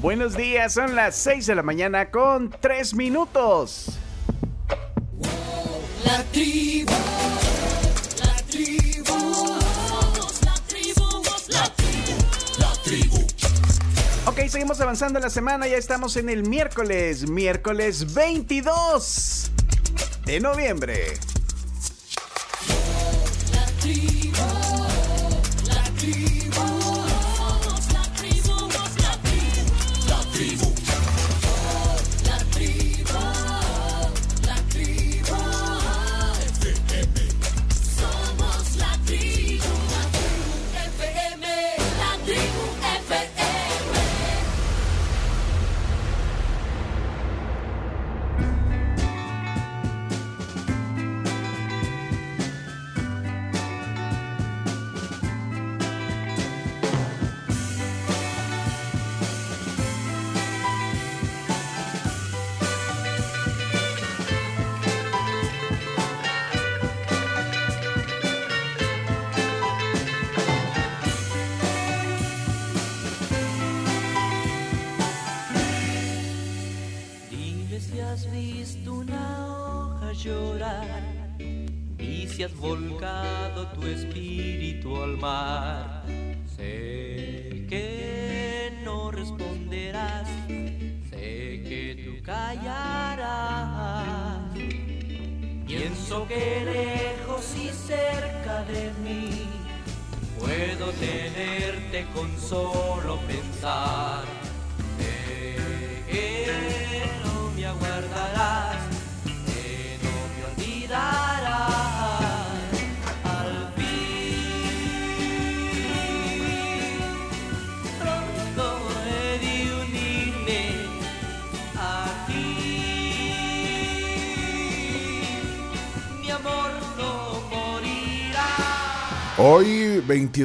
Buenos días, son las 6 de la mañana con 3 minutos. La tribu, la tribu, la tribu, la tribu, la tribu. Ok, seguimos avanzando la semana, ya estamos en el miércoles, miércoles 22 de noviembre.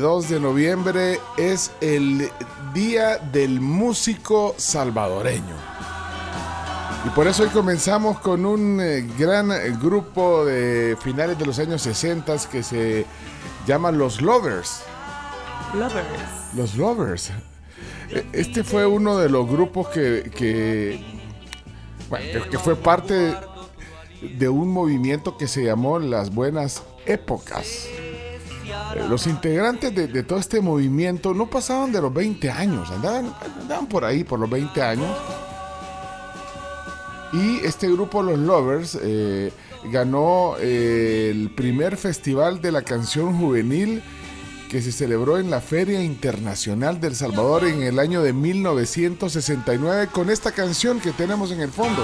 22 de noviembre, es el Día del Músico Salvadoreño. Y por eso hoy comenzamos con un eh, gran eh, grupo de finales de los años 60 que se llama Los Lovers. Lovers. Los Lovers. Eh, Este fue uno de los grupos que, que, bueno, que fue parte de un movimiento que se llamó Las Buenas Épocas. Eh, Los integrantes de, todo este movimiento no pasaban de los 20 años, andaban, andaban por ahí, por los 20 años. Y este grupo, los Lovers, eh, ganó eh, el primer festival de la canción juvenil que se celebró en la Feria Internacional del Salvador en el año de 1969 con esta canción que tenemos en el fondo.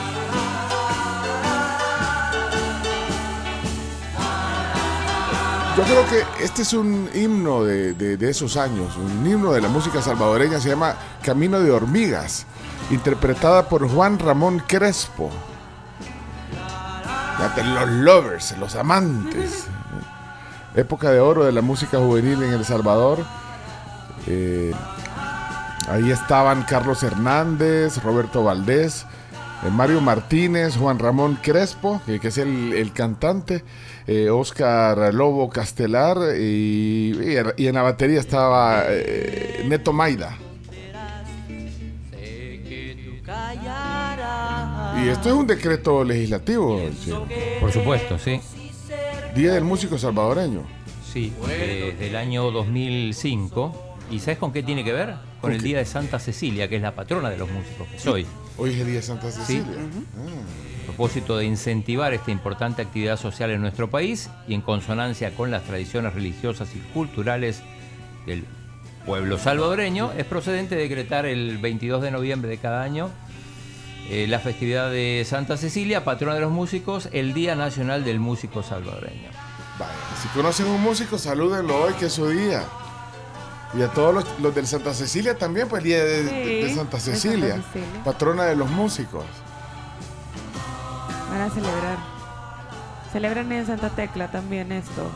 Yo creo que este es un himno de, de- esos años, un himno de la música salvadoreña, se llama Camino de Hormigas, interpretada por Juan Ramón Crespo. Los lovers, los amantes. Época de oro de la música juvenil en El Salvador. Eh, ahí estaban Carlos Hernández, Roberto Valdés, eh, Mario Martínez, Juan Ramón Crespo, que, que es el, el cantante, eh, Oscar Lobo Castelar y, y en- la batería estaba eh, Neto Maida. Y esto es un decreto legislativo. Por supuesto, sí. Día del Músico Salvadoreño. Sí, desde el año 2005. ¿Y sabes con qué tiene que ver? Con el Día de Santa Cecilia, que es la patrona de los músicos, que soy. Hoy es el Día de Santa Cecilia. Propósito de incentivar esta importante actividad social en nuestro país y en consonancia con las tradiciones religiosas y culturales del pueblo salvadoreño, es procedente decretar el 22 de noviembre de cada año eh, la festividad de Santa Cecilia, patrona de los músicos, el Día Nacional del Músico Salvadoreño. Vaya, si conocen un músico, salúdenlo hoy, que es su día. Y a todos los, los del Santa Cecilia también, pues día de, de- de Sí, Santa de Santa Cecilia, Cecilia. patrona de los músicos. Van a celebrar. Celebran en Santa Tecla también esto.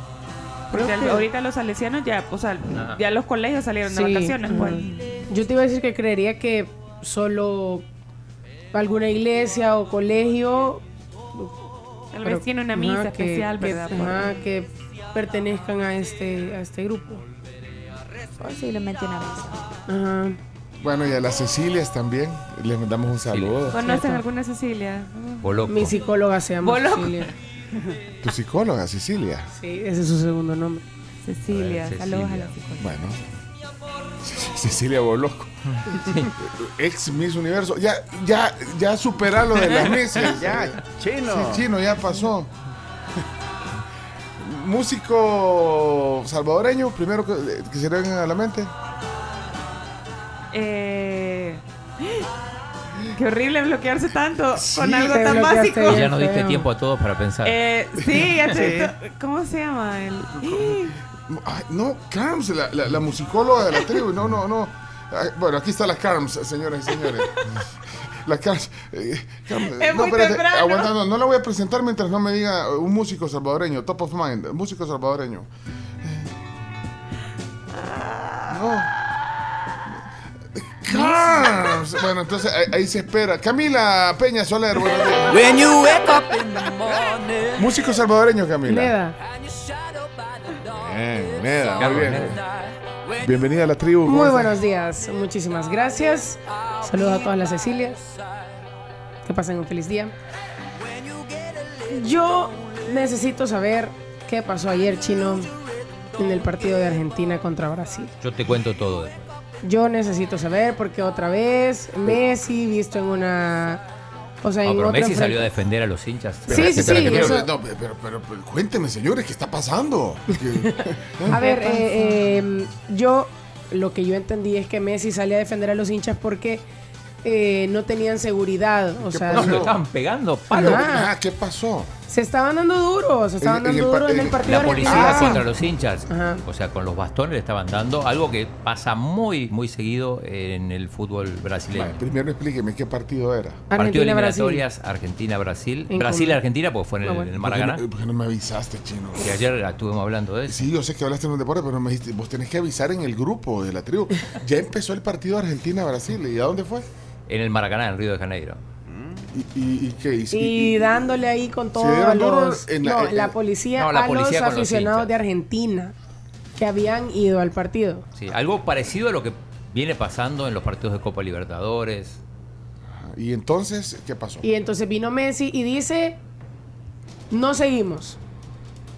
Porque que- ahorita los salesianos ya, o sea, ya los colegios salieron de Sí, vacaciones, pues. Yo te iba a decir que creería que solo alguna iglesia o colegio. Tal vez tiene una misa que- especial, que- ¿verdad? ajá, que pertenezcan a este, a este grupo. Posiblemente una vez. Ajá. Bueno, y a las Cecilias también les mandamos un saludo. ¿Conocen Cierto. alguna Cecilia? Boloco. Mi psicóloga se llama Bolo. Cecilia. Tu psicóloga, Cecilia. Sí, ese es su segundo nombre. Cecilia, saludos a la psicóloga. Bueno. Cecilia Boloco. Ex Miss Universo. Ya, ya, ya supera lo de las Misses. Ya, chino. Sí, chino, ya pasó. Músico salvadoreño, primero que, que se le venga a la mente. Eh... Qué horrible bloquearse tanto Sí, con algo tan básico. Y ya nos diste tiempo a todos para pensar. Eh, sí, ya te- Sí. ¿Cómo se llama? El... Ay, no, Carms, la, la- la musicóloga de la tribu. No, no, no. Bueno, aquí está la Carms, señoras y señores. La Carms. eh, Carms, Es muy temprano. aguanta, no, no la voy a presentar mientras no me diga uh, un músico salvadoreño, top of mind, músico salvadoreño. Eh, No. Bueno, entonces ahí, ahí se espera. Camila Peña Soler, buenos días. When you wake up in the morning Músico salvadoreño, Camila. Neda. Bien, Neda, muy bien. Neda. Bienvenida a la tribu. ¿cómo Muy buenos días, muchísimas gracias. Saludos a todas las Cecilias. Que pasen un feliz día. Yo necesito saber qué pasó ayer, chino, en el partido de Argentina contra Brasil. Yo te cuento todo eso. Yo necesito saber porque otra vez Messi visto en una. O sea, No, en pero otro Messi salió a defender a los hinchas. Sí, sí, sí, pero, eso- no, pero, pero- pero- pero cuénteme, señores, ¿qué está pasando? A ver, eh, eh, yo lo que yo entendí es que Messi salía a defender a los hinchas porque eh, no tenían seguridad. O sea, No, no- lo estaban pegando palos. Ajá. Ah, ¿qué pasó? Se estaban dando duro, se estaban dando duro en el en- partido La policía contra los hinchas. Ajá. O sea, con los bastones le estaban dando algo que pasa muy, muy seguido en el fútbol brasileño. Vale, primero explíqueme qué partido era. Partido de Argentina, Brasil. eliminatorias Argentina-Brasil. En Brasil-Argentina, porque fue en el, Ah, bueno. en el ¿Por qué, Maracaná. por qué no me avisaste, chino? Que ayer estuvimos hablando de eso. Sí, yo sé que hablaste en un deporte, pero me dijiste, vos tenés que avisar en el grupo de la tribu. Ya empezó el partido Argentina-Brasil. ¿Y a dónde fue? En el Maracaná, en Río de Janeiro. ¿Y, y, y qué? ¿Y, Y dándole ahí con ¿Se todos dieron duro los. en la- no, en- la policía No, la a policía los aficionados de Argentina que habían ido al partido. Sí, algo parecido a lo que viene pasando en los partidos de Copa Libertadores. y entonces, ¿qué pasó? Y entonces vino Messi y dice: No seguimos.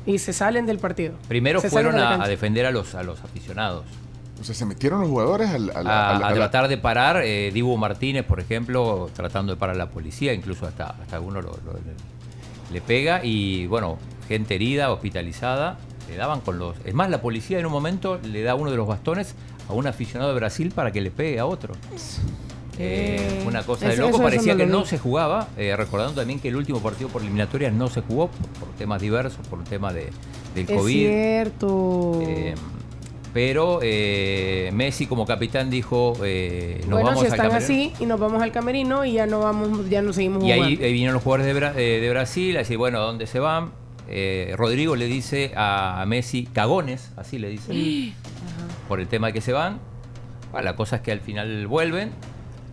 Y se salen del partido. Primero Se fueron de a, a defender a los, a los aficionados. O sea, se metieron los jugadores al, al- a, al- a al- tratar de parar. Eh, Dibu Martínez, por ejemplo, tratando de parar a la policía, incluso hasta, hasta alguno lo- lo- le, le pega. Y bueno, gente herida, hospitalizada, le daban con los. Es más, la policía en un momento le da uno de los bastones a un aficionado de Brasil para que le pegue a otro. Eh, una cosa de loco, parecía que no se jugaba, eh, recordando también que el último partido por eliminatorias no se jugó por, por temas diversos, por un tema de, del Es COVID. cierto. Eh, pero eh, Messi como capitán dijo, eh, nos bueno, vamos si al están camerino. así y nos vamos al camerino y ya no vamos, ya no seguimos Y jugando. ahí, ahí vinieron los jugadores de, Bra- eh, de Brasil a decir, bueno, ¿a dónde se van? Eh, Rodrigo le dice a Messi, cagones, así le dice, por el tema de que se van. Bueno, la cosa es que al final vuelven,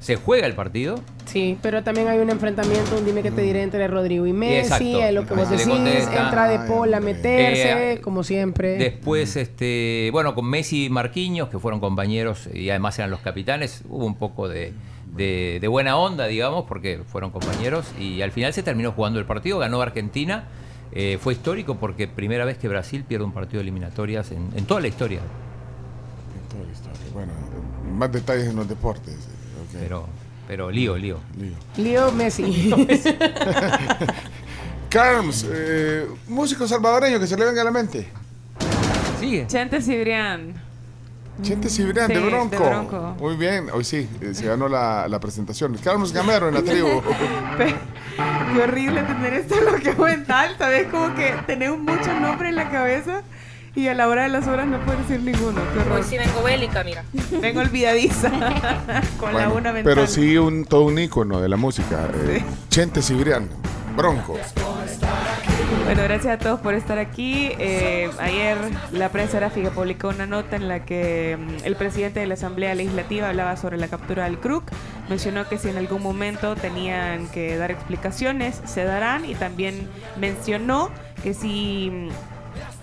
se juega el partido. Sí, pero también hay un enfrentamiento, un dime que te diré entre Rodrigo y Messi, exacto. es lo que vos decís, entra de Paul a meterse, Eh, como siempre. Después, este, bueno, con Messi y Marquinhos, que fueron compañeros y además eran los capitanes, hubo un poco de, de- de buena onda, digamos, porque fueron compañeros y al final se terminó jugando el partido, ganó Argentina. Eh, fue histórico porque primera vez que Brasil pierde un partido de eliminatorias en, en toda la historia. Toda la historia. Bueno, más detalles en los deportes. Pero, pero lío, lío. Lío. Leo Messi. Carms, eh, músico salvadoreño que se le venga a la mente. Sigue. Chente Cibrián. Chente Cibrián Sí, de, de Bronco. Muy bien, hoy sí, eh, se ganó la, la presentación. Carlos Gamero en la tribu. Qué horrible tener esto en lo que mental, ¿sabes? Como que tener mucho nombre en la cabeza y a la hora de las horas no puedo decir ninguno. Qué horror. Hoy sí vengo bélica, mira. Vengo olvidadiza con la una mental. pero sí un, todo un ícono de la música. eh, Chente Cibrián, Bronco. Bueno, gracias a todos por estar aquí. Eh, ayer la prensa gráfica publicó una nota en la que mm, el presidente de la Asamblea Legislativa hablaba sobre la captura del CRUC. Mencionó que si en algún momento tenían que dar explicaciones, se darán y también mencionó que si mm,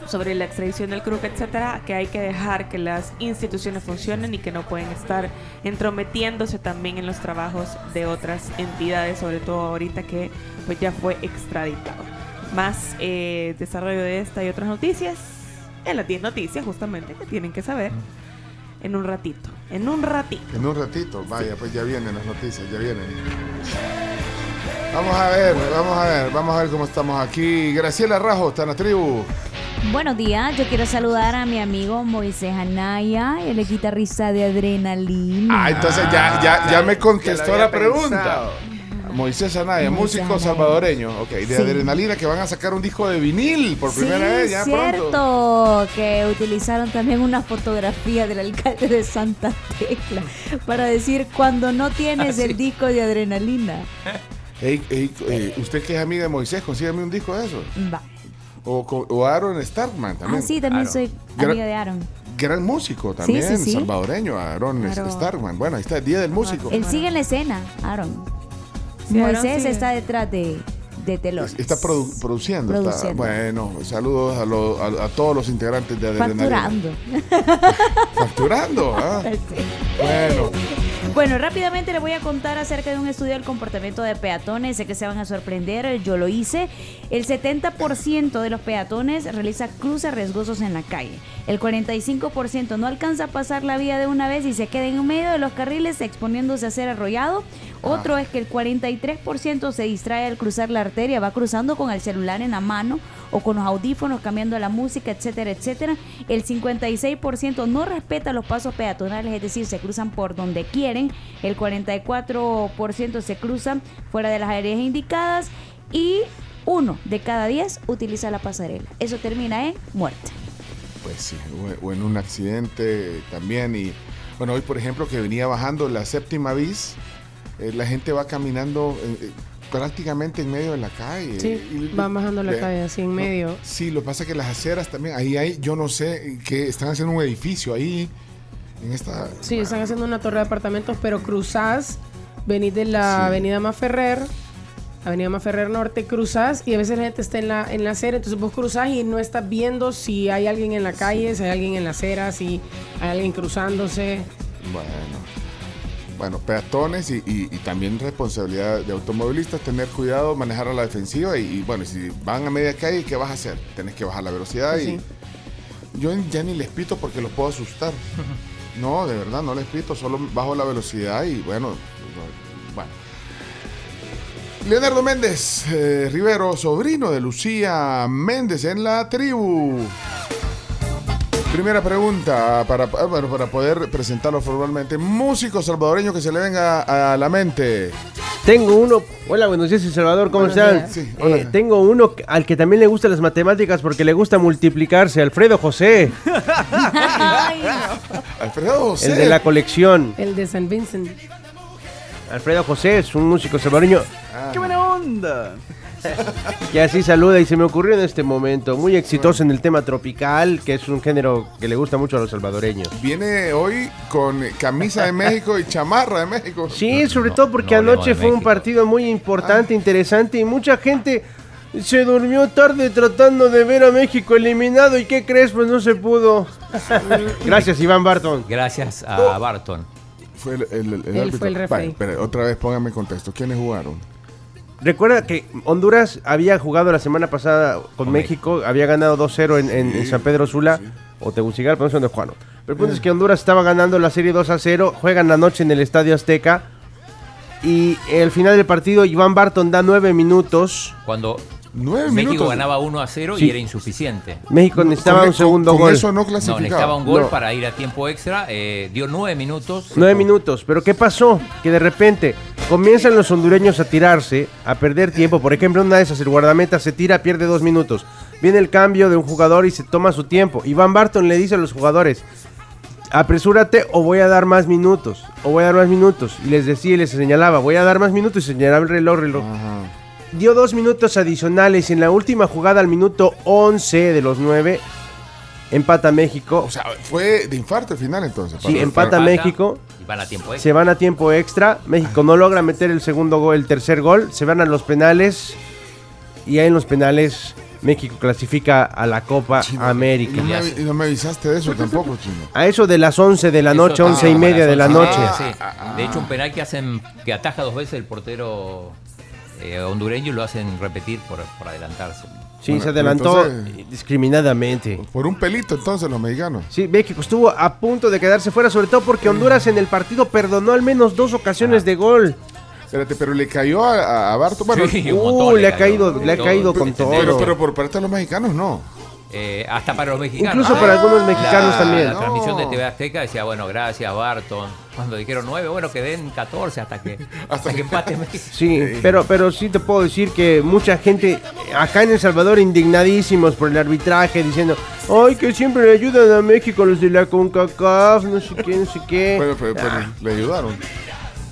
sobre la extradición del CRUC, etcétera, que hay que dejar que las instituciones funcionen y que no pueden estar entrometiéndose también en los trabajos de otras entidades, sobre todo ahorita que pues ya fue extraditado. Más eh, desarrollo de esta y otras noticias en las 10 noticias justamente que tienen que saber en un ratito. En un ratito. En un ratito, vaya, pues ya vienen las noticias, ya vienen. Vamos a ver, vamos a ver, vamos a ver cómo estamos aquí. Graciela Rajo, está en la tribu. Buenos días, yo quiero saludar a mi amigo Moisés Anaya, el guitarrista de Adrenalina. Ah, entonces ya, ya, ya me contestó la pregunta. Moisés Anaya, Moisés músico Anaya. salvadoreño, ok, de Sí. adrenalina que van a sacar un disco de vinil por Sí, primera vez, ya pronto. cierto, que utilizaron también una fotografía del alcalde de Santa Tecla para decir cuando no tienes Ah, el disco de Adrenalina. Ey, ey, eh, usted que es amiga de Moisés, consígame un disco de eso. Va. O, o Aaron Starkman también. Ah, sí, también Aaron. soy amiga de Aaron. Gran músico también, sí, sí. salvadoreño, Aaron Claro. Starkman. Bueno, ahí está el Día del Músico. Él sigue en la escena, Aaron. Moisés está detrás de, de telones. Está produ- produciendo. está- Produciendo. bueno, saludos a, lo- a- a todos los integrantes de Adrenalina. Facturando. Facturando. ah. Bueno, Bueno, rápidamente les voy a contar acerca de un estudio del comportamiento de peatones. Sé que se van a sorprender, yo lo hice. El 70% de los peatones realiza cruces riesgosos en la calle. El 45% no alcanza a pasar la vía de una vez y se queda en medio de los carriles exponiéndose a ser arrollado. Otro es que el 43% se distrae al cruzar la arteria, va cruzando con el celular en la mano o con los audífonos cambiando la música, etcétera, etcétera. El 56% no respeta los pasos peatonales, es decir, se cruzan por donde quieren. El 44% se cruzan fuera de las áreas indicadas y uno de cada 10 utiliza la pasarela. Eso termina en muerte. pues sí, o, en un accidente también. Y bueno, hoy por ejemplo que venía bajando la séptima bis, eh, la gente va caminando eh, eh, prácticamente en medio de la calle. Sí, Y- van bajando la ve- calle así en no, medio. Sí, lo que pasa es que las aceras también, ahí hay, yo no sé, que están haciendo un edificio ahí, en esta... Sí, están haciendo una torre de apartamentos, pero cruzás, venís de la Sí. avenida Maferrer, avenida Maferrer Norte, cruzás y a veces la gente está en la, en la acera, entonces vos cruzás y no estás viendo si hay alguien en la calle, si hay alguien en la acera, si hay alguien cruzándose. Bueno, bueno, peatones y, y- y también responsabilidad de automovilistas, tener cuidado, manejar a la defensiva y, y, bueno, si van a media calle, ¿qué vas a hacer? Tenés que bajar la velocidad y yo ya ni les pito porque los puedo asustar. No, de verdad, no les pito, solo bajo la velocidad y bueno, bueno. Leonardo Méndez eh, Rivero, sobrino de Lucía Méndez en la tribu. Primera pregunta para, ah, bueno, para poder presentarlo formalmente. Músico salvadoreño que se le venga a la mente. Tengo uno. Hola, buenos días, El Salvador, ¿cómo están? Eh, tengo uno al que también le gustan las matemáticas porque le gusta multiplicarse, Alfredo José, Ay, no. Alfredo José. el de la colección. El de San Vincent. Alfredo José es un músico salvadoreño ¡Qué buena onda! Que así saluda y se me ocurrió en este momento. Muy exitoso en el tema tropical, que es un género que le gusta mucho a los salvadoreños. Viene hoy con camisa de México y chamarra de México. Sí, sobre no, todo porque no anoche fue un partido muy importante, interesante y mucha gente se durmió tarde tratando de ver a México eliminado y ¿qué crees? Pues no se pudo. Gracias Iván Barton. Gracias a Barton. Fue el, el- el Él árbitro. fue el referee. Vale, espera, otra vez póngame en contexto. ¿Quiénes jugaron? Recuerda que Honduras había jugado la semana pasada con Con México, había ganado 2-0 en, en- en San Pedro Sula o Tegucigalpa, no sé dónde jugaron. Pero el punto es que Honduras estaba ganando la serie 2-0, juegan la noche en el Estadio Azteca y al final del partido Iván Barton da 9 minutos. Cuando Nueve México minutos. ganaba 1 a 0 Sí. y era insuficiente. México necesitaba Con- un segundo con gol. eso no No, clasificaba. necesitaba un gol No. para ir a tiempo extra. eh, dio 9 minutos. Nueve minutos. Pero ¿qué pasó? Que de repente comienzan los hondureños a tirarse, a perder tiempo. Por ejemplo, una de esas, el guardameta se tira, pierde dos minutos. Viene el cambio de un jugador y se toma su tiempo. Iván Barton le dice a los jugadores, apresúrate o voy a dar más minutos. O voy a dar más minutos. Y les decía y les señalaba, voy a dar más minutos y señalaba el reloj, reloj. Ajá. Dio dos minutos adicionales y en la última jugada al minuto 11 de los 9 empata México. O sea, fue de infarto el final entonces. Sí, empata para- México. Y van a tiempo extra. Se van a tiempo extra. México no logra meter el segundo gol, el tercer gol. Se van a los penales. Y ahí en los penales México clasifica a la Copa Chino, América. Y no, me, no me avisaste de eso tampoco, chino. A eso de las 11 de la Eso noche, 11 y media de la noche. sí. De hecho, un penal que hacen que ataja dos veces el portero eh, hondureño y lo hacen repetir por, por adelantarse. Sí, Bueno, se adelantó entonces- discriminadamente. Por un pelito entonces los mexicanos. Sí, México estuvo a punto de quedarse fuera, sobre todo porque Honduras en el partido perdonó al menos dos ocasiones de gol. Espérate, pero le cayó a, a, Barto. Bueno, Sí, un uh, montón le ha caído- le ha caído con todo. todo. pero, pero por parte de los mexicanos no. Eh, hasta para los mexicanos. Incluso para algunos mexicanos La- también. La No. transmisión de TV Azteca decía, bueno, gracias, Barton. Cuando dijeron nueve, bueno, que den 14 hasta que, hasta que empate México. Sí, pero, pero sí te puedo decir que mucha gente acá en El Salvador indignadísimos por el arbitraje, diciendo, ay, que siempre le ayudan a México los de la CONCACAF, no sé qué, no sé qué. Pero, pero- pero Ah, le ayudaron.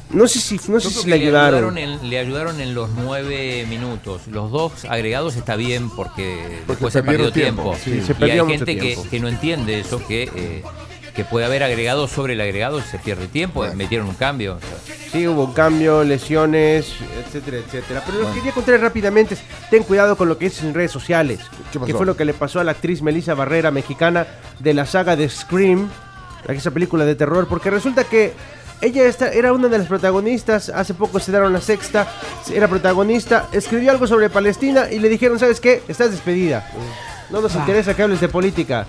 No sé si, no sé si le ayudaron. en, le ayudaron en los nueve minutos. Los dos agregados está bien porque, Porque después se perdió tiempo. tiempo, sí. Se y hay gente que, que no entiende eso, que, eh, que puede haber agregado sobre el agregado, se pierde tiempo, Bueno. metieron un cambio. Sí, hubo cambio, lesiones, etcétera, etcétera. Pero lo que quería contar rápidamente es, ten cuidado con lo que dices en redes sociales. Que fue lo que le pasó a la actriz Melissa Barrera, mexicana, de la saga de Scream, esa película de terror, porque resulta que ella esta- era una de las protagonistas, hace poco se dieron la sexta, era protagonista, escribió algo sobre Palestina y le dijeron, ¿sabes qué? Estás despedida. No nos interesa que hables de política.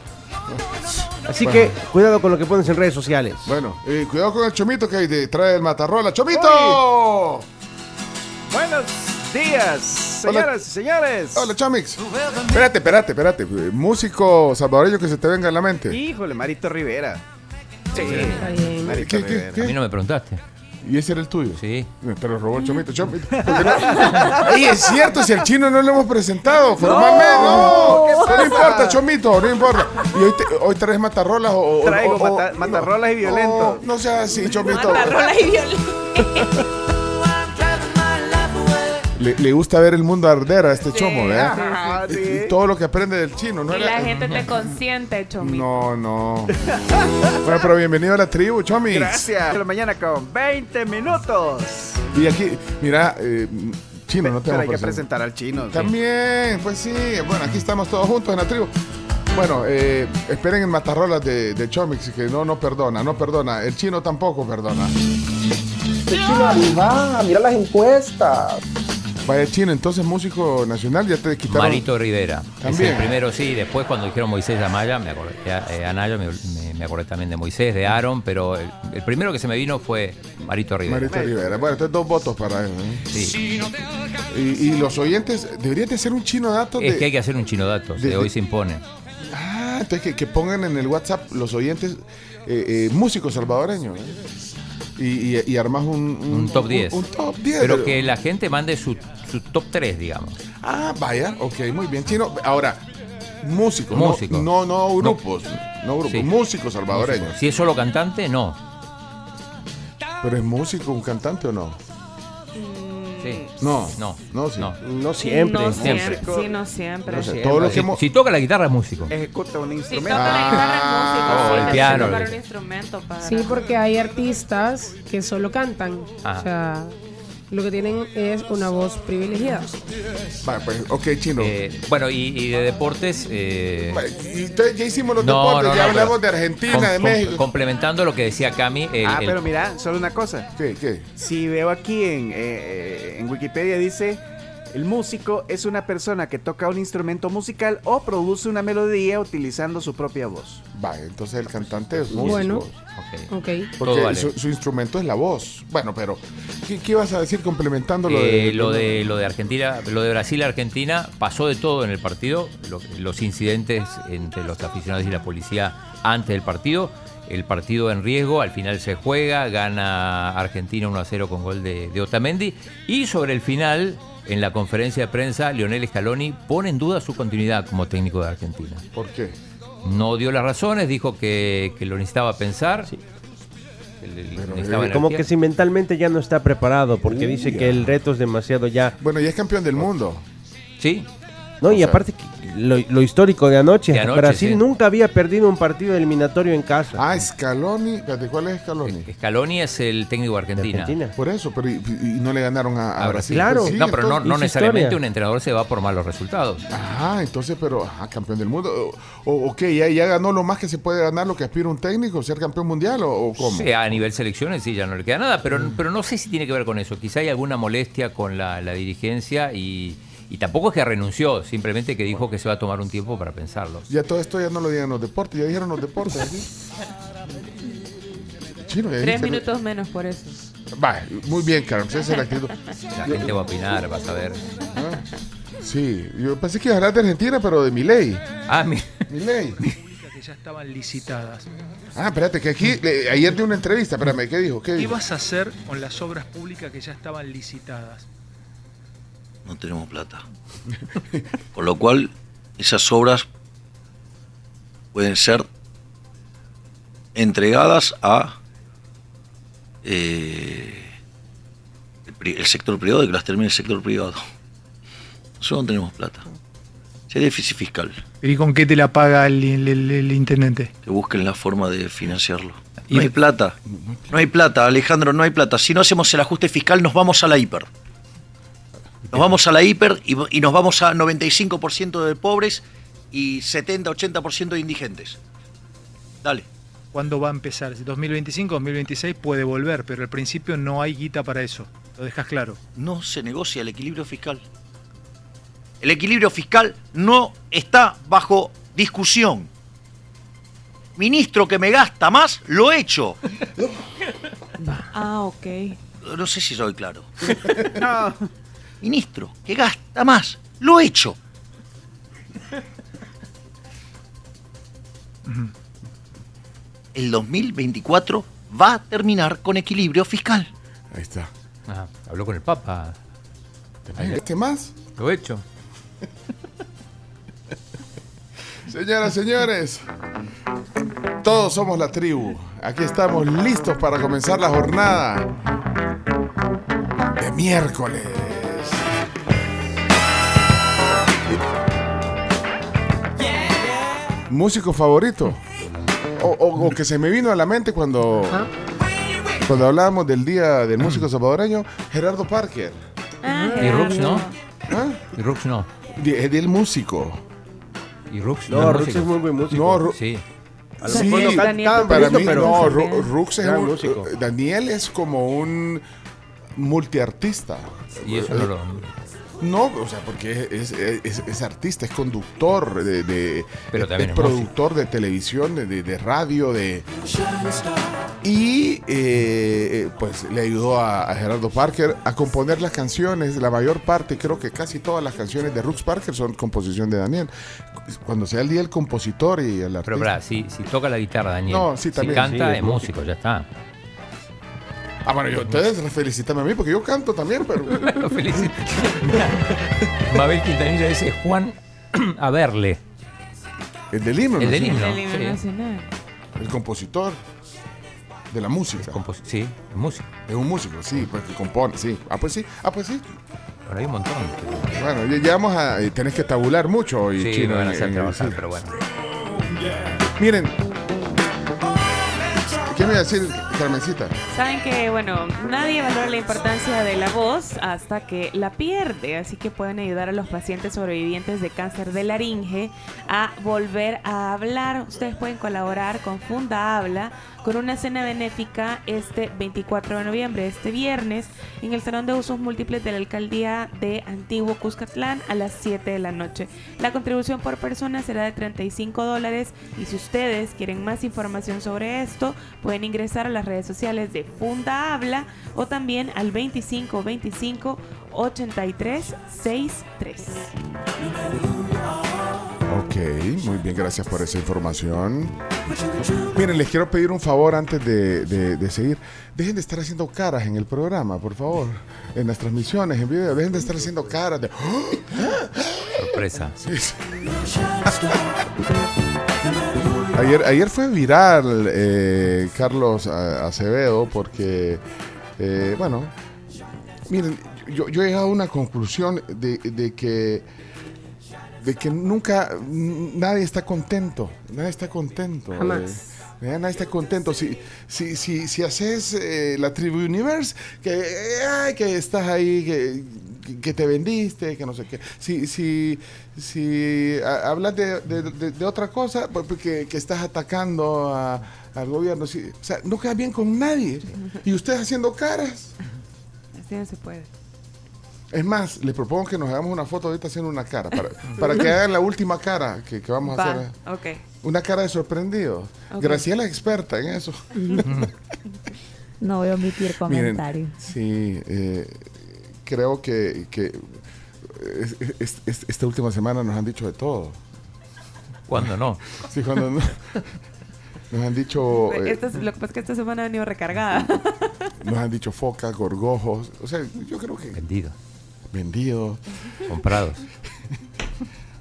Así que cuidado con lo que pones en redes sociales. Bueno, eh, cuidado con el chomito que hay de- trae el matarrola. ¡Chomito! Buenos días, Hola. señoras y señores. Hola, Chomix. Espérate, espérate, espérate. Músico salvadoreño que se te venga en la mente. Híjole, Marito Rivera. Sí, Está bien. Marito ¿Qué, qué, Rivera. qué? A mí no me preguntaste. ¿Y ese era el tuyo? Sí. Te lo robó el chomito, chomito. ¿Por qué no? Ey, es cierto, si al chino no lo hemos presentado formalmente. No, no, importa, chomito, no importa. Y hoy, te- hoy traes matarrolas o. o- Traigo o- o- mata- matarrolas y violento. No, no sea así, chomito. Matarrolas y violento. Le, le gusta ver el mundo arder a este chomo, ¿verdad? Ajá, Y- sí. y todo lo que aprende del chino, ¿no? Y la gente te consiente, Chomito. No, no. bueno, pero bienvenido a la tribu, Chomix. Gracias. La mañana con 20 minutos. Y aquí, mira, eh, chino, no te Pero hay que presentar. al chino. sí. También, pues sí. Bueno, aquí estamos todos juntos en la tribu. Bueno, eh, esperen en Matarrolas de, de Chomix, que no, no perdona, no perdona. El chino tampoco perdona. mira las encuestas. Vaya chino, entonces músico nacional, ya te quitaron. Marito Rivera. Es También. el primero, sí. Después, cuando dijeron Moisés Amaya, me acordé, eh, Anaya, me, me- me acordé también de Moisés, de Aaron, pero el, el primero que se me vino fue Marito Rivera. Marito Rivera. Bueno, entonces dos votos para él. ¿eh? Sí. Y, y los oyentes, deberían de hacer un chino dato de. Es que hay que hacer un chino dato, de- de hoy se impone. Ah, entonces que, que pongan en el WhatsApp los oyentes eh, eh, músicos salvadoreños. Y, y, y armas un, Un top 10. Un, top 10. Pero que la gente mande su, su top 3, digamos. Ah, vaya, ok, muy bien. Chino, ahora, músicos, no- Músicos. No, no, grupos, no, grupos, Sí. músicos salvadoreños. Si es solo cantante, no. Pero es músico, un cantante o no? Sí. No, No. no, sí. No. No siempre. No Siempre. siempre. Sí, no siempre. O sea, Sí, todo lo sí. que Si, si toca la guitarra es músico. Ejecuta un Si instrumento. toca la guitarra es músico, Ah, sí, o el piano. tocar un instrumento para... Sí, porque hay artistas que solo cantan. Ajá. O sea, lo que tienen es una voz privilegiada. Va, pues, ok, chino. Eh, bueno, y, y de deportes. eh, Va, y entonces ya hicimos los no, deportes, no, ya no, hablamos pero de Argentina, com- de com- México. Complementando lo que decía Cami. el- ah, el- pero mira, solo una cosa. ¿Qué, qué? Si veo aquí en, eh, en Wikipedia dice, el músico es una persona que toca un instrumento musical o produce una melodía utilizando su propia voz. Va, entonces el cantante es músico. Bueno. ok. Ok. Porque Todo vale. su, su instrumento es la voz. Bueno, pero ¿qué, qué ibas a decir complementando lo Eh, de lo de lo de Argentina, lo de Brasil Argentina pasó de todo en el partido, Lo- los incidentes entre los aficionados y la policía antes del partido, el partido en riesgo, al final se juega, gana Argentina 1 a 0 con gol de, de Otamendi y sobre el final en la conferencia de prensa Lionel Scaloni pone en duda su continuidad como técnico de Argentina. ¿Por qué? No dio las razones, dijo que, que lo necesitaba pensar. que le- le Pero, necesitaba eh, Como que si mentalmente ya no está preparado, porque Uy, dice ya. que el reto es demasiado ya. Bueno, ya es campeón del mundo. Sí, No, y sea, aparte que lo, lo histórico de anoche, De anoche, Brasil sí. nunca había perdido un partido eliminatorio en casa. Ah, Scaloni. ¿cuál es Scaloni? Scaloni es el técnico de Argentina. Argentina. Por eso, pero y, y no le ganaron a, a A Brasil. Claro. Pues sí, No, pero no, entonces- no necesariamente historia. un entrenador se va por malos resultados. Ah, entonces, pero, ajá, campeón del mundo. O, o ok, ya, ya ganó lo más que se puede ganar lo que aspira un técnico, ser campeón mundial o, o cómo. Sí, a nivel selecciones sí, ya no le queda nada, pero, pero no sé si tiene que ver con eso. Quizá hay alguna molestia con la, la dirigencia y, y tampoco es que renunció, simplemente que dijo que se va a tomar un tiempo para pensarlo. Ya todo esto ya no lo digan los deportes, ya dijeron los deportes aquí. Chino, ya Tres minutos menos por eso. Va, muy bien, Carlos, esa es la actitud. La gente va a opinar, vas a ver. Ah, Sí, yo pensé que iba a hablar de Argentina, pero de Milei. Ah, mi- Milei. que ya estaban licitadas. Ah, espérate, que aquí, le- ayer de una entrevista, espérame, ¿qué dijo? ¿Qué ¿Qué dijo? vas a hacer con las obras públicas que ya estaban licitadas? No tenemos plata. Por lo cual, esas obras pueden ser entregadas a eh, el, sector privado y que las termine el sector privado. Nosotros no tenemos plata. Hay déficit fiscal, ¿Y con qué te la paga el, el- intendente? que busquen la forma de financiarlo. No hay plata. No hay plata, Alejandro, no hay plata. Si no hacemos el ajuste fiscal, nos vamos a la hiper. Nos vamos a la hiper y, y nos vamos a 95% de pobres y 70-80% de indigentes. Dale. ¿Cuándo va a empezar? Si 2025, 2026 puede volver, pero al principio no hay guita para eso. Lo dejas claro. No se negocia el equilibrio fiscal. El equilibrio fiscal no está bajo discusión. Ministro que me gasta más, lo he hecho. Ah, ok. No sé si soy claro. Ministro que gasta más, lo he hecho. El 2024 va a terminar con equilibrio fiscal. Ahí está. Ah, habló con el Papa. ¿Este más? Lo he hecho. Señoras, señores, todos somos la tribu. Aquí estamos listos para comenzar la jornada de miércoles. ¿Músico favorito? O, o- o que se me vino a la mente cuando, cuando hablábamos del Día del Músico Salvadoreño, Gerardo Parker. Ah, Y Rux no. ¿Ah? Y Rux no. De- Es del músico. Y Rux No, no. Rux músico. es muy buen músico. No, Ru- Sí. A lo Sí, no Para mí, pero no, también. Ru- Rux es un- músico. Daniel es como un multiartista. Y eso no lo. No, o sea, porque es, es- es- es artista, es conductor, de, de- Pero es, productor de televisión, de, radio, de y eh, pues le ayudó a, a Gerardo Parker a componer las canciones. La mayor parte, creo que casi todas las canciones de Rux Parker son composición de Daniel. Cuando sea el día del compositor y el artista. Pero, pará, si, si toca la guitarra, Daniel. No, sí, también. Si canta, Sí, es músico, ya está. Ah, bueno, yo, ustedes felicítame a mí porque yo canto también, pero. Lo felicito. Mabel Quintanilla dice Juan a verle. El del himno. El ¿no? del himno. El himno sí. nacional. El compositor de la música. Compos- sí, es músico. Es un músico, sí, pues que compone, sí. Ah, pues sí, ah, pues sí. Pero hay un montón. Bueno, ya, ya vamos a. eh, tenés que tabular mucho hoy, Sí, chino. me van a hacer en trabajar, pero bueno. Miren. ¿Qué me iba a decir, Carmencita? Saben que, bueno, nadie valora la importancia de la voz hasta que la pierde, así que pueden ayudar a los pacientes sobrevivientes de cáncer de laringe a volver a hablar. Ustedes pueden colaborar con Funda Habla con una cena benéfica este 24 de noviembre, este viernes, en el Salón de Usos Múltiples de la Alcaldía de Antiguo Cuscatlán a las 7 de la noche. La contribución por persona será de 35 dólares y si ustedes quieren más información sobre esto, pueden ingresar a las redes sociales de Funda Habla o también al 25 25 83 63. Ok, muy bien, gracias por esa información. Miren, les quiero pedir un favor antes de, de- de seguir. Dejen de estar haciendo caras en el programa, por favor. En las transmisiones, en video. Dejen de estar haciendo caras de... Sorpresa. Sí, sí. ayer, ayer fue viral eh, Carlos a- Acevedo porque, eh, bueno, miren, yo, yo he llegado a una conclusión de, de que de que nunca nadie está contento, nadie está contento. Jamás. eh, eh, nadie está contento. Si, si, si, si haces eh, la Tribu Universe, que, eh, ay, que estás ahí, que, que te vendiste, que no sé qué. Si, si, si a- hablas de, de- de- de otra cosa, pues, pues, que, que estás atacando a- al gobierno, si- o sea, no queda bien con nadie. Y ustedes haciendo caras. Así no se puede. Es más, les propongo que nos hagamos una foto ahorita haciendo una cara, para, para que hagan la última cara que, que vamos a hacer. Una cara de sorprendido. Ok. Graciela es experta en eso. No voy a omitir Miren, comentario. sí, eh, creo que, que es- es- es- esta última semana nos han dicho de todo. ¿Cuándo no? Sí, cuando no- nos han dicho, eh, Esta- lo que pasa es que esta semana ha venido recargada. nos han dicho focas, gorgojos. O sea, yo creo que Vendido. Vendidos. Comprados.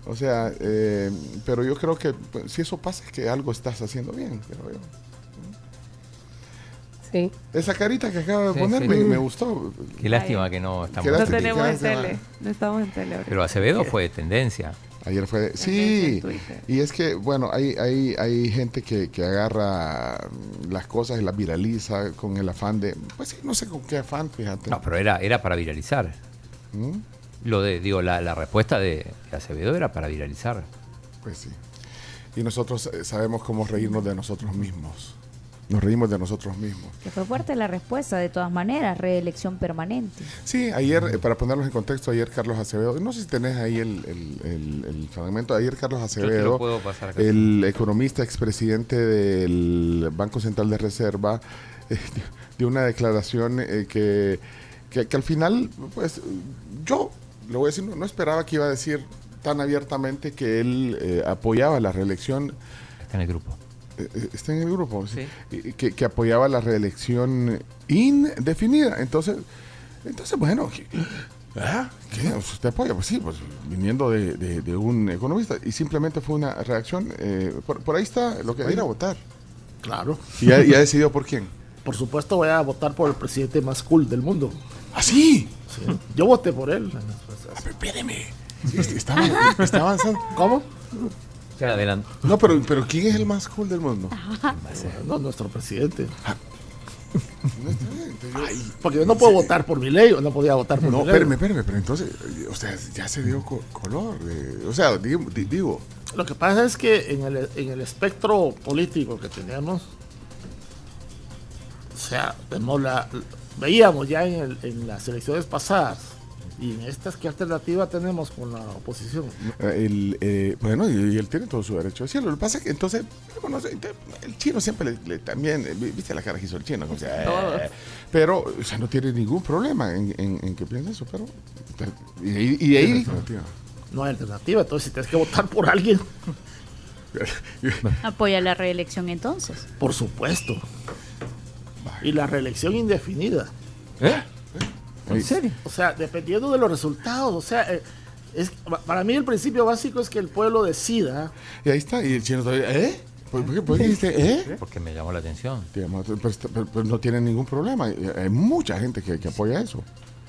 O sea, eh, pero yo creo que pues, si eso pasa es que algo estás haciendo bien. creo yo. Sí. Esa carita que acaba de Sí, poner sí. me, gustó. Qué lástima que no estamos. Qué No lástima. tenemos en tele. No estamos en tele. Pero Acevedo fue tendencia. Ayer fue... en Sí, y es que, bueno, hay, hay, hay gente que, que agarra las cosas y las viraliza con el afán de... Pues sí, no sé con qué afán, fíjate. No, pero era, era para viralizar. ¿Mm? Lo de, digo, la, la respuesta de, de Acevedo era para viralizar. Pues sí. Y nosotros eh, sabemos cómo reírnos de nosotros mismos. Nos reímos de nosotros mismos. Que fue fuerte la respuesta, de todas maneras, reelección permanente. Sí, ayer, eh, para ponerlos en contexto, ayer Carlos Acevedo, no sé si tenés ahí el, el- el- el fragmento, ayer Carlos Acevedo, puedo pasar acá. el economista expresidente del Banco Central de Reserva, eh, dio una declaración eh, que, que, que al final, pues yo, lo voy a decir, no, no esperaba que iba a decir tan abiertamente que él eh, apoyaba la reelección Está en el grupo. eh, eh, está en el grupo, sí, Sí. y- que, que apoyaba la reelección indefinida. Entonces, entonces bueno, ¿qué, ah, ¿qué? ¿usted apoya? Pues sí, pues viniendo de, de- de un economista. Y simplemente fue una reacción. eh, por, por ahí está lo que va a ir a votar. Claro. Y ya, ya decidió por quién. Por supuesto voy a votar por el presidente más cool del mundo. ¿Ah, sí? Sí. Yo voté por él. Ah, pero espéreme. Sí, est- Está, está avanzando. ¿Cómo? Adelante. No, pero, pero ¿quién es el más cool del mundo? No, nuestro presidente. No, está bien, entonces yo- Ay, porque yo no puedo votar por mi ley o no podía votar por No, mi ley. espérame, espérame, pero entonces, o sea, ya se dio co- color. eh, o sea, digo, di- digo, Lo que pasa es que en el, en el espectro político que tenemos, o sea, vemos la- veíamos ya en, el- en las elecciones pasadas y en estas, ¿qué alternativa tenemos con la oposición? Eh, El, eh, bueno, y, y él tiene todo su derecho a decirlo. Lo que pasa es que entonces, bueno, el chino siempre le, le- también, eh, vi- viste la cara que hizo el chino, sea, eh, pero o sea, no tiene ningún problema en, en- en que piense eso, pero y, de ahí- y de ahí, No hay alternativa, entonces si tienes que votar por alguien, Apoya la reelección entonces. por supuesto. Y la reelección indefinida. ¿Eh? ¿En serio? O sea, dependiendo de los resultados, o sea, eh, es, para mí el principio básico es que el pueblo decida y ahí está, y el chino todavía, ¿eh? ¿Por, por qué, por qué dijiste, eh? Porque me llamó la atención. Digamos, pero, está- pero- pero no tiene ningún problema. y Hay mucha gente que, que apoya eso.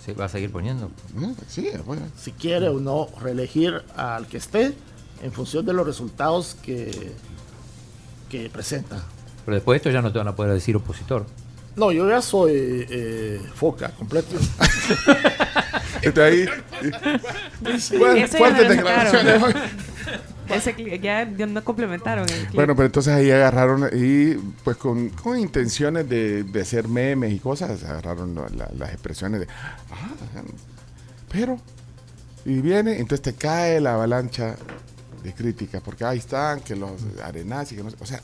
Se va a seguir poniendo. ¿eh? Sí, apoya. si quiere o no reelegir al que esté en función de los resultados que, que presenta. Pero después de esto ya no te van a poder decir opositor. No, yo ya soy eh, foca completo. Está ahí. Bueno, ya fuertes declaraciones hoy. Ese ya, ya no complementaron el clip. Bueno, pero entonces ahí agarraron y pues con, con intenciones de, de hacer memes y cosas, agarraron la- la- las expresiones de, ah, pero, y viene, entonces te cae la avalancha de críticas, porque ahí están, que los arenazzi, que no sé, o sea,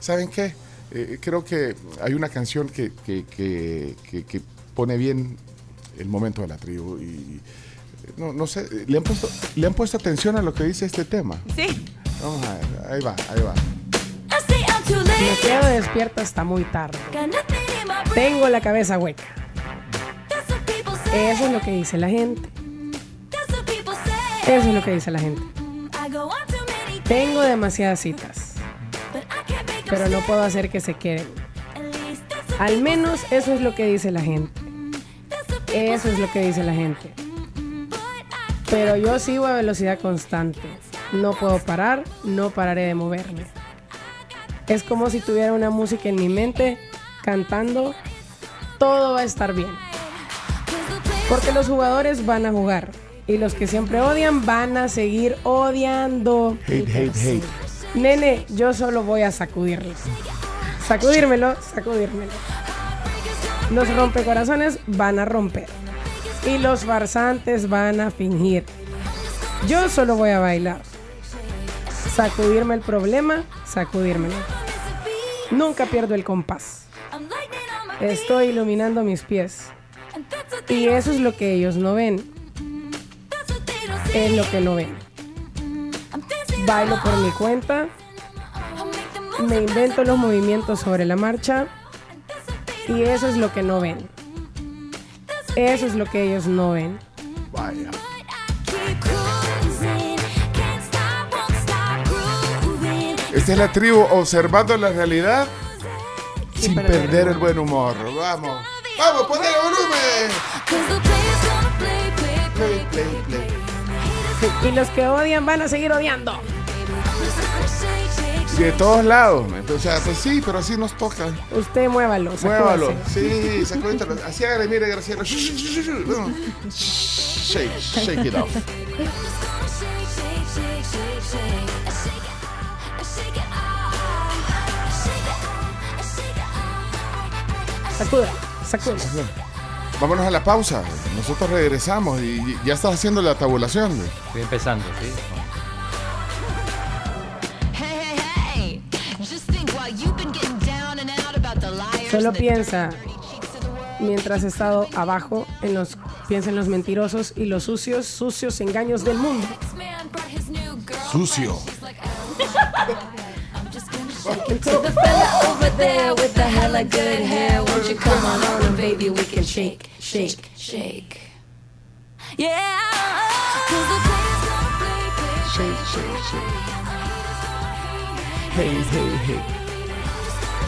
¿saben qué? Eh, creo que hay una canción que, que, que, que- que pone bien el momento de la tribu y no, no sé, ¿le han, puesto, ¿le han puesto atención a lo que dice este tema? Sí. Vamos a ver, ahí va, ahí va. Me quedo despierta hasta muy tarde. Tengo la cabeza hueca. Eso es lo que dice la gente. Eso es lo que dice la gente. Tengo demasiadas citas, pero no puedo hacer que se queden. Al menos eso es lo que dice la gente. Eso es lo que dice la gente. Pero yo sigo a velocidad constante. No puedo parar, no pararé de moverme. Es como si tuviera una música en mi mente cantando. Todo va a estar bien. Porque los jugadores van a jugar. Y los que siempre odian van a seguir odiando. Hate, hate, hate. Nene, yo solo voy a sacudirlo. Sacudírmelo, sacudírmelo. Los rompecorazones van a romper. Y los farsantes van a fingir. Yo solo voy a bailar. Sacudirme el problema, sacudírmelo. Nunca pierdo el compás. Estoy iluminando mis pies. Y eso es lo que ellos no ven. Es lo que no ven. Bailo por mi cuenta. Me invento los movimientos sobre la marcha. Y eso es lo que no ven. Eso es lo que ellos no ven. Vaya. Esta es la tribu observando la realidad sin perder el buen humor. Vamos. Vamos, ponle el volumen. Play, play, play. Y los que odian van a seguir odiando. De todos lados. Entonces, pues sí, pero así nos toca. Usted muévalo. Muévalo. Sí, sacudítelo. Así hágale, mire, Graciela. Shake, shake it off. Sacuda, sacuda. Vámonos a la pausa. Nosotros regresamos y ya estás haciendo la tabulación. Estoy empezando, ¿sí? Solo piensa, mientras he estado abajo, en los, piensa en los mentirosos y los sucios, sucios engaños del mundo. Sucio. To the fella over there with the hella good hair, won't you come on over, baby? We can shake, shake, shake. Yeah. 'Cause the players gonna play, play, Shake, shake, shake. Hey, hey, hey.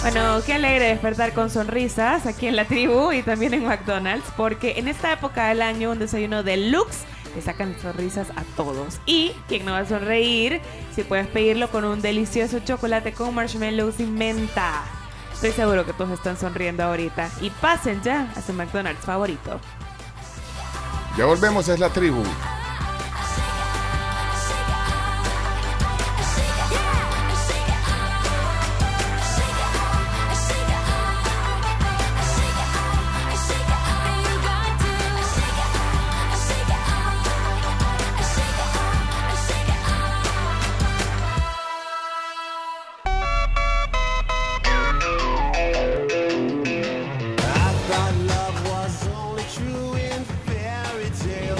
Bueno, qué alegre despertar con sonrisas aquí en la tribu y también en McDonald's, porque en esta época del año un desayuno deluxe te sacan sonrisas a todos. Y quien no va a sonreír, si puedes pedirlo con un delicioso chocolate con marshmallows y menta. Estoy seguro que todos están sonriendo ahorita. Y pasen ya a su McDonald's favorito. Ya volvemos, es la tribu.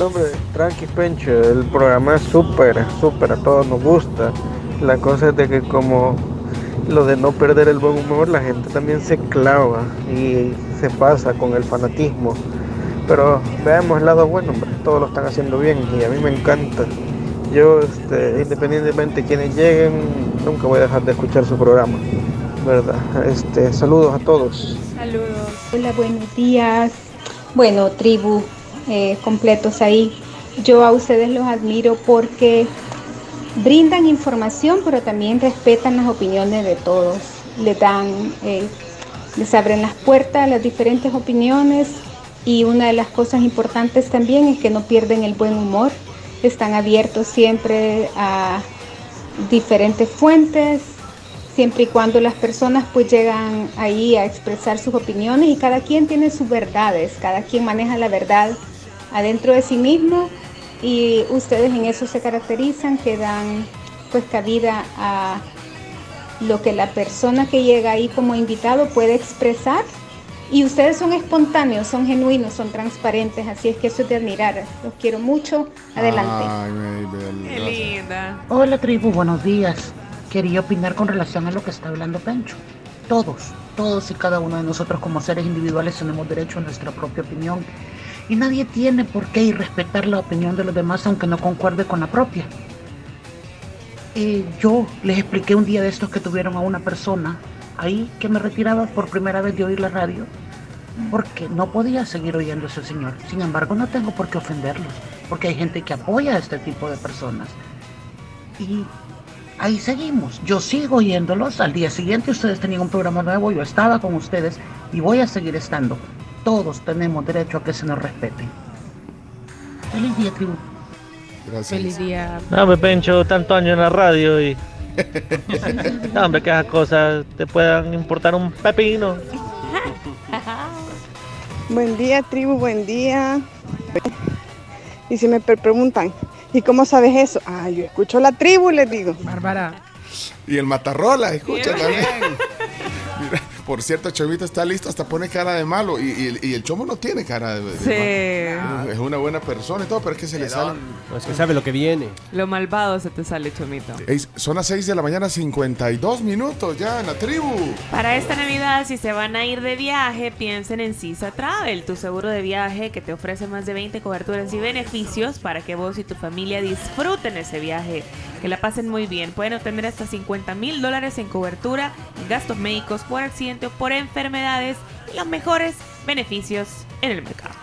No, hombre, tranqui Pencho, el programa es súper, súper, a todos nos gusta. La cosa es de que como lo de no perder el buen humor, la gente también se clava y se pasa con el fanatismo. Pero veamos el lado bueno, todos lo están haciendo bien y a mí me encanta. Yo, este, independientemente de quienes lleguen, nunca voy a dejar de escuchar su programa, ¿verdad? Este, saludos a todos. Saludos. Hola, buenos días. Bueno, tribu eh, completos ahí. Yo a ustedes los admiro porque brindan información, pero también respetan las opiniones de todos. Les dan, eh, les abren las puertas a las diferentes opiniones y una de las cosas importantes también es que no pierden el buen humor. Están abiertos siempre a diferentes fuentes, siempre y cuando las personas pues llegan ahí a expresar sus opiniones y cada quien tiene sus verdades, cada quien maneja la verdad adentro de sí mismo y ustedes en eso se caracterizan, que dan pues cabida a lo que la persona que llega ahí como invitado puede expresar y ustedes son espontáneos, son genuinos, son transparentes, así es que eso es de admirar. Los quiero mucho. Adelante. Ay, Mabel, Qué linda. Hola tribu, buenos días. Quería opinar con relación a lo que está hablando Pencho. Todos, todos y cada uno de nosotros como seres individuales tenemos derecho a nuestra propia opinión. Y nadie tiene por qué irrespetar la opinión de los demás aunque no concuerde con la propia. Eh, yo les expliqué un día de estos que tuvieron a una persona ahí que me retiraba por primera vez de oír la radio. porque no podía seguir oyendo a ese señor. Sin embargo, no tengo por qué ofenderlos, porque hay gente que apoya a este tipo de personas. Y ahí seguimos. Yo sigo oyéndolos. Al día siguiente ustedes tenían un programa nuevo, yo estaba con ustedes y voy a seguir estando. Todos tenemos derecho a que se nos respete. Feliz día, tribu. Gracias. Feliz día. No, me pencho tanto año en la radio y. No, hombre, que esas cosas te puedan importar un pepino. Buen día, tribu, buen día. Y si me pre- preguntan, ¿y cómo sabes eso? Ah, yo escucho la tribu, les digo. Bárbara. Y el Matarrola, escucha también. Por cierto, Chovito está listo, hasta pone cara de malo. Y, y el- y el Chomo no tiene cara de, de Sí. malo. Es una buena persona y todo, pero es que se le sale. No, es que sabe lo que viene. Lo malvado se te sale, Chomito. Son las 6 de la mañana, 52 minutos ya en la tribu. Para esta Navidad, si se van a ir de viaje, piensen en Sisa Travel, tu seguro de viaje que te ofrece más de 20 coberturas y beneficios para que vos y tu familia disfruten ese viaje, que la pasen muy bien. Pueden obtener hasta 50 mil dólares en cobertura, en gastos médicos por accidente o por enfermedades y los mejores beneficios en el mercado.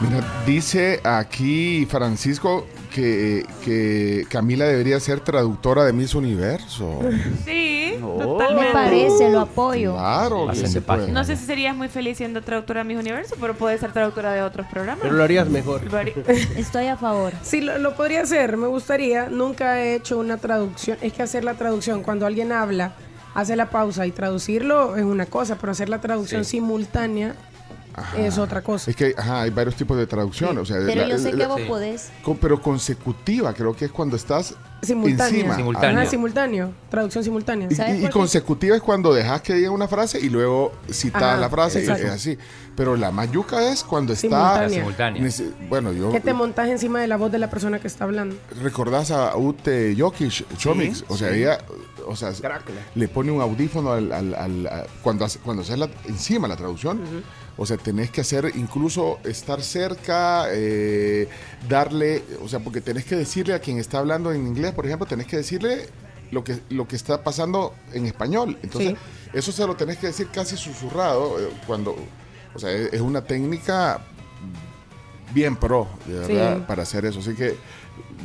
Mira, dice aquí Francisco que, que Camila debería ser traductora de Miss Universo. Sí, Me totalmente. parece, lo apoyo. Claro, se puede. No sé si serías muy feliz siendo traductora de Mis Universo, pero puedes ser traductora de otros programas. Pero lo harías mejor. Estoy a favor. Sí, lo, lo podría hacer, me gustaría. Nunca he hecho una traducción. Es que hacer la traducción, cuando alguien habla, hace la pausa y traducirlo es una cosa, pero hacer la traducción Sí. simultánea es otra cosa. Es que ajá, hay varios tipos de traducción. O sea, Pero la- yo sé la- que vos podés. con- pero consecutiva, creo que es cuando estás Simultánea. encima. Ajá, simultáneo. Traducción simultánea. Y, y consecutiva es cuando dejas que diga una frase y luego citas Ajá, la frase. Exacto. es así. Pero la mayuca es cuando está. Simultánea. Bueno, yo. Que te montas encima de la voz de la persona que está hablando. ¿Recordás a Ute Jokic, Chomix? o sea, sí. ella o sea, le pone un audífono al, al- al- a- cuando, hace- cuando haces la, encima la traducción. O sea, tenés que hacer, incluso estar cerca, eh, darle, o sea, porque tenés que decirle a quien está hablando en inglés, por ejemplo, tenés que decirle lo que, lo que está pasando en español. Entonces, Sí. eso se lo tenés que decir casi susurrado, eh, cuando, o sea, es, es una técnica bien pro, de verdad, Sí. para hacer eso. Así que...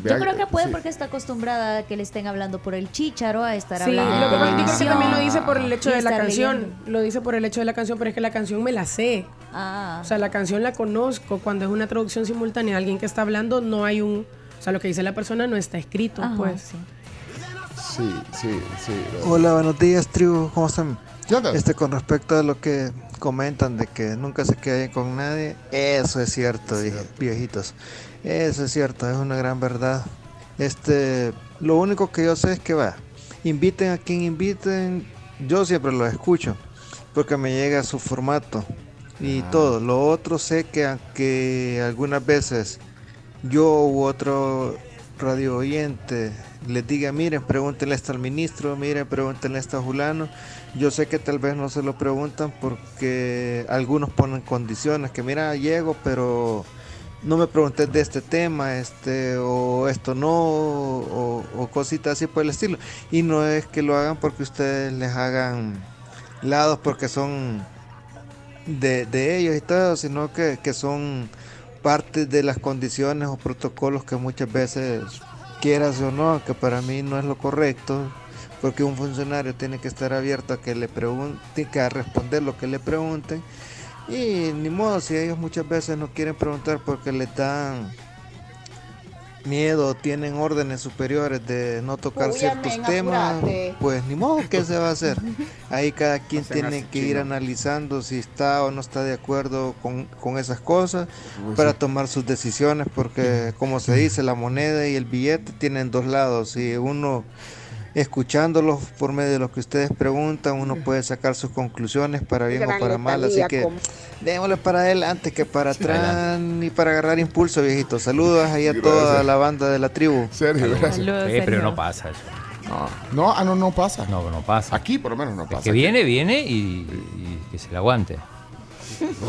Yo creo que puede sí. porque está acostumbrada a que le estén hablando por el chícharo, a estar Sí, hablando lo que pasa es que también lo dice por el hecho de la canción. leyendo. Lo dice por el hecho de la canción, pero es que la canción me la sé. Ah. O sea, la canción la conozco. Cuando es una traducción simultánea, alguien que está hablando, no hay un. O sea, lo que dice la persona no está escrito, Ajá, pues. Sí, sí, sí. Hola, buenos días, tribu. ¿Cómo están? Este, con respecto a lo que comentan de que nunca se queden con nadie, eso es cierto, vie- viejitos. Eso es cierto, es una gran verdad. Este, lo único que yo sé es que va, inviten a quien inviten, yo siempre los escucho, porque me llega su formato y todo. Lo otro sé que aunque algunas veces yo u otro radio oyente les diga, miren, pregúntenle esto al ministro, miren, pregúntenle esto a Julano. Yo sé que tal vez no se lo preguntan porque algunos ponen condiciones, que mira, llego, pero no me preguntes de este tema, este, o esto no, o, o cositas así por el estilo. Y no es que lo hagan porque ustedes les hagan lados porque son de, ellos y todo, sino que, que son parte de las condiciones o protocolos que muchas veces quieras o no, que para mí no es lo correcto, porque un funcionario tiene que estar abierto a que le pregunten, a responder lo que le pregunten, y ni modo, si ellos muchas veces no quieren preguntar porque les dan miedo, tienen órdenes superiores de no tocar Uy, ciertos temas, pues ni modo, ¿qué se va a hacer? Ahí cada quien tiene que ir analizando si está o no está de acuerdo con, con esas cosas para sí. tomar sus decisiones, porque como se dice, la moneda y el billete tienen dos lados y uno escuchándolos por medio de lo que ustedes preguntan, uno puede sacar sus conclusiones para bien o para mal, así que como- démosle para adelante que para atrás ni para agarrar impulso, viejito. Saludos ahí a toda la banda de la tribu. Sergio, gracias. Saludos, Eh, pero no pasa eso. No, ah, no, no pasa. No, no pasa. Aquí por lo menos no pasa. Que viene, viene y, y que se le aguante.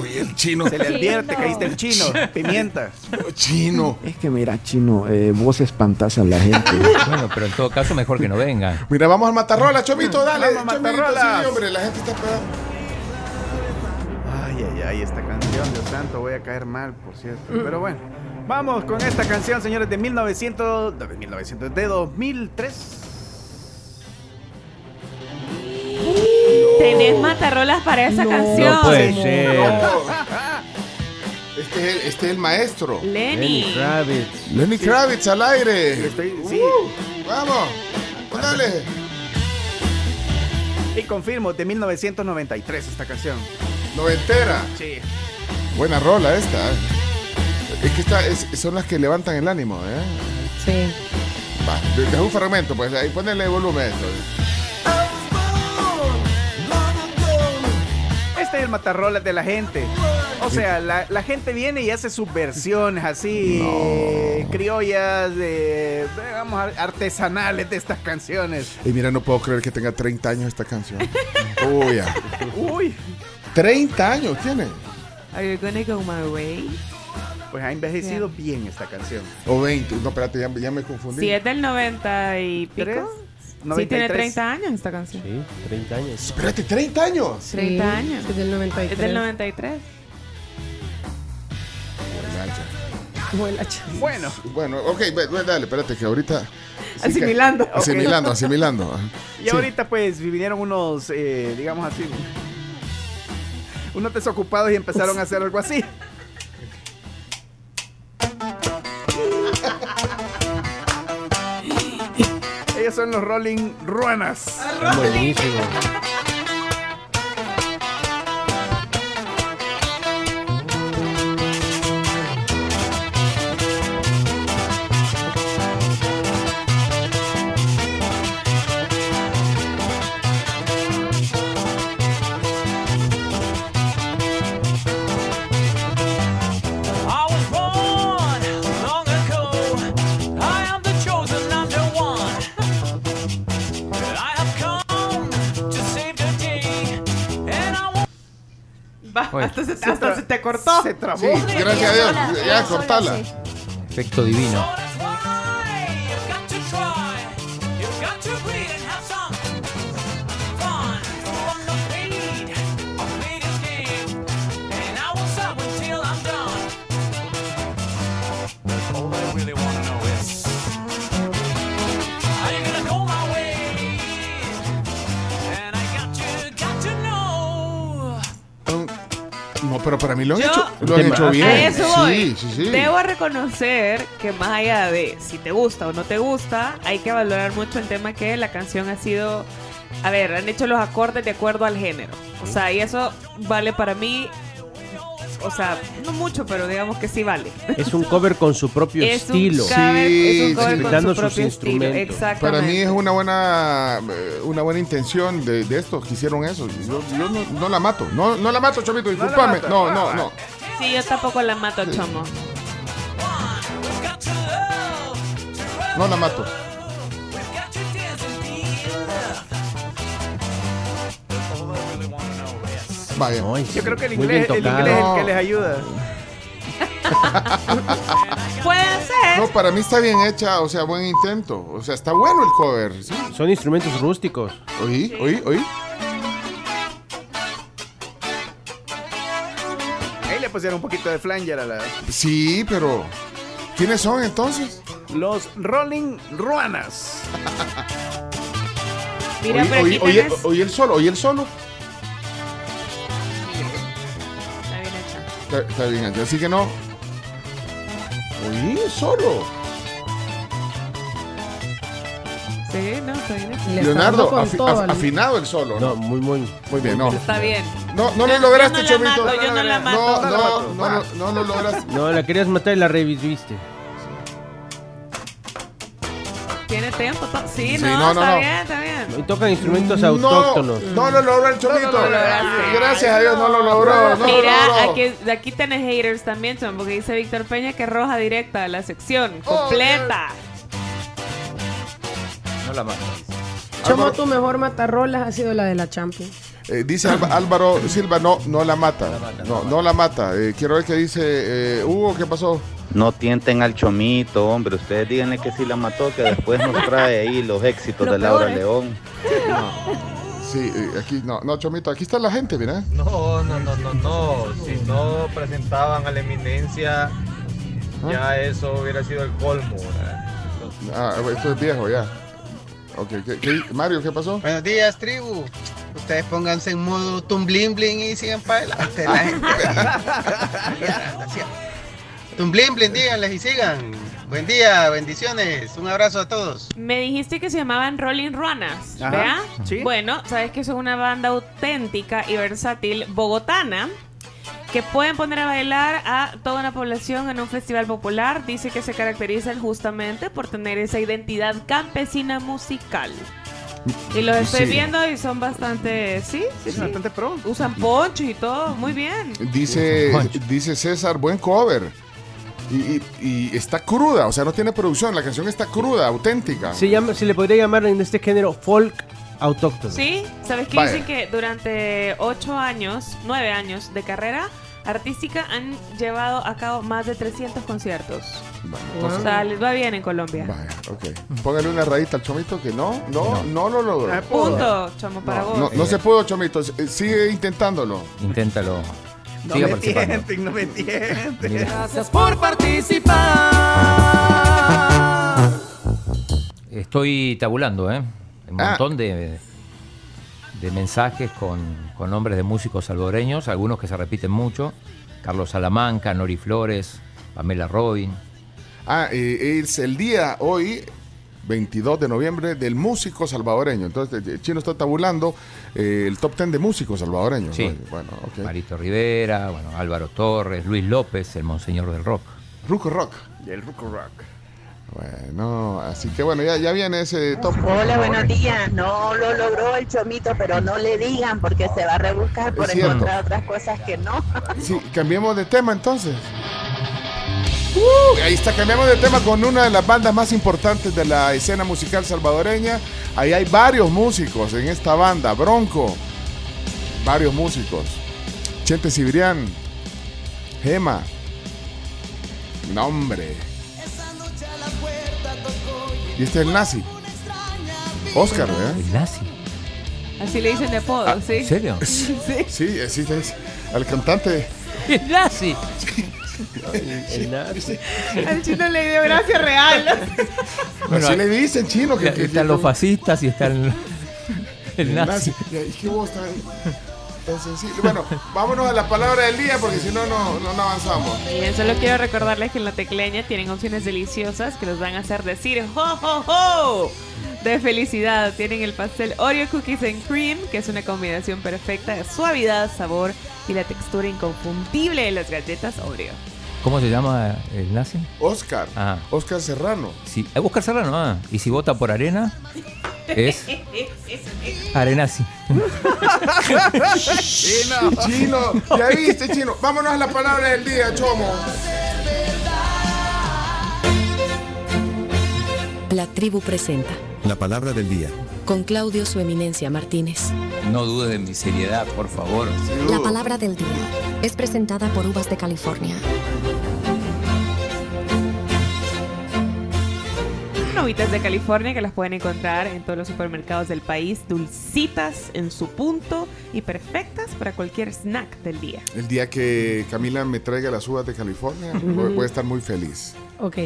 Uy, el chino. Se le advierte, caíste el chino. Pimienta. Chino. Es que mira, chino, eh, vos espantás a la gente. Bueno, pero en todo caso mejor que no vengan. Mira, vamos al Matarrola, Chomito, dale. Vamos, Chomito, Matarrola. sí, hombre, la gente está esperando. Ay, ay, ay, esta canción, Dios santo, voy a caer mal, por cierto. Pero bueno, vamos con esta canción, señores, de 1900, de 1900, de 2003. Tenés matarrolas para esa canción. No puede ser. Este es el, este es el maestro. Lenny. Kravitz. Lenny Kravitz al aire. Estoy- sí. Uh, vamos. Dale. Y confirmo, de 1993 esta canción. Noventera. Sí. Buena rola esta. eh. Es que esta es- son las que levantan el ánimo, ¿eh? Sí. Va, de- deja un fragmento, pues ahí ponele volumen a esto. Este es el matarrolas de la gente. O sea, la, la gente viene y hace sus versiones así, criollas, de, digamos, ar- artesanales de estas canciones. Y mira, no puedo creer que tenga 30 años esta canción. Uy, ya. Uy, 30 años tiene. Are you gonna go my way? pues ha envejecido bien esta canción. O 20. No, espérate, ya, ya me confundí. Si es del 90 y pico. ¿Tres? Sí, tiene 93. 30 años esta canción. Sí, 30 años. Espérate, 30 años. 30 años. Es del 93. Es del 93. Vuela, Bueno, Bueno, ok, dale, espérate, que ahorita. sí que- Asimilando. Asimilando, asimilando. y Sí. ahorita pues vinieron unos, eh, digamos así, unos desocupados y empezaron a hacer algo así. Son los Rolling Ruanas. Buenísimo. Oye. hasta, se, hasta se te cortó. Se trabó. Sí, gracias a Dios. Ya, cortala. Efecto divino. Mí lo han Yo- hecho, lo han hecho bien. A eso voy. Sí, sí, sí. Debo reconocer que más allá de si te gusta o no te gusta, hay que valorar mucho el tema que la canción ha sido. A ver, han hecho los acordes de acuerdo al género. O sea, y eso vale para mí. O sea, no mucho, pero digamos que sí vale. Es un cover con su propio Es un estilo. cover- es un Sí, cover sí. con Dando su sus propio estilo. instrumentos. Exactamente. Para mí es una buena eh, una buena intención de, de estos que hicieron eso. Yo, yo no, no la mato. No, no la mato, Chomito, discúlpame. No, no, no. Sí, yo tampoco la mato, chomo. No la mato. Vaya. Ay, Yo creo que el muy bien inglés, el tocado. inglés es el que les ayuda. Puede ser. No, para mí está bien hecha, o sea, buen intento. O sea, está bueno el cover. ¿sí? Son instrumentos rústicos. Oí, oí, oí. Ahí le pusieron un poquito de flanger a la... Sí, pero. ¿Quiénes son entonces? Los Rolling Ruanas. Mira, oí, pero oí, aquí oí- tenés- oí el solo, oí el solo. Está, está bien, así que no. Oí el solo. Sí, no, está bien hecha. Le está Leonardo, afi- todo af- afinado el solo. No, No, muy, muy. muy bien, no. Está bien. No, no Yo- lo lograste, yo no la Chomito. mato, yo no la mato. No, no, no, no lo lograste. No, la querías matar y la reviviste. Tiene tiempo. Sí, Sí, no, no, no, está no. bien, está bien. Y tocan instrumentos No, autóctonos. no lo logró el Chomito. No. Gracias a Dios no lo logró. No lo Mira, aquí, de aquí tenés haters también, Chon, porque dice Víctor Peña que roja directa a la sección, Oh, completa. No la mato. Chomo, tu mejor matarrolas ha sido la de la Champions. Eh, dice Álvaro Silva, no, no la mata. No, no la mata. Eh, quiero ver qué dice eh, Hugo, ¿qué pasó? No tienten al chomito, hombre. Ustedes díganle que sí la mató, que después nos trae ahí los éxitos Lo de Laura peor León. Sí, aquí, no, no, Chomito, aquí está la gente, mira. No, no, no, no, no. Si no presentaban a la eminencia, ya eso hubiera sido el colmo. ¿verdad? Ah, esto es viejo ya. Ok, ¿qué- qué- Mario, ¿qué pasó? Buenos días, tribu. Ustedes pónganse en modo tumblin blin y sigan para adelante. La gente. tumblin blin, díganles y sigan. Buen día, bendiciones. Un abrazo a todos. Me dijiste que se llamaban Rolling Ruanas, Ajá, ¿vea? sí. Bueno, sabes que son una banda auténtica y versátil bogotana que pueden poner a bailar a toda una población en un festival popular. Dice que se caracterizan justamente por tener esa identidad campesina musical. Y los estoy Sí. viendo y son bastante, sí, sí, sí. bastante pro. Usan ponchos y todo, muy bien. Dice, dice César, buen cover. Y, y- y está cruda, o sea, no tiene producción. La canción está cruda, auténtica. Se, llama, se le podría llamar en este género folk autóctono. Sí, ¿sabes qué? Vaya. Dicen que durante ocho años, nueve años de carrera artística han llevado a cabo más de 300 conciertos. entonces- o sea, les va bien en Colombia. Ok. Póngale una rayita al chomito que no, no, no, lo logró. Ah, punto, chamo, para vos. No, no se pudo, chomito. Eh, Sigue intentándolo. Inténtalo. No Siga me tienten, no me tienten. Mira. Gracias por participar. Estoy tabulando, ¿eh? Un Ah. montón de, de mensajes con, con nombres de músicos salvadoreños, algunos que se repiten mucho. Carlos Salamanca, Nori Flores, Pamela Robin. Ah, eh, es el día hoy, 22 de noviembre, del músico salvadoreño. Entonces, el chino está tabulando eh, el top 10 de músicos salvadoreños. Sí. ¿no? Bueno, ok. Marito Rivera, bueno, Álvaro Torres, Luis López, el monseñor del rock. Ruco Rock. El Ruco Rock. Bueno, así que bueno, ya, ya viene ese top. Hola, buenos días. No lo logró el chomito, pero no le digan porque se va a rebuscar por encontrar otras cosas que no. Sí, cambiemos de tema entonces. Uh, ahí está, cambiamos de tema con una de las bandas más importantes de la escena musical salvadoreña. Ahí hay varios músicos en esta banda, Bronco. Varios músicos. Chente Cibrián, Gema. Nombre. Y este es el nazi. Oscar, ¿verdad? El nazi. Así le dicen de apodo, Ah, ¿sí? ¿En serio? Sí. Sí, así dice. Al cantante. El nazi. El nazi. Al chino le dio gracia real. Bueno, así le dicen chino. Que, que- están los fascistas y están el nazi. Y qué voz tan, tan sensible. Bueno, vámonos a la palabra del día porque si no, no, no, no avanzamos. Bien, solo quiero recordarles que en la tecleña tienen opciones deliciosas que los van a hacer decir ¡Ho, ho, ho! De felicidad. Tienen el pastel Oreo Cookies and Cream, que es una combinación perfecta de suavidad, sabor y la textura inconfundible de las galletas Oreo. ¿Cómo se llama el nazi? Oscar. Ah. Oscar Serrano. Sí, eh, Oscar Serrano, ah. Y si vota por Arena, es Arenazi. Chino. Chino. Ya viste, chino. Vámonos a la palabra del día, chomo. La tribu presenta La palabra del día. con Claudio Su Eminencia Martínez. No dudes de mi seriedad, por favor. La palabra del día es presentada por Uvas de California. Novitas de California que las pueden encontrar en todos los supermercados del país, dulcitas en su punto y perfectas para cualquier snack del día. El día que Camila me traiga las uvas de California, voy, voy a estar muy feliz. Ok,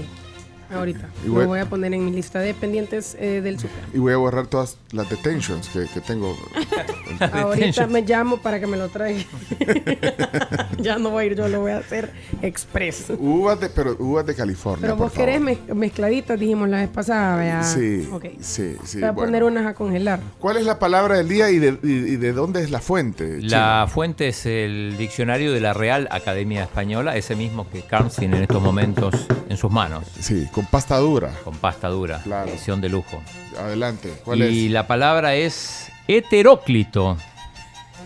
ahorita. Y Lo voy- voy a poner en mi lista de pendientes eh, del super. Y voy a borrar todas las detentions que, que tengo. Ahorita me llamo para que me lo traiga. ya no voy a ir, yo lo voy a hacer express. Uvas de, pero uvas de California. Pero por vos querés favor. mezcladitas, dijimos la vez pasada. Sí, Ok. sí, sí. voy a bueno. poner unas a congelar. ¿Cuál es la palabra del día y de, y- y de dónde es la fuente? La fuente es el diccionario de la Real Academia Española, ese mismo que Carnes tiene en estos momentos en sus manos. Sí, con pasta dura. Con pasta dura, edición de lujo. Adelante, ¿cuál y es? la palabra es heteróclito.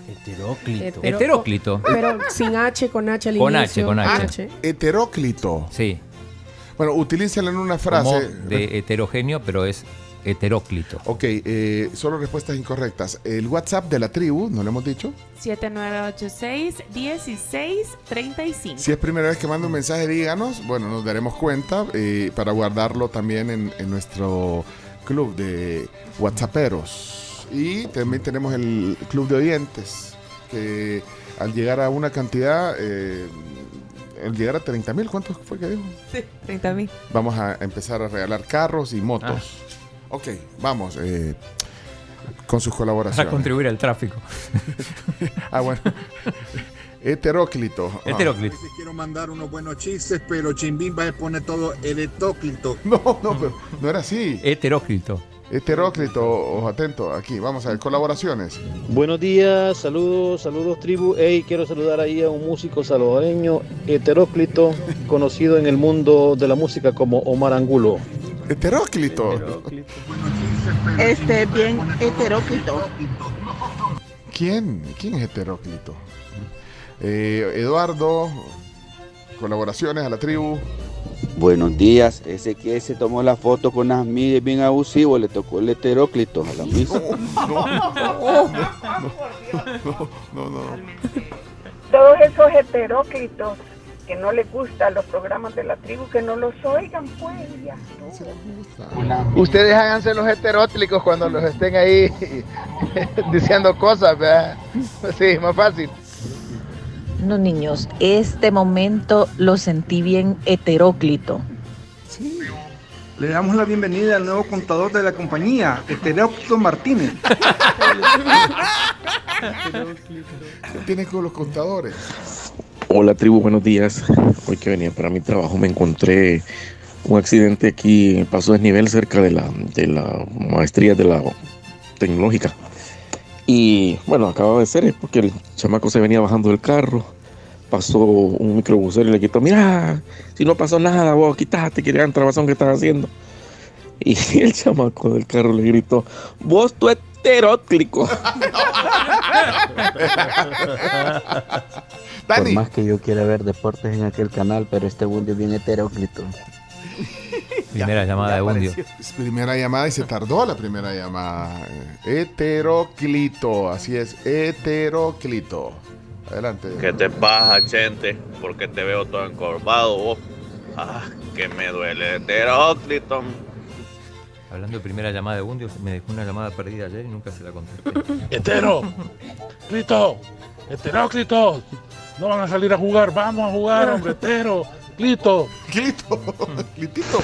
Heteróclito. Heteróclito. Pero sin H, con H al Con inicio. H, con H. Heteróclito. Sí. Bueno, utilícenlo en una Como frase. de heterogéneo, pero es heteróclito. Ok, eh, solo respuestas incorrectas. El WhatsApp de la tribu, ¿no lo hemos dicho? 7986-1635. Si es primera vez que manda un mensaje, díganos. Bueno, nos daremos cuenta eh, para guardarlo también en, en nuestro club de WhatsApperos. Y también tenemos el club de oyentes, que al llegar a una cantidad, eh, al llegar a 30 mil, ¿cuánto fue que dijo? Sí, 30 mil. Vamos a empezar a regalar carros y motos. Ok, vamos. eh, con sus Para colaboraciones. contribuir al tráfico. ah, bueno. Heteróclito. Ah. Heteróclito. Quiero mandar unos buenos chistes, pero Chimbín va a poner todo heteróclito. No, no, pero no era así. Heteróclito. Heteróclito, ojo atento. Aquí, vamos a ver, colaboraciones. Buenos días, saludos, saludos tribu. Hey, quiero saludar ahí a un músico salvadoreño, heteróclito, conocido en el mundo de la música como Omar Angulo. Heteróclito. Este, bien heteróclito. ¿Quién? ¿Quién es heteróclito? Eh, Eduardo, colaboraciones a la tribu. Buenos días, ese que se tomó la foto con las mides bien abusivo, le tocó el heteróclito a la misa. No, no, no. Todos esos heteróclitos que no les gustan los programas de la tribu, que no los oigan, pues ya. Ustedes háganse los heteróclicos cuando los estén ahí diciendo cosas, ¿verdad? Sí, más fácil. No, niños, este momento lo sentí bien heteróclito. Le damos la bienvenida al nuevo contador de la compañía, Heteróclito Martínez. ¿Qué tiene con los contadores? Hola tribu, buenos días. Hoy que venía para mi trabajo me encontré un accidente aquí en Paso Desnivel cerca de la, de la maestría de la tecnológica. Y bueno, acababa de ser porque el chamaco se venía bajando del carro, pasó un microbusero y le quitó, mira, si no pasó nada, vos quítate, que gran trabazón que estás haciendo. Y el chamaco del carro le gritó, vos tú heteróclico. Por más que yo quiera ver deportes en aquel canal, pero este bundio es bien heteróclito. Primera llamada de Bundio. Primera llamada y se tardó la primera llamada. Eh, Heteróclito, así es, heteróclito. Adelante. ¿Qué te pasa, Chente? Porque te veo todo encorvado vos. Ah, que me duele el heteróclito. Hablando de primera llamada de Bundio, me dejó una llamada perdida ayer y nunca se la conté. Hetero, Clito, heteróclitos, no van a salir a jugar, vamos a jugar, hombre, hetero, Clito. Clito, Clitito.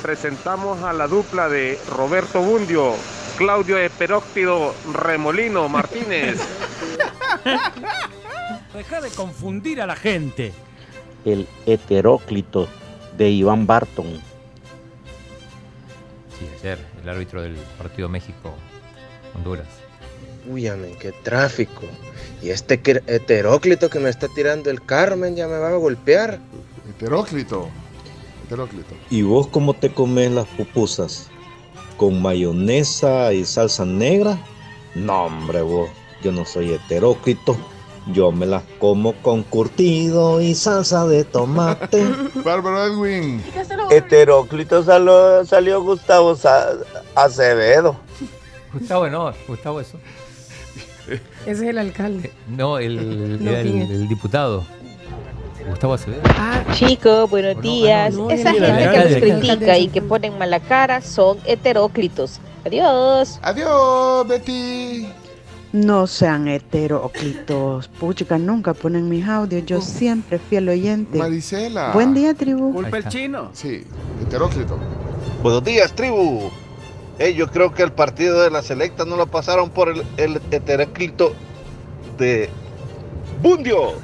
Presentamos a la dupla de Roberto Bundio, Claudio Eperóctido Remolino Martínez. Deja de confundir a la gente. El heteróclito de Iván Barton. Sí, ayer, el árbitro del partido México-Honduras. Uy, amén, qué tráfico. Y este heteróclito que me está tirando el Carmen ya me va a golpear. Heteróclito. Heteróclito. ¿Y vos cómo te comes las pupusas? ¿Con mayonesa y salsa negra? No, hombre, vos, yo no soy heterócrito. Yo me las como con curtido y salsa de tomate. Bárbaro Edwin. Heteróclito salió, salió Gustavo Sa- Acevedo. Gustavo no, Gustavo eso. Ese es el alcalde. No, el, No, era el, diputado. Gustavo Acevedo. Chicos, buenos días. no, Esa gente que nos critica y que ponen mala cara son heteróclitos. Adiós. Adiós, Betty. No sean heteróclitos. Puchica, nunca ponen mis audios. Yo siempre fiel oyente. Maricela. Buen día, tribu. Culpa el chino. Sí, heteróclito. Buenos días, tribu. Eh, yo creo que el partido de la selecta no lo pasaron por el, el heteróclito de Bundio.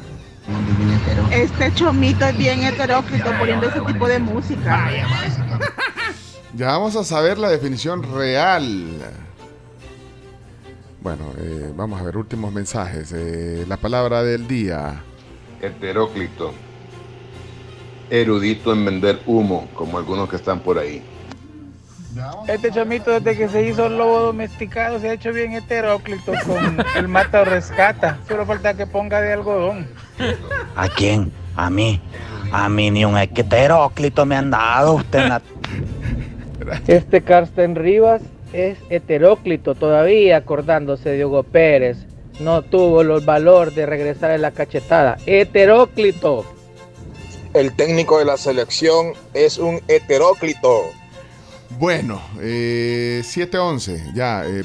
Este chomito es bien heteróclito poniendo ese tipo de música. Ya vamos a saber la definición real. Bueno, eh, vamos a ver últimos mensajes. Eh, la palabra del día. Heteróclito. Erudito en vender humo, como algunos que están por ahí. Este chomito desde que se hizo lobo domesticado se ha hecho bien heteróclito con el mata o rescata. Solo falta que ponga de algodón. ¿A quién? A mí. A mí ni un heteróclito me han dado usted la Este Carsten Rivas es heteróclito todavía acordándose de Hugo Pérez. No tuvo el valor de regresar en la cachetada. Heteróclito. El técnico de la selección es un heteróclito. Bueno, eh, 7-11. Ya, eh,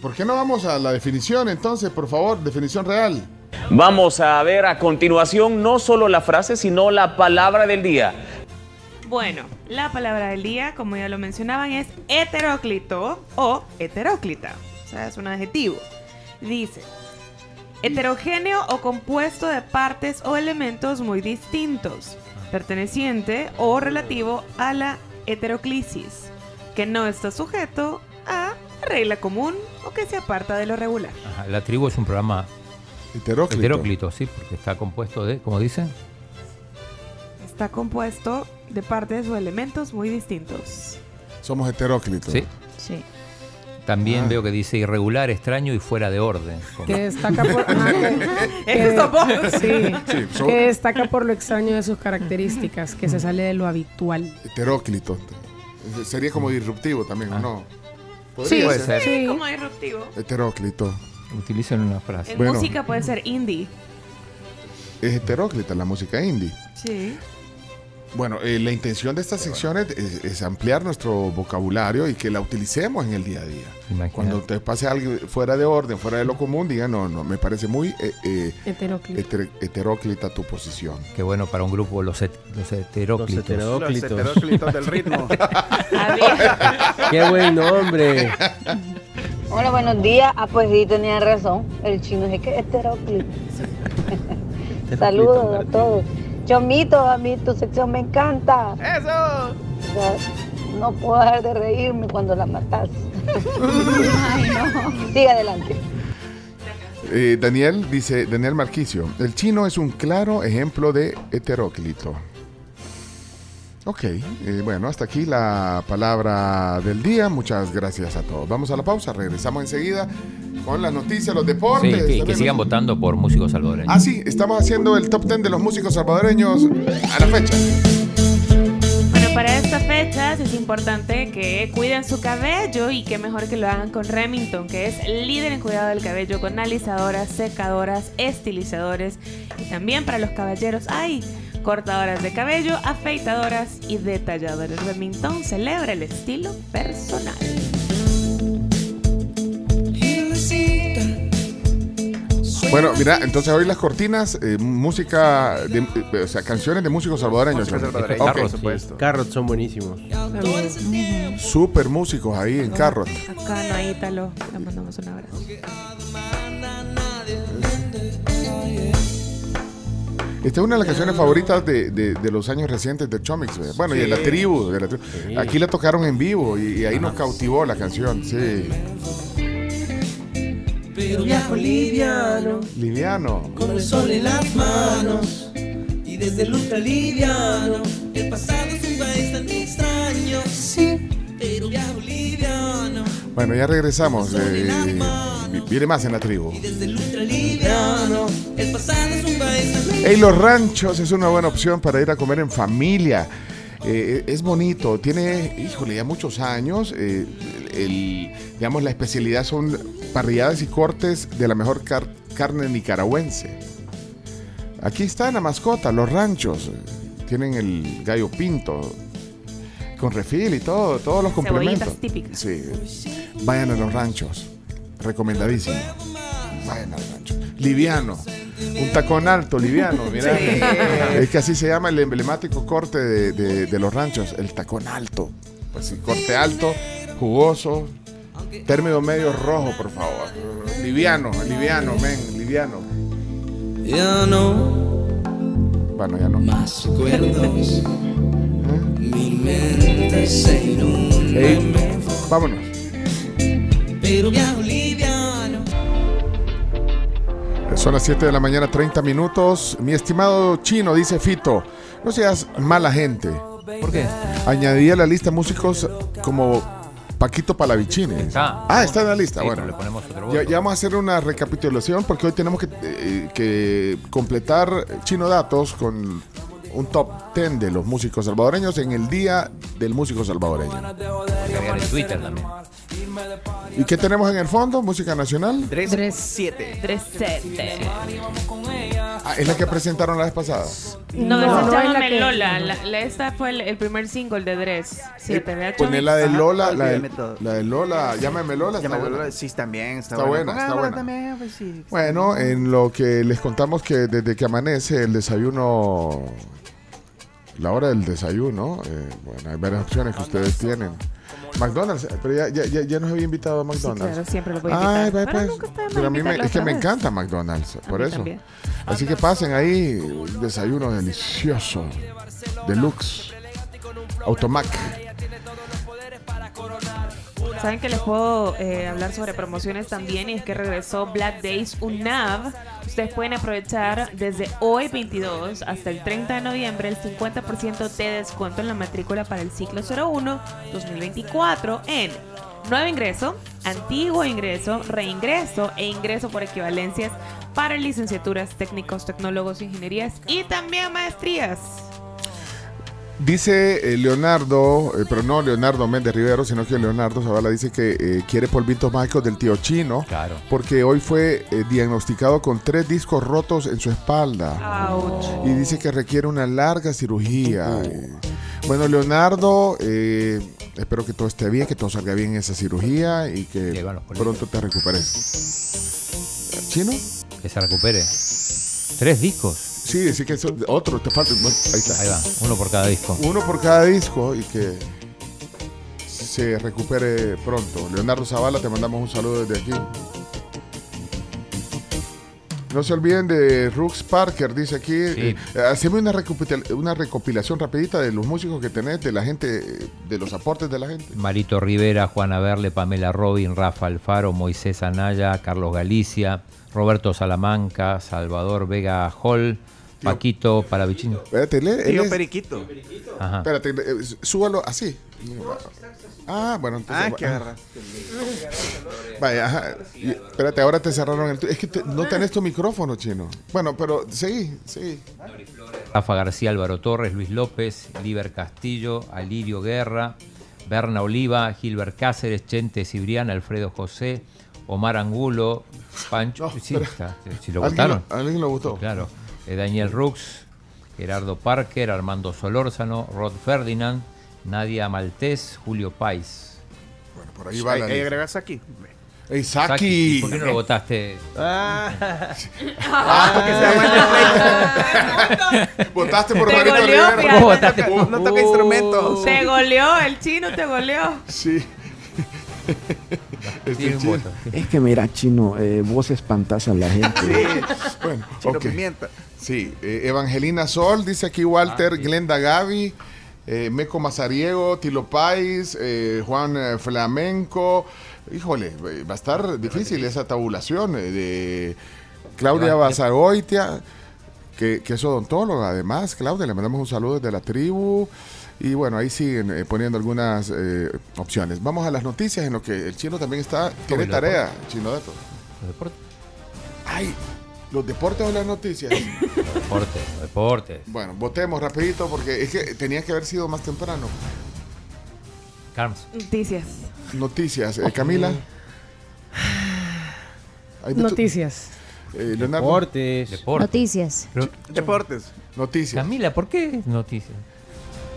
¿Por qué no vamos a la definición entonces, por favor? Definición real. Vamos a ver a continuación no solo la frase, sino la palabra del día. Bueno, la palabra del día, como ya lo mencionaban, es heteróclito o heteróclita. O sea, es un adjetivo. Dice, heterogéneo o compuesto de partes o elementos muy distintos, perteneciente o relativo a la heteroclisis, que no está sujeto a regla común o que se aparta de lo regular. Ajá, La tribu es un programa Heteróclito. heteróclito, sí, porque está compuesto de, como dice, Está compuesto de partes o elementos muy distintos. Somos heteróclitos. Sí. También Ah. veo que dice irregular, extraño y fuera de orden. Como- Que destaca por, ajá, que- Eso somos. sí, Sí, so- que destaca por lo extraño de sus características, que se sale de lo habitual. Heteróclito. Sería como disruptivo también, ¿o no? Sí, puede ser. ser. Sí, como disruptivo. Heteróclito. Utilicen una frase. En Bueno. música puede ser indie. Es heteróclita la música indie. Sí. Bueno, eh, la intención de estas secciones es, es ampliar nuestro vocabulario y que la utilicemos en el día a día. Imagínate. Cuando te pase algo fuera de orden, fuera de lo común, diga, no, no, me parece muy eh, eh, heter- heteróclita tu posición. Qué bueno para un grupo los, het- los heteróclitos. Los Los heteróclitos del ritmo. Qué buen nombre. Hola, buenos días. Ah, pues sí, tenía razón. El chino es que es heteróclito. Saludos a todos. Chomito, a mí tu sección me encanta. ¡Eso! No puedo dejar de reírme cuando la matas. Ay, no. Sigue adelante. Eh, Daniel dice, Daniel Marquicio, el chino es un claro ejemplo de heteróclito. Ok, eh, bueno, hasta aquí la palabra del día. Muchas gracias a todos. Vamos a la pausa, regresamos enseguida con las noticias, los Sí, deportes. que, que también. sigan votando por músicos salvadoreños. Ah, sí, estamos haciendo el top 10 de los músicos salvadoreños a la fecha. Bueno, para estas fechas es importante que cuiden su cabello y que mejor que lo hagan con Remington, que es líder en cuidado del cabello con alisadoras, secadoras, estilizadores y también para los caballeros hay cortadoras de cabello, afeitadoras y detalladores. Remington celebra el estilo personal. Bueno, mira, entonces hoy las cortinas, eh, música, de, eh, o sea, canciones de músicos salvadoreños. Música salvadoreña, Ok. por supuesto. Carrots son buenísimos. Super músicos ahí en Carrot. Acá no Ítalo, le mandamos un abrazo. Esta es una de las canciones favoritas de, de- de los años recientes de Chomix. ¿verdad? Bueno, y de la tribu. de la tribu. Sí. Aquí la tocaron en vivo y, y ahí nos cautivó la canción. Sí. Pero viajo liviano, Liviano. con el sol en las manos. Y desde el ultra liviano, el pasado es un país tan extraño. Sí, pero viajo liviano, Bueno, ya regresamos. eh, viene más en la tribu. desde el ultra liviano, el pasado es un país Hey, los ranchos es una buena opción para ir a comer en familia. Eh, es bonito, tiene, híjole, ya muchos años. eh, el, digamos, la especialidad son parrilladas y cortes de la mejor car- carne nicaragüense. Aquí está la mascota, los ranchos. Tienen el gallo pinto con refil y todo, todos los complementos. Típicas. Sí. Vayan a los ranchos. Recomendadísimo. Vayan a los ranchos. Liviano. Un tacón alto, liviano. Mira. Sí. Es que así se llama el emblemático corte de, de- de los ranchos. El tacón alto. Pues sí, corte alto, jugoso. Término medio rojo, por favor. Liviano, liviano, men, liviano. Ya no, Bueno, ya no. más recuerdos. Mi mente se inunda. Vámonos. Pero. Son las 7 de la mañana, 30 minutos. Mi estimado chino, dice Fito, no seas mala gente. ¿Por qué? Añadí a la lista músicos como Paquito Palavicini. Está. Ah, está en la lista. Sí, bueno, pero le ponemos otro ya, vamos a hacer una recapitulación porque hoy tenemos que, eh, que completar Chino Datos con un top 10 de los músicos salvadoreños en el Día del Músico Salvadoreño. En Twitter también. ¿Y qué tenemos en el fondo? ¿Música nacional? 3-7. 3-7. Ah, ¿Es la que presentaron la vez pasada? No, No, esa no se es llama la esta fue el, el primer single de Dres. 7, ¿verdad, Poné la de Lola, la de, la de Lola, llámame Lola, está Llámame buena. Lola, Sí, también está, Está buena, Ponga está Lola buena. también, pues sí. Bueno, en lo que les contamos que desde que amanece el desayuno, la hora del desayuno, eh, bueno, hay varias opciones que ustedes tienen. McDonald's, pero ya, ya, ya, ya nos había invitado a McDonald's. claro, siempre los voy a invitar. Ay, pues. nunca está Pero a mí me, es que me encanta McDonald's, por eso. también. Así que pasen ahí, un desayuno delicioso, deluxe, Automac. Saben que les puedo eh, hablar sobre promociones también y es que regresó Black Days UNAV. Ustedes pueden aprovechar desde hoy 22 hasta el 30 de noviembre el 50% de descuento en la matrícula para el ciclo 01-2024 en nuevo ingreso, antiguo ingreso, reingreso e ingreso por equivalencias para licenciaturas, técnicos, tecnólogos, ingenierías y también maestrías. Dice eh, Leonardo, eh, pero no Leonardo Méndez Rivero, sino que Leonardo Zavala dice que eh, quiere polvitos mágicos del tío chino. Claro. Porque hoy fue eh, diagnosticado con tres discos rotos en su espalda. Ouch. Y dice que requiere una larga cirugía. Eh, Bueno, Leonardo, eh, espero que todo esté bien, que todo salga bien en esa cirugía y que pronto te recuperes. ¿Chino? Que se recupere. Tres discos. Sí, sí que eso, otro, te falta. Ahí está. Ahí va, uno por cada disco. Uno por cada disco y que se recupere pronto. Leonardo Zavala, te mandamos un saludo desde aquí. No se olviden de Rux Parker, dice aquí. eh, haceme una, una recopilación rapidita de los músicos que tenés, de la gente, de los aportes de la gente. Marito Rivera, Juana Verle, Pamela Robin, Rafa Alfaro, Moisés Anaya, Carlos Galicia, Roberto Salamanca, Salvador Vega Hall, Paquito Palavicino. Espérate, lee, él Tío es- Periquito. Ajá. Espérate, eh, súbalo así. Ah, bueno, entonces. Ah, que agarraste. Vaya, ajá. Y- espérate, ahora te cerraron el. tu- Es que te- no tenés tu micrófono, chino. Bueno, pero seguí, seguí. Rafa García, Álvaro Torres, Luis López, Liber Castillo, Alirio Guerra, Berna Oliva, Gilbert Cáceres, Chente Cibrián, Alfredo José, Omar Angulo, Pancho. sí, está, si lo ¿Alguien votaron. ¿Alguien lo votó? Claro. Eh, Daniel Rux, Gerardo Parker, Armando Solórzano, Rod Ferdinand, Nadia Maltés, Julio Pais. Bueno, por ahí va la agregas aquí. ¡Ey, Saki! ¿Por qué no lo votaste? Ah, Ah, porque se llama el pleito. Votaste por Te Marito goleó, Rivera. fíjate. ¿Cómo votaste? No toca instrumentos. Te goleó, el chino te goleó. Sí. Este chino. Es que mira, chino, eh, vos espantás a la gente. Bueno, Chino ok. pimienta. Sí, eh, Evangelina Sol, dice aquí Walter, Glenda Gaby, eh, Meco Mazariego, Tilo Pais, eh, Juan eh, Flamenco. Híjole, va a estar difícil esa tabulación eh, de Claudia Basagoitia, que, que es odontóloga además. Claudia, le mandamos un saludo desde la tribu. Y bueno, ahí siguen eh, poniendo algunas eh, opciones. Vamos a las noticias en lo que el chino también está. Tiene tarea, chino dato. Los deportes. Ay, los deportes o las noticias. Los deportes, los deportes. Bueno, votemos rapidito porque es que tenía que haber sido más temprano. Carms. Noticias. Noticias. Eh, Camila. Noticias. eh, Leonardo. Deportes. Deportes. Noticias. Deportes. Noticias. Camila, ¿por qué noticias?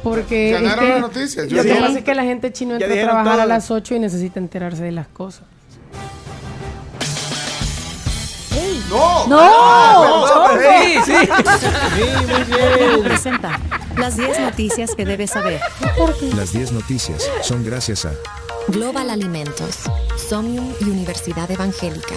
Porque es Ganaron que, las noticias. Yo lo que sí. pasa es que la gente chino entra a trabajar a todo. las 8 y necesita enterarse de las cosas. ¡No! ¡No! Sí, sí. Presenta las 10 noticias que debes saber. Las 10 noticias son gracias a Global Alimentos, Somnium y Universidad Evangélica.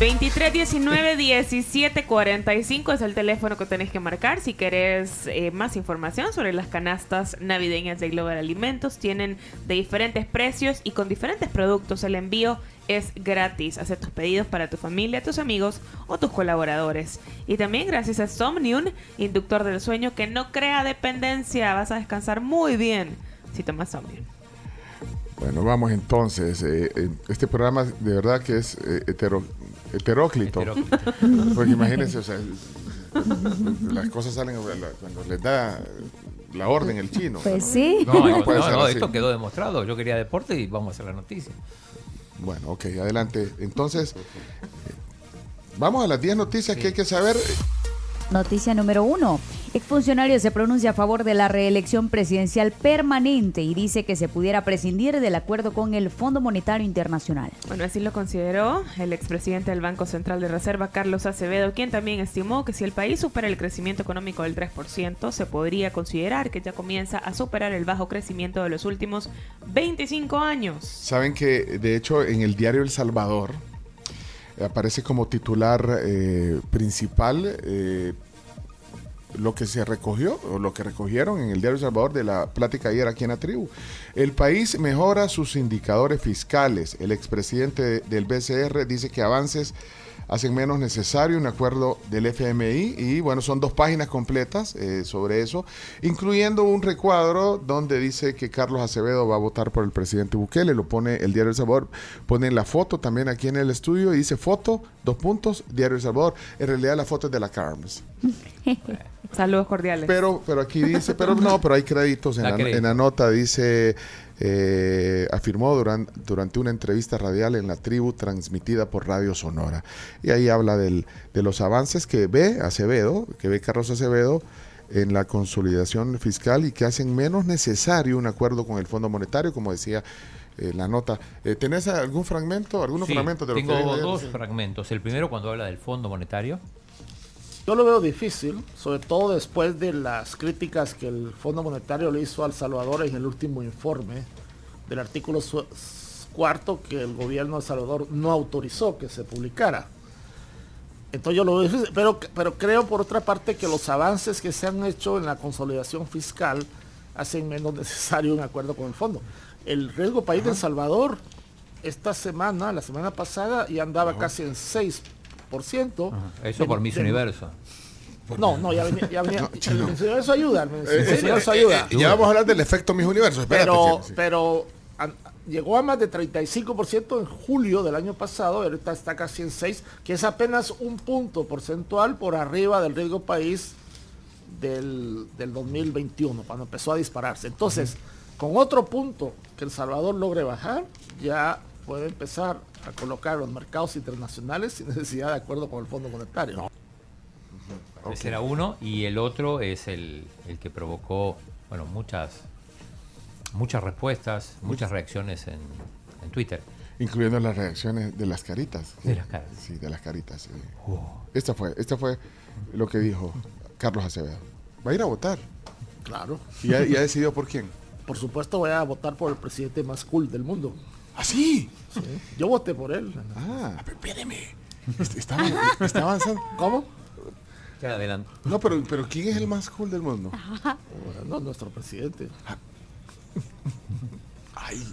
23 19 17 45 es el teléfono que tenés que marcar si querés eh, más información sobre las canastas navideñas de Global Alimentos. Tienen de diferentes precios y con diferentes productos. El envío es gratis. Haz tus pedidos para tu familia, tus amigos o tus colaboradores. Y también gracias a Somnium, inductor del sueño que no crea dependencia. Vas a descansar muy bien si tomas Somnium. Bueno, vamos entonces. eh, este programa de verdad que es eh, hetero- heteróclito. Heteróclito. Porque imagínense, o sea, Las cosas salen cuando les da la orden el chino. Pues sí. No, no, puede no, ser no, así. esto quedó demostrado. Yo quería deporte y vamos a hacer la noticia. Bueno, ok, adelante. Entonces, vamos a las 10 noticias que hay que saber. Noticia número uno. Exfuncionario se pronuncia a favor de la reelección presidencial permanente y dice que se pudiera prescindir del acuerdo con el Fondo Monetario Internacional. Bueno, así lo consideró el expresidente del Banco Central de Reserva, Carlos Acevedo, quien también estimó que si el país supera el crecimiento económico del 3%, se podría considerar que ya comienza a superar el bajo crecimiento de los últimos 25 años. Saben que, de hecho, en el diario El Salvador eh, aparece como titular eh, principal eh, lo que se recogió, o lo que recogieron en el diario El Salvador de la plática ayer aquí en la tribu. El país mejora sus indicadores fiscales. El expresidente del BCR dice que avances hacen menos necesario un acuerdo del FMI y bueno, son dos páginas completas eh, sobre eso, incluyendo un recuadro donde dice que Carlos Acevedo va a votar por el presidente Bukele, lo pone el Diario El Salvador, pone la foto también aquí en el estudio y dice foto, dos puntos, Diario El Salvador, en realidad la foto es de la Carms. Saludos cordiales. Pero, pero aquí dice, pero no, pero hay créditos en la nota, dice, eh, afirmó durante, durante una entrevista radial en la tribu transmitida por Radio Sonora. Y ahí habla del, de los avances que ve Acevedo, que ve Carlos Acevedo en la consolidación fiscal y que hacen menos necesario un acuerdo con el Fondo Monetario, como decía eh, la nota. Eh, ¿Tenés algún fragmento, algunos Sí, fragmentos de lo tengo que dos fragmentos. El primero cuando habla del Fondo Monetario. Yo lo veo difícil, sobre todo después de las críticas que el Fondo Monetario le hizo al Salvador en el último informe del artículo cuarto que el gobierno de Salvador no autorizó que se publicara. Entonces yo lo veo difícil, pero, pero creo por otra parte que los avances que se han hecho en la consolidación fiscal hacen menos necesario un acuerdo con el fondo. El riesgo país de El Salvador esta semana, la semana pasada, ya andaba casi en 6%. Eso por Miss Universo. no, no, ya venía. Ya venía No, el. Miss Universo ayuda. el Miss Eh, eh, Universo eh, ayuda. eh, ya vamos a hablar del efecto Miss Universo. Espérate, Pero, sí. pero llegó a más de 35% en julio del año pasado, ahorita está casi en 6, que es apenas un punto porcentual por arriba del riesgo país del, del 2021, cuando empezó a dispararse. Entonces, con otro punto que El Salvador logre bajar, ya puede empezar a colocar los mercados internacionales sin necesidad de acuerdo con el Fondo Monetario. Ese era uno. Y el otro es el, el que provocó, bueno, muchas, muchas respuestas, muchas reacciones en, en Twitter. Incluyendo las reacciones de las caritas. De las caras. Sí, de las caritas. sí. Esta fue, esta fue lo que dijo Carlos Acevedo. Va a ir a votar. Claro. ¿Y ya, ya decidió por quién? Por supuesto voy a votar por el presidente más cool del mundo. ¿Ah, sí? Yo voté por él. Ah, espéreme. Está, está avanzando. ¿Cómo? Ya adelante. No, pero, pero ¿quién es el más cool del mundo? No, nuestro presidente.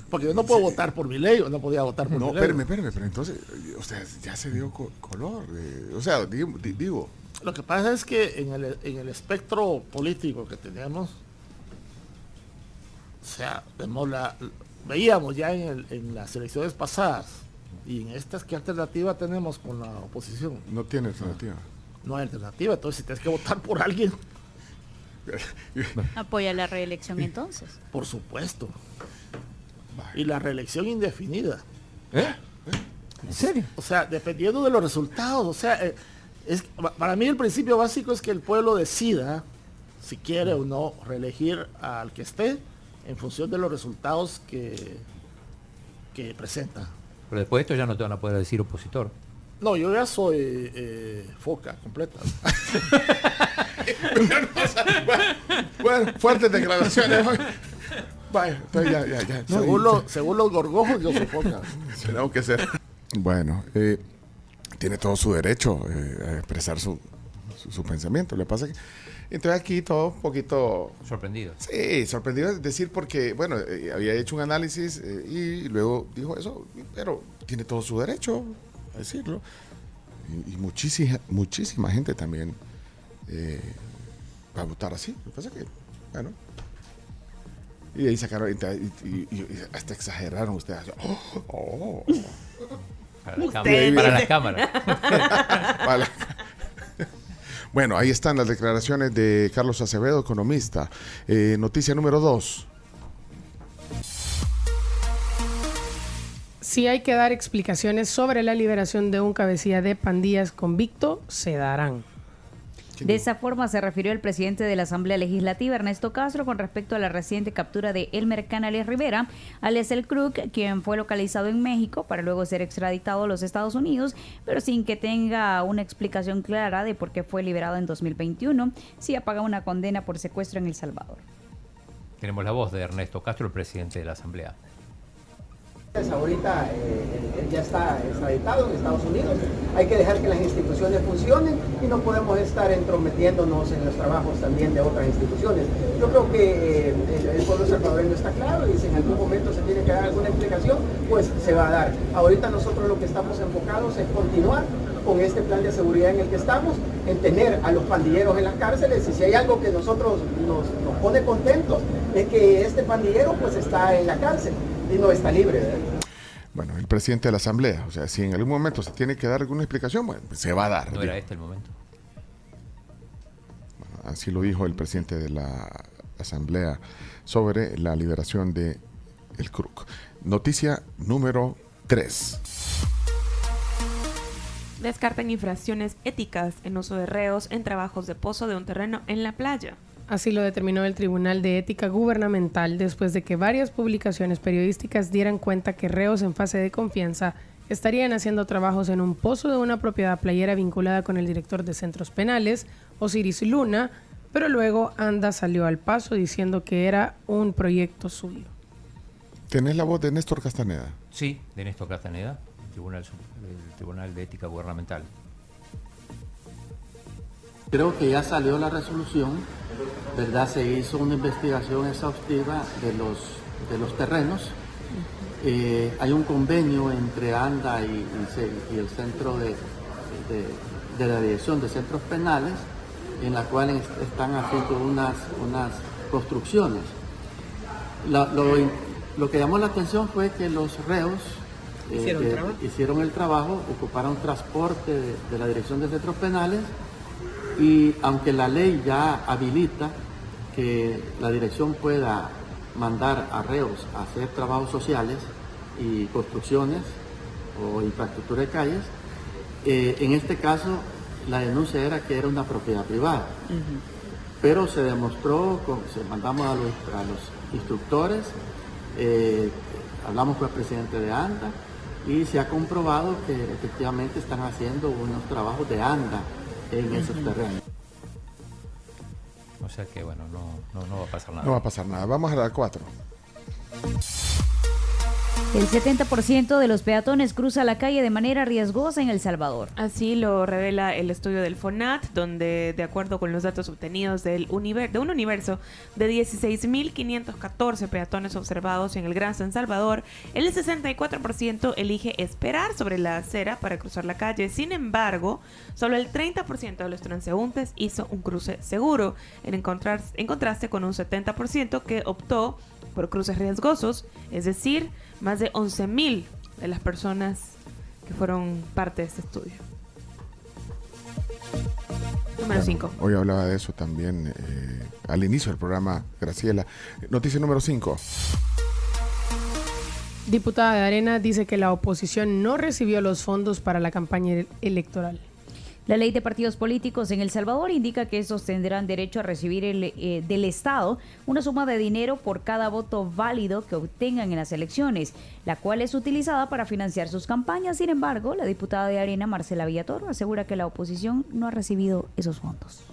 Porque yo no puedo votar por mi ley, o no podía votar por No, mi ley. espérame, espérame, pero entonces, o sea, ya se dio co- color. eh, o sea, digo, di- digo, Lo que pasa es que en el, en el espectro político que tenemos, o sea, vemos la, veíamos ya en, el- en las elecciones pasadas y en estas, ¿qué alternativa tenemos con la oposición? no tiene alternativa. No hay alternativa, entonces si tienes que votar por alguien, Apoya la reelección entonces. por supuesto. Y la reelección indefinida. ¿Eh? ¿En serio? O sea, dependiendo de los resultados. O sea, eh, es, pa- para mí el principio básico es que el pueblo decida si quiere o no reelegir al que esté en función de los resultados que, que presenta. Pero después de esto ya no te van a poder decir opositor. No, yo ya soy eh, foca completa. Bueno, fuertes declaraciones. entonces ya, ya, ya. No, según, y- lo- según los gorgojos, yo soy foca. Tenemos que ser. Bueno, eh, tiene todo su derecho eh, a expresar su, su, su pensamiento. Que pasa que. Entonces aquí todo un poquito. Sorprendido. Sí, sorprendido es decir porque, bueno, eh, había hecho un análisis eh, y luego dijo eso, pero tiene todo su derecho a decirlo. Y, y muchísima, muchísima gente también eh, va a votar así. Lo que pasa es que, bueno. Y ahí sacaron, y, y- y hasta exageraron ustedes. Oh, oh. Para la. Para la cámara. Para la- Bueno, ahí están las declaraciones de Carlos Acevedo, economista. Eh, noticia número dos. Si hay que dar explicaciones sobre la liberación de un cabecilla de pandillas convicto, se darán. De esa forma se refirió el presidente de la Asamblea Legislativa, Ernesto Castro, con respecto a la reciente captura de Elmer Canales Rivera, alias El Crook, quien fue localizado en México para luego ser extraditado a los Estados Unidos, pero sin que tenga una explicación clara de por qué fue liberado en 2021, si ha pagado una condena por secuestro en El Salvador. Tenemos la voz de Ernesto Castro, el presidente de la Asamblea. Ahorita eh, ya está extraditado en Estados Unidos. Hay que dejar que las instituciones funcionen y no podemos estar entrometiéndonos en los trabajos también de otras instituciones. Yo creo que eh, el, el pueblo salvadoreño está claro y si en algún momento se tiene que dar alguna explicación, pues se va a dar. Ahorita nosotros lo que estamos enfocados es continuar con este plan de seguridad en el que estamos, en tener a los pandilleros en las cárceles y si hay algo que nosotros nos, nos pone contentos es que este pandillero pues está en la cárcel y no está libre. ¿verdad? Bueno, el presidente de la Asamblea. O sea, si en algún momento se tiene que dar alguna explicación, bueno, pues se va a dar. No digo. era este el momento. Así lo dijo el presidente de la Asamblea sobre la liberación de el CRUC. Noticia número 3. Descartan infracciones éticas en uso de reos en trabajos de pozo de un terreno en la playa. Así lo determinó el Tribunal de Ética Gubernamental después de que varias publicaciones periodísticas dieran cuenta que reos en fase de confianza estarían haciendo trabajos en un pozo de una propiedad playera vinculada con el director de centros penales, Osiris Luna, pero luego Anda salió al paso diciendo que era un proyecto suyo. ¿Tenés la voz de Néstor Castaneda? Sí, de Néstor Castaneda, el Tribunal, el Tribunal de Ética Gubernamental. Creo que ya salió la resolución, ¿verdad? Se hizo una investigación exhaustiva de los, de los terrenos. Eh, hay un convenio entre ANDA y, y se- y el centro de, de- de la Dirección de Centros Penales, en la cual es- están haciendo unas, unas construcciones. La- lo, lo que llamó la atención fue que los reos eh, ¿Hicieron el trabajo? hicieron el trabajo, ocuparon transporte de, de la Dirección de Centros Penales y aunque la ley ya habilita que la dirección pueda mandar a reos a hacer trabajos sociales y construcciones o infraestructura de calles, eh, en este caso la denuncia era que era una propiedad privada. Pero se demostró, con- se mandamos a los, a los instructores, eh, hablamos con el presidente de ANDA y se ha comprobado que efectivamente están haciendo unos trabajos de ANDA en esos terrenos. O sea que, bueno, no, no, no va a pasar nada. No va a pasar nada. Vamos a la 4. El 70% de los peatones cruza la calle de manera riesgosa en El Salvador. Así lo revela el estudio del FONAT, donde de acuerdo con los datos obtenidos del univer- de un universo de 16.514 peatones observados en el Gran San Salvador, el 64% elige esperar sobre la acera para cruzar la calle. Sin embargo, solo el 30% de los transeúntes hizo un cruce seguro, en, en contraste con un 70% que optó por cruces riesgosos, es decir, más de 11.000 de las personas que fueron parte de este estudio. Número 5. Hoy hablaba de eso también eh, al inicio del programa, Graciela. Noticia número 5. Diputada de Arena dice que la oposición no recibió los fondos para la campaña electoral. La ley de partidos políticos en El Salvador indica que estos tendrán derecho a recibir el, eh, del Estado una suma de dinero por cada voto válido que obtengan en las elecciones, la cual es utilizada para financiar sus campañas. Sin embargo, la diputada de Arena, Marcela Villatoro, asegura que la oposición no ha recibido esos fondos.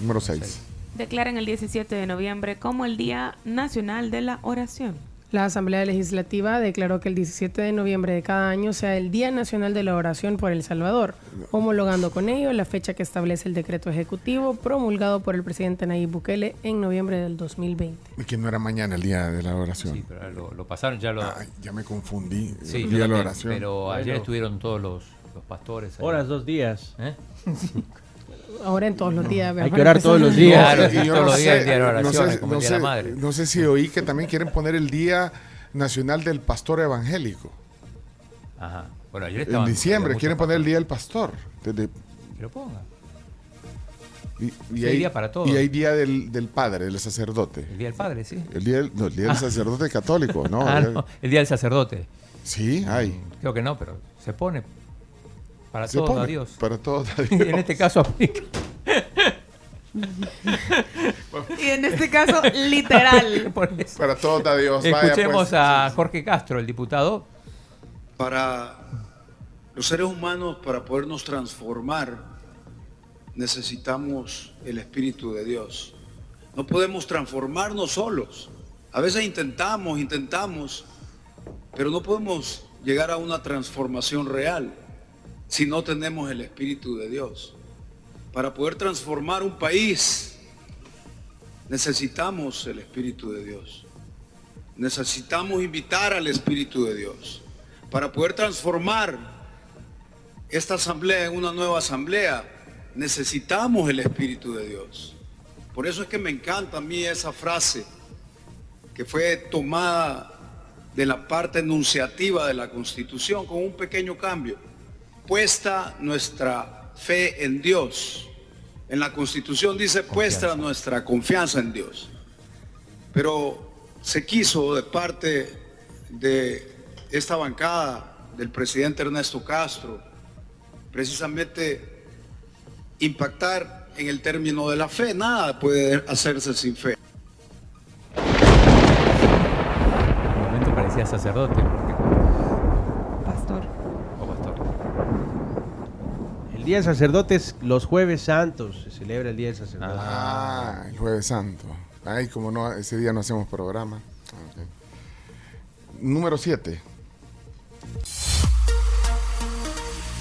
Número 6. Declaran el 17 de noviembre como el Día Nacional de la Oración. La Asamblea Legislativa declaró que el 17 de noviembre de cada año sea el Día Nacional de la Oración por El Salvador, homologando con ello la fecha que establece el decreto ejecutivo promulgado por el presidente Nayib Bukele en noviembre del 2020. Y que no era mañana el día de la oración. Sí, pero lo, lo pasaron, ya lo... Ya me confundí. Sí, el yo día de la oración. pero ayer estuvieron todos los, los pastores. ahí. Horas, dos días. ¿Eh? Ahora en todos los días. Hay que orar todos los días. Claro, Y yo todos no los días sé- el día de la no oración, sé- como el día de la madre. No sé si oí que también quieren poner el Día Nacional del Pastor Evangélico. Ajá. Bueno, ayer En estaban- diciembre había quieren poner el Día del Pastor. Desde- Que lo ponga. y, hay día para todos. Y hay Día del, del Padre, del sacerdote. El Día del Padre, sí. El día del, no, el día del Ah. sacerdote católico, ¿no? Ah, El- no, el Día del Sacerdote. Sí, hay. Creo que no, pero se pone. Para Se todos pone, a Dios. Para todos a Y en este caso aplica. Y en este caso, literal. Para todos a Dios. Vaya, Escuchemos pues. a Jorge Castro, el diputado. Para los seres humanos, para podernos transformar, necesitamos el Espíritu de Dios. No podemos transformarnos solos. A veces intentamos, intentamos, pero no podemos llegar a una transformación real si no tenemos el Espíritu de Dios. Para poder transformar un país, necesitamos el Espíritu de Dios. Necesitamos invitar al Espíritu de Dios. Para poder transformar esta asamblea en una nueva asamblea, necesitamos el Espíritu de Dios. Por eso es que me encanta a mí esa frase que fue tomada de la parte enunciativa de la Constitución con un pequeño cambio. Puesta nuestra fe en Dios. En la Constitución dice puesta nuestra confianza en Dios. Pero se quiso de parte de esta bancada del presidente Ernesto Castro precisamente impactar en el término de la fe. Nada puede hacerse sin fe. En un momento parecía sacerdote. O pastor. El Día del Sacerdote es los jueves santos. Se celebra el Día del Sacerdote. Ah, el Jueves Santo. Ay, como no, ese día no hacemos programa. Número 7.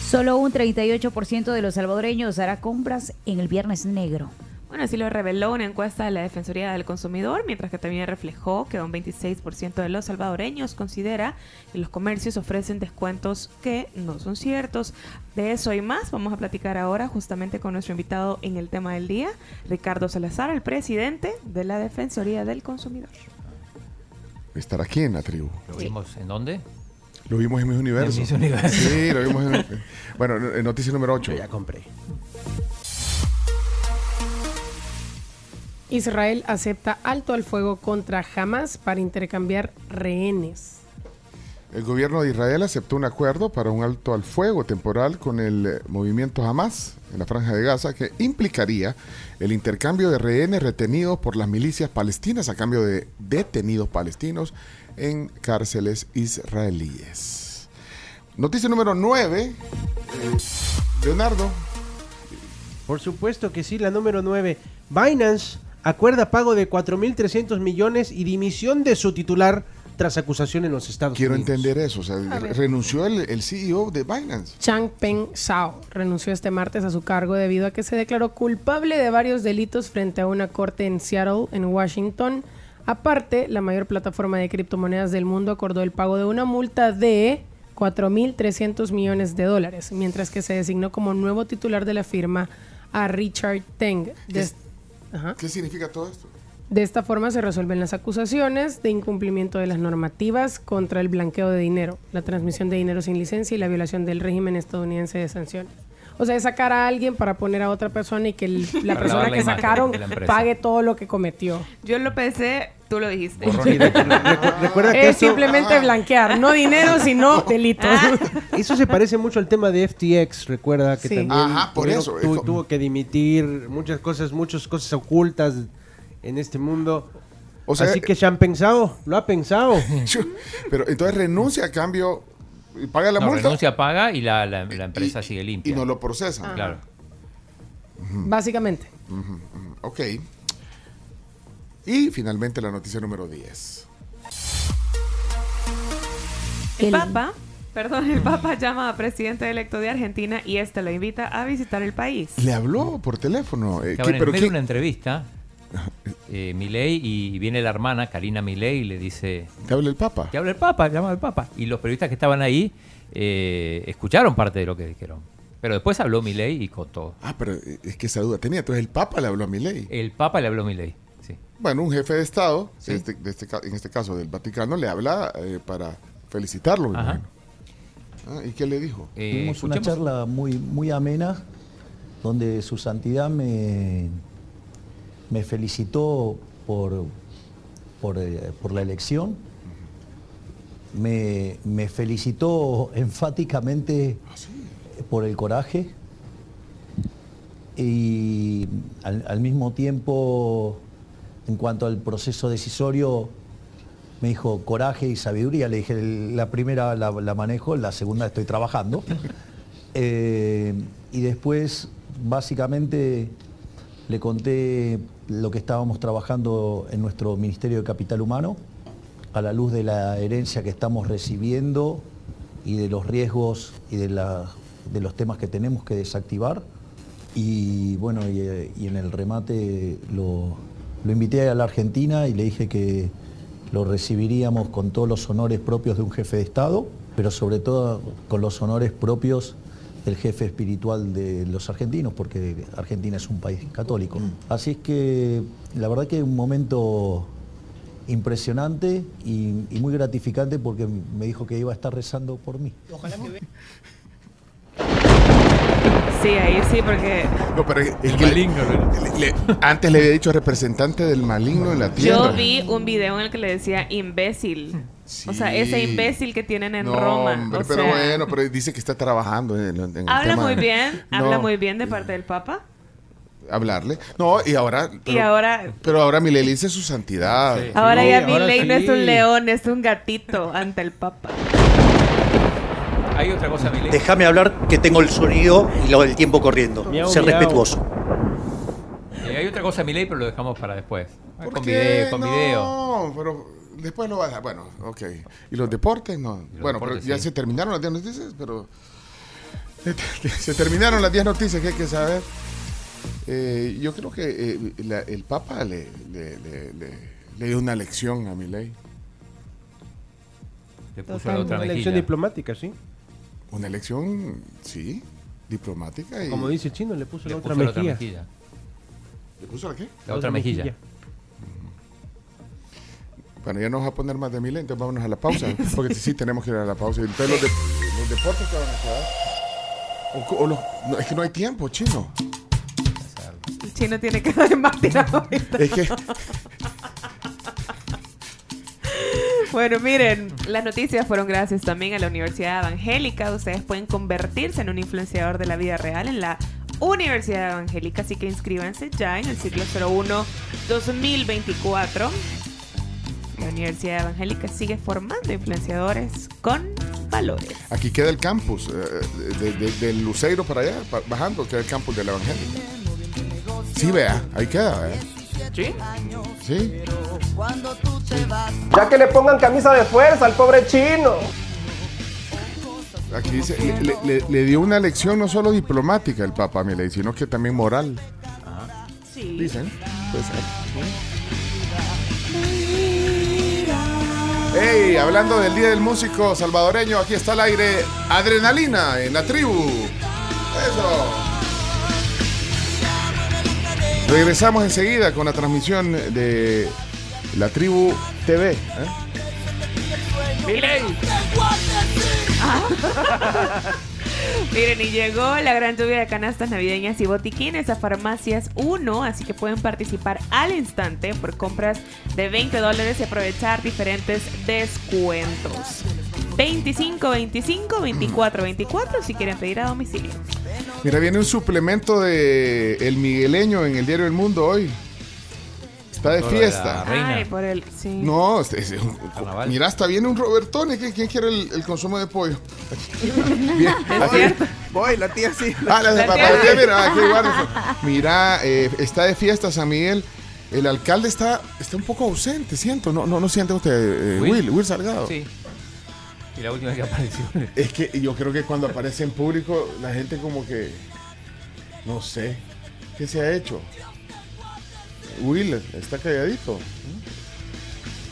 Solo un 38% de los salvadoreños hará compras en el Viernes Negro. Bueno, así lo reveló una encuesta de la Defensoría del Consumidor, mientras que también reflejó que un 26% de los salvadoreños considera que los comercios ofrecen descuentos que no son ciertos. De eso y más vamos a platicar ahora justamente con nuestro invitado en el tema del día, Ricardo Salazar, el presidente de la Defensoría del Consumidor. Estar aquí en la tribu. ¿Lo vimos en dónde? Lo vimos en Mis Universo. En Miss Universo. Sí, lo vimos en. Bueno, en noticia número 8. ya compré. Israel acepta alto al fuego contra Hamas para intercambiar rehenes. El gobierno de Israel aceptó un acuerdo para un alto al fuego temporal con el eh, movimiento Hamas en la franja de Gaza que implicaría el intercambio de rehenes retenidos por las milicias palestinas a cambio de detenidos palestinos en cárceles israelíes. Noticia número 9. Leonardo. Por supuesto que sí, la número 9. Binance acuerda pago de 4.300 millones y dimisión de su titular tras acusación en los Estados Quiero Unidos. entender eso. O sea, renunció el, el CEO de Binance. Changpeng Zhao renunció este martes a su cargo debido a que se declaró culpable de varios delitos frente a una corte en Seattle, en Washington. Aparte, la mayor plataforma de criptomonedas del mundo acordó el pago de una multa de 4.300 millones de dólares, mientras que se designó como nuevo titular de la firma a Richard Teng. De- Ajá. ¿Qué significa todo esto? De esta forma se resuelven las acusaciones de incumplimiento de las normativas contra el blanqueo de dinero, la transmisión de dinero sin licencia y la violación del régimen estadounidense de sanciones. O sea, es sacar a alguien para poner a otra persona y que el- la persona la que sacaron pague todo lo que cometió. Yo lo pensé, tú lo dijiste. Recuerda que Es esto- simplemente blanquear, no dinero, sino delitos. Eso se parece mucho al tema de FTX, recuerda que Sí. también Ajá, por eso, tu- tuvo que dimitir muchas cosas, muchas cosas ocultas en este mundo. O sea, Así que se han pensado, lo ha pensado. Pero entonces renuncia a cambio y paga la No, multa renuncia, paga y la, la- la empresa sigue limpia. y no lo procesan. Claro. Básicamente. Ok. Y finalmente la noticia número 10. El Papa, perdón, el Papa llama a presidente electo de Argentina y este lo invita a visitar el país. Le habló por teléfono. eh, Que ¿qué- en pero quién- una entrevista, eh, Milei y viene la hermana, Karina Milei, y le dice... ¿Te habla el Papa? Te habla el Papa, llama al Papa. Y los periodistas que estaban ahí eh, escucharon parte de lo que dijeron. Pero después habló Milei y contó. Ah, pero eh, es que esa duda tenía. Entonces el Papa le habló a Milei. El Papa le habló a Milei, sí. Bueno, un jefe de Estado, Sí. este- de este en este caso del Vaticano, le habla eh, para felicitarlo. Ajá. Ah, ¿Y qué le dijo? Eh, Tuvimos una charla muy, muy amena donde su santidad me, me felicitó por, por, eh, por la elección. Me, me felicitó enfáticamente por el coraje y al, al mismo tiempo, en cuanto al proceso decisorio, me dijo coraje y sabiduría. Le dije, la primera la, la manejo, la segunda estoy trabajando. Eh, y después, básicamente, le conté lo que estábamos trabajando en nuestro Ministerio de Capital Humano, a la luz de la herencia que estamos recibiendo y de los riesgos y de, la- de los temas que tenemos que desactivar. Y bueno, y, eh, y en el remate lo, lo invité a la Argentina y le dije que lo recibiríamos con todos los honores propios de un jefe de Estado, pero sobre todo con los honores propios del jefe espiritual de los argentinos, porque Argentina es un país católico. Así es que la verdad que un momento impresionante y, y muy gratificante porque me dijo que iba a estar rezando por mí. Sí, ahí sí, porque No, pero es, es que le- le- antes le había dicho representante del maligno en la tierra. yo vi un video en el que le decía imbécil. O sea, ese imbécil que tienen en No, Roma. hombre, o pero sea, bueno, pero dice que está trabajando en, en el habla tema muy de- bien, No, habla muy bien de parte del Papa. Hablarle. No, y ahora. Y ahora- Pero ahora Milei le dice su santidad. Ahora Sí, ya Milei no es sí. un león, es un gatito ante el Papa. Hay otra cosa, Milei. Déjame hablar que tengo el sonido y lo del tiempo corriendo. Miau, Ser miau. respetuoso. Eh, hay otra cosa, Milei, pero lo dejamos para después. Ah, ¿Por Con qué? video, con no, video. pero después lo vas a... Bueno, ok. ¿Y los deportes? No. Bueno, deportes, pero ya sí. se terminaron las 10 noticias, pero... Se terminaron las 10 noticias que hay que saber. Eh, yo creo que eh, la- el Papa le, le- le- le- le dio una lección a Milei. Le puso la otra Una lección diplomática, sí. Una elección, sí, diplomática. Y... Como dice el chino, le puso Le la otra puso la otra mejilla. ¿Le puso la qué? La otra mejilla. Bueno, ya no vamos a poner más de Milei, entonces vámonos a la pausa. Porque sí, tenemos que ir a la pausa. Y entonces los, de- los deportes que van a quedar. O co- o los- no, es que no hay tiempo, chino. El chino tiene que dar más tirado. Es que Bueno, miren, las noticias fueron gracias también a la Universidad Evangélica. Ustedes pueden convertirse en un influenciador de la vida real en la Universidad Evangélica, así que inscríbanse ya en el ciclo 01-2024. La Universidad Evangélica sigue formando influenciadores con valores. aquí queda el campus. eh, de- de- del Luceiro para allá, bajando, queda el campus de la Evangélica. Sí, vea, ahí queda, vea. ¿Sí? Sí. Ya que le pongan camisa de fuerza al pobre chino. Aquí dice, le, le- le- le dio una lección no solo diplomática el Papa Milei, sino que también moral. Sí. Dicen. Puede ser. Hey, hablando del Día del Músico salvadoreño, aquí está el aire Adrenalina en la tribu. Eso. Regresamos enseguida con la transmisión de la tribu TV. ¿eh? Miren, y llegó la gran lluvia de canastas navideñas y botiquines a Farmacias 1, así que pueden participar al instante por compras de 20 dólares y aprovechar diferentes descuentos. 25, 25, 24, 24 si quieren pedir a domicilio. Mira, viene un suplemento de El Migueleño en el diario El Mundo hoy. Está de fiesta. reina. Ay, por el... Sí. No, este es un- mira, hasta viene un Robertone. ¿Quién, quién quiere el, el consumo de pollo? Bien. Voy, voy, la tía sí. Ah, la de La papá. tía- Mira, aquí guarda. Mira, eh, está de fiesta San Miguel. El alcalde está, está un poco ausente, siento. No, no, no siente usted, eh, Will. Will, Will Salgado. Sí. Y la última que apareció. Es que yo creo que cuando aparece en público, la gente como que. No sé. ¿Qué se ha hecho? Will está calladito.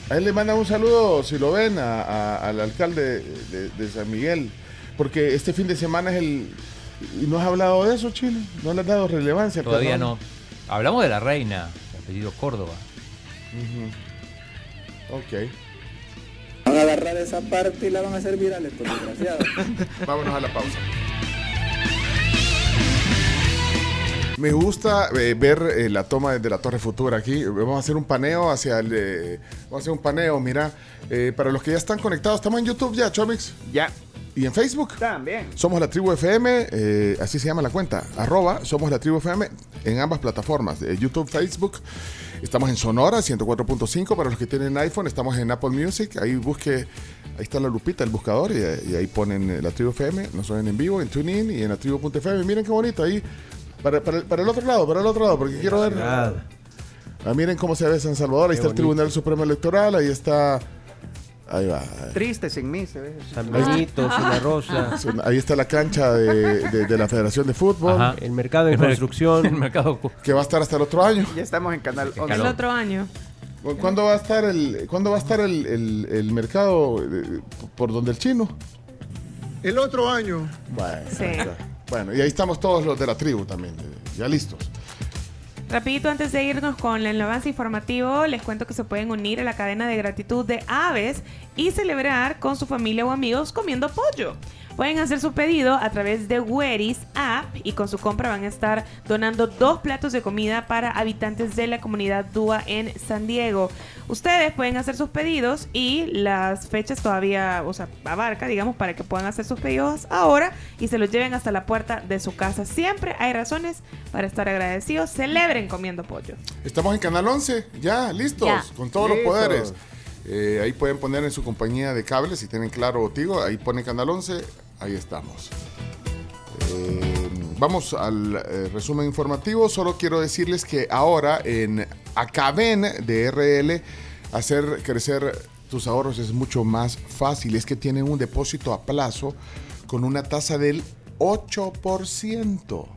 A él le mandan un saludo, si lo ven, a- a- al alcalde de, de San Miguel. Porque este fin de semana es el. ¿Y no has hablado de eso, Chile? ¿No le has dado relevancia? Todavía no. Hablamos de la reina, de apellido Córdoba. Ujú. Ok. Van a agarrar esa parte y la van a hacer viral estos desgraciados. Vámonos a la pausa. Me gusta eh, ver eh, la toma desde la Torre Futura aquí. Vamos a hacer un paneo hacia el. eh, vamos a hacer un paneo, mira. eh, para los que ya están conectados, estamos en YouTube ya, Chomix. Ya. ¿Y en Facebook? También. Somos la Tribu FM, eh, así se llama la cuenta. Arroba, somos la Tribu FM en ambas plataformas, de YouTube, Facebook. Estamos en Sonora, 104.5. Para los que tienen iPhone, estamos en Apple Music. Ahí busque, ahí está la lupita, el buscador, y, y ahí ponen eh, la Tribu FM. Nos oyen en vivo, en TuneIn y en la Tribu.fm. Miren qué bonito ahí. Para, para el- para el otro lado, para el otro lado, porque quiero ver. Ah, miren cómo se ve San Salvador. Ahí Qué está el. Tribunal Supremo Electoral. Ahí está. Ahí va. Triste sin mí, se ve. San Benito, Rosa. Ahí está la cancha de, de- de la Federación de Fútbol. Ajá. El mercado en construcción. El mercado. Que va a estar hasta el otro año. Ya estamos en Canal 11. El otro año. ¿Cu- ¿Cuándo va a estar el, ¿cuándo va a estar el, el- el mercado eh, por donde el chino? El otro año. Bueno, Sí. Bueno, y ahí estamos todos los de la tribu también, eh, ya listos. Rapidito antes de irnos con el avance informativo, les cuento que se pueden unir a la cadena de gratitud de aves y celebrar con su familia o amigos comiendo pollo. Pueden hacer su pedido a través de Weris App y con su compra van a estar donando dos platos de comida para habitantes de la comunidad Dúa en San Diego. Ustedes pueden hacer sus pedidos y las fechas todavía, o sea, abarca, digamos, para que puedan hacer sus pedidos ahora y se los lleven hasta la puerta de su casa. Siempre hay razones para estar agradecidos. Celebren comiendo pollo. Estamos en Canal 11, ya, listos, Ya. con todos Listos. los poderes. Eh, ahí pueden poner en su compañía de cables, si tienen claro o Tigo, ahí ponen Canal 11, ahí estamos. Eh, vamos al eh, resumen informativo. Solo quiero decirles que ahora en Acaben de RL, hacer crecer tus ahorros es mucho más fácil. Es que tienen un depósito a plazo con una tasa del 8%.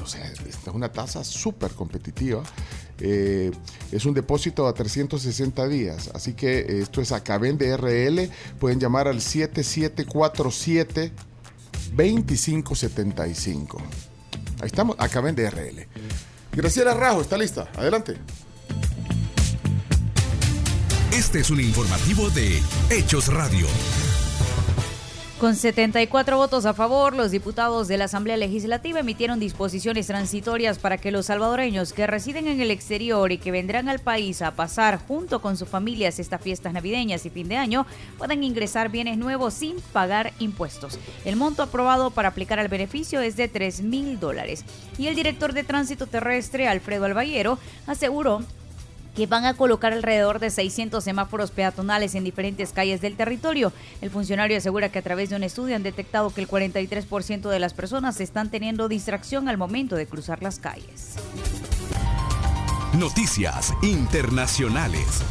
O sea, es una tasa súper competitiva. Eh, es un depósito a 360 días. Así que eh, esto es Acaben de RL. Pueden llamar al 7747 2575. Ahí estamos, Acaben de RL. Graciela Rajo, ¿está lista? Adelante. Este es un informativo de Hechos Radio. Con 74 votos a favor, los diputados de la Asamblea Legislativa emitieron disposiciones transitorias para que los salvadoreños que residen en el exterior y que vendrán al país a pasar junto con sus familias estas fiestas navideñas y fin de año puedan ingresar bienes nuevos sin pagar impuestos. El monto aprobado para aplicar al beneficio es de 3 mil dólares. Y el director de Tránsito Terrestre, Alfredo Albayero, aseguró que van a colocar alrededor de 600 semáforos peatonales en diferentes calles del territorio. El funcionario asegura que a través de un estudio han detectado que el 43% de las personas están teniendo distracción al momento de cruzar las calles. Noticias internacionales.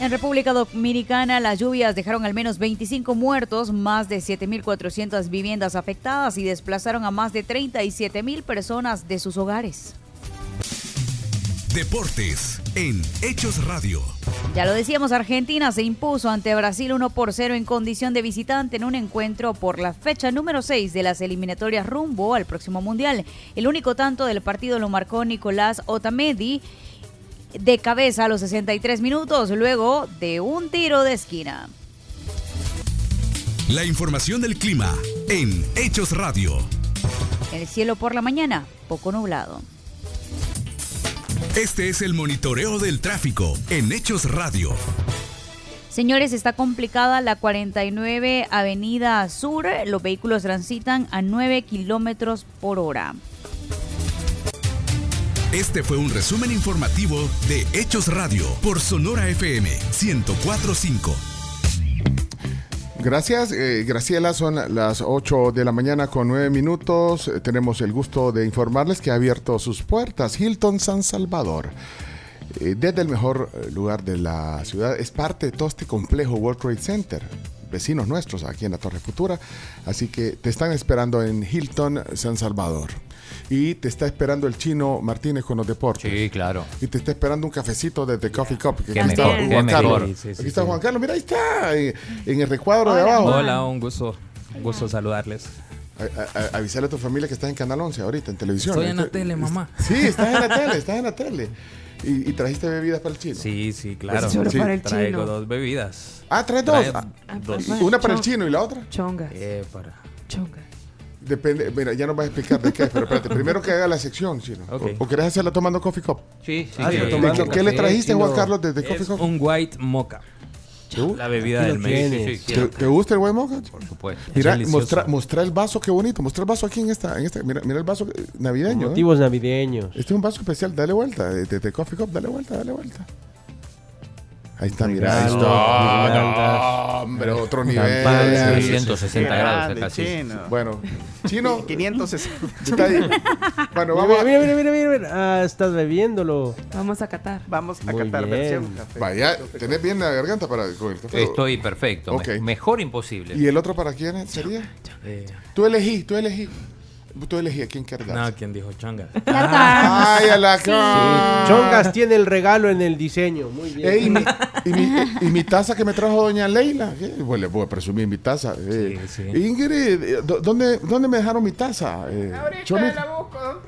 En República Dominicana, las lluvias dejaron al menos 25 muertos, más de 7.400 viviendas afectadas y desplazaron a más de 37.000 personas de sus hogares. Deportes en Hechos Radio. Ya lo decíamos, Argentina se impuso ante Brasil 1 por 0 en condición de visitante en un encuentro por la fecha número 6 de las eliminatorias rumbo al próximo Mundial. El único tanto del partido lo marcó Nicolás Otamendi de cabeza a los 63 minutos luego de un tiro de esquina. La información del clima en Hechos Radio. El cielo por la mañana, poco nublado. Este es el monitoreo del tráfico en Hechos Radio. Señores, está complicada la 49 Avenida Sur. Los vehículos transitan a 9 kilómetros por hora. Este fue un resumen informativo de Hechos Radio por Sonora FM 1045. Gracias, eh, Graciela. Son las 8 de la mañana con 9 minutos. Eh, tenemos el gusto de informarles que ha abierto sus puertas Hilton San Salvador. Eh, desde el mejor eh, lugar de la ciudad, es parte de todo este complejo World Trade Center. Vecinos nuestros aquí en la Torre Futura. Así que te están esperando en Hilton San Salvador. Y te está esperando el chino Martínez con los deportes. Sí, claro. Y te está esperando un cafecito desde Coffee Cup. Que Qué aquí está Juan qué Carlos. mejor. Sí, sí, aquí sí, está sí. Juan Carlos. Mira, ahí está. En, en el recuadro de abajo. Hola, un gusto, un gusto saludarles. A- a- avisarle a tu familia que estás en Canal 11 ahorita en televisión. Estoy en la tele, mamá. Sí, estás en la tele, estás en la tele. ¿Y, y trajiste bebidas para el chino? Sí, sí, claro. Solo Sí. para el Traigo chino. dos bebidas. Ah, traes dos. Trae Ah, dos. una para el chino y la otra. Chongas. Eh, para. Chongas. Depende, mira, ya nos vas a explicar de qué es, pero espérate, primero que haga la sección, chino. Ok. O, o querés hacerla tomando coffee cup? Sí, sí. Ah, que- está ¿De tomando qué, qué le trajiste, Juan. Carlos, desde coffee cup? un white mocha. ¿Te, gu- La bebida del mes. Sí, sí, te- gusta el buen mocha? Por supuesto. Mira, mostra, mostra el vaso, qué bonito. Mostra el vaso aquí en esta, en esta. Mira, mira el vaso navideño. ¿eh? Motivos navideños. Este es un vaso especial, dale vuelta. De, de- de Coffee Cup, dale vuelta, dale vuelta. Ahí está, mira, ahí está. guirnaldas, No, hombre, otro nivel. campanas. Sí, sí, sí. 360 grados sí. chino. Bueno, chino, 560. está ahí. Bueno, vamos mira, mira, mira, mira, mira. Ah, estás bebiéndolo. Vamos a catar. Vamos a Muy catar bien. versión café. Vaya, tenés bien la garganta para con el café. Estoy perfecto. me- Ok. Mejor imposible. ¿Y el otro para quién sería? Eh, Tú elegí, tú elegí. Tú elegí a quién querés dar. no, ¿quién dijo chonga? Ay, a la Chongas tiene el regalo en el diseño. Muy bien. Ey, y, mi, y, mi, y mi taza que me trajo doña Leila. Pues le voy a presumir mi taza. Eh, Sí, sí. Ingrid, eh, ¿dó- ¿dónde, ¿dónde me dejaron mi taza? Eh, Chomi- busco.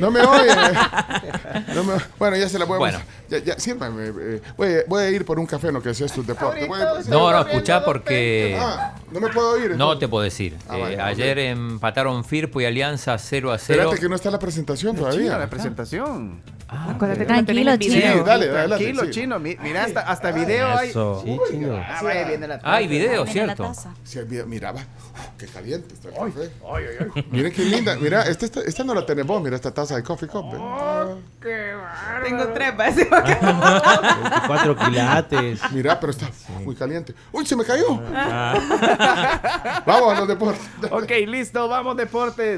no me oye. No me- bueno, ya se la voy a Bueno. Ya, ya, sírvame. eh, voy, a- voy a ir por un café, no que sea estos deportes. No, no, escuchá porque Ah, no me puedo ir. no te puedo decir. Ah, Eh, ayer empataron Firpo y Alianza 0 a 0. Espérate que no está la presentación Chino, todavía. la presentación. Acuérdate que Tranquilo, no tenés Sí, video. dale, adelante. Tranquilo, sí. chino. mi- Mira, hasta, hasta video hay. Eso. Sí, chino. Ah, vaya, viene la Ah, hay video, la cierto. taza. Sí, mira, mira, va. Qué caliente está el café. Miren qué linda. Mira, esta, esta, esta no la tenés vos. Mira esta taza de coffee cup. ¿eh? Tengo tres, parece. 24 quilates. Mira, pero está muy caliente. ¡Uy, se me cayó! Vamos a los deportes. Ok, listo, vamos deportes.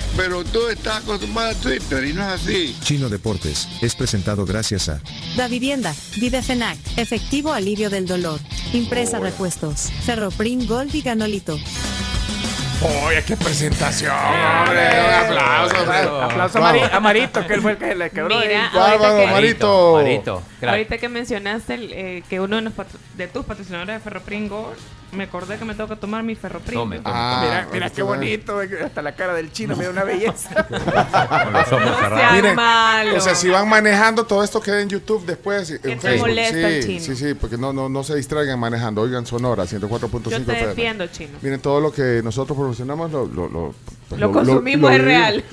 Pero tú estás acostumbrado a Twitter y no es así. Chino Deportes es presentado gracias a Da Vivienda, Videfenac, efectivo alivio del dolor. Impresa repuestos, Ferroprim Gold y Ganolito. ¡Oye, qué presentación! ¡Hombre! Aplauso, hombre. Aplauso a, Vamos. Mari- a Marito, que él fue el que le quebró. Mira, ahorita Bárbaro, que- Marito. Marito, crack. Ahorita que mencionaste el, eh, que uno de, los de tus patrocinadores de Ferroprim Gold, me acordé que me tengo que tomar mi Ferroprim. Tome, tome. Ah, mira, mira ahorita qué bonito. Hasta la cara del chino me da una belleza. Seas Miren, malo. O sea, si van manejando, todo esto queda en YouTube después. En te Facebook. molesta el sí, chino? sí, sí, porque no, no, no se distraigan manejando. Oigan Sonora, 104.5 Yo te defiendo, chino. Miren, todo lo que nosotros promocionamos lo, lo, lo, pues Lo consumimos, es real.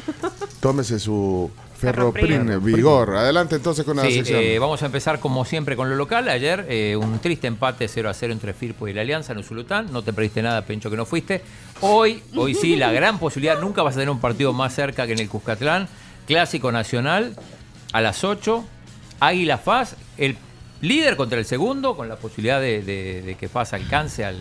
Tómese su Ferroprin. Vigor. Adelante entonces con la Sí, sección. eh, vamos a empezar como siempre con lo local. Ayer eh, un triste empate 0 a 0 entre Firpo y la Alianza en Usulután. No te perdiste nada, Pencho, que no fuiste. Hoy, hoy sí, la gran posibilidad. Nunca vas a tener un partido más cerca que en el Cuscatlán. Clásico Nacional a las 8. Águila Faz, el líder contra el segundo, con la posibilidad de, de- de que Faz alcance al,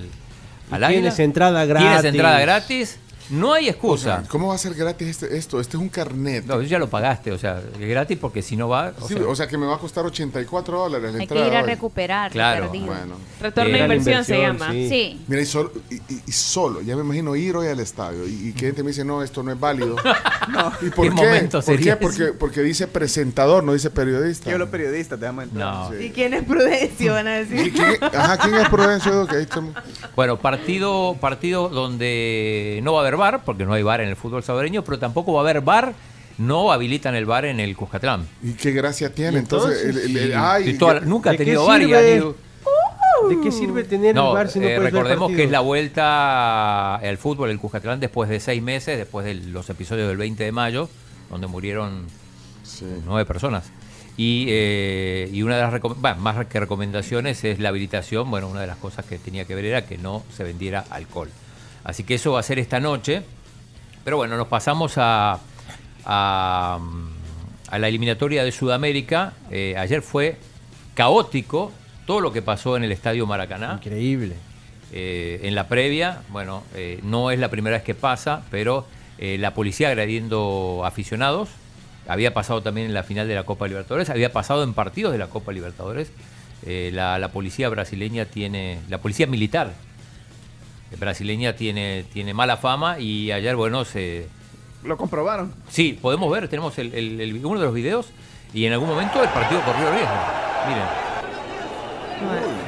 al Águila. Tienes entrada gratis. Tienes entrada gratis. No hay O excusa. sea, ¿Cómo va a ser gratis este- esto? Este es un carnet. No, ya lo pagaste, o sea, es gratis porque si no va. o Sí, sea, o sea que me va a costar 84 dólares la Hay que entrada. ir a hoy. recuperar Claro. Bueno. Retorno de la inversión, se llama. sí. Sí. Mira, y solo, y, y- solo, ya me imagino ir hoy al estadio y, y que gente me dice, no, esto no es válido. ¿Y por ¿Qué ¿Por sería qué? Porque, porque dice presentador, no dice periodista. Yo los periodistas, te entrar. No. Sí. ¿Y quién es Prudencio? Van a ¿Y decir. quién- ajá, ¿quién es Prudencio. Bueno, partido, partido donde no va a haber bar, porque no hay bar en el fútbol salvadoreño, pero tampoco va a haber bar, no habilitan el bar en el Cuscatlán. ¿Y qué gracia tiene? ¿Y Entonces, entonces? el- el- el- Y ay, toda- ya- nunca ha ¿de qué tenido bar y han ido- ¿De qué sirve tener No, el bar si no eh, puedes ver recordemos que es la vuelta al fútbol el Cuscatlán después de seis meses, después de los episodios del 20 de mayo, donde murieron nueve personas. Y, eh, y una de las bueno, más que recomendaciones es la habilitación. Bueno, una de las cosas que tenía que ver era que no se vendiera alcohol. Así que eso va a ser esta noche. Pero bueno, nos pasamos a, a, a la eliminatoria de Sudamérica. Eh, ayer fue caótico todo lo que pasó en el Estadio Maracaná. Increíble. Eh, en la previa, bueno, eh, no es la primera vez que pasa, pero la policía agrediendo aficionados, había pasado también en la final de la Copa Libertadores, había pasado en partidos de la Copa Libertadores. La, la policía brasileña tiene, la policía militar brasileña tiene, tiene mala fama y ayer, bueno, se... Lo comprobaron. Sí, podemos ver, tenemos el, el- el- uno de los videos y en algún momento el partido corrió riesgo. Miren.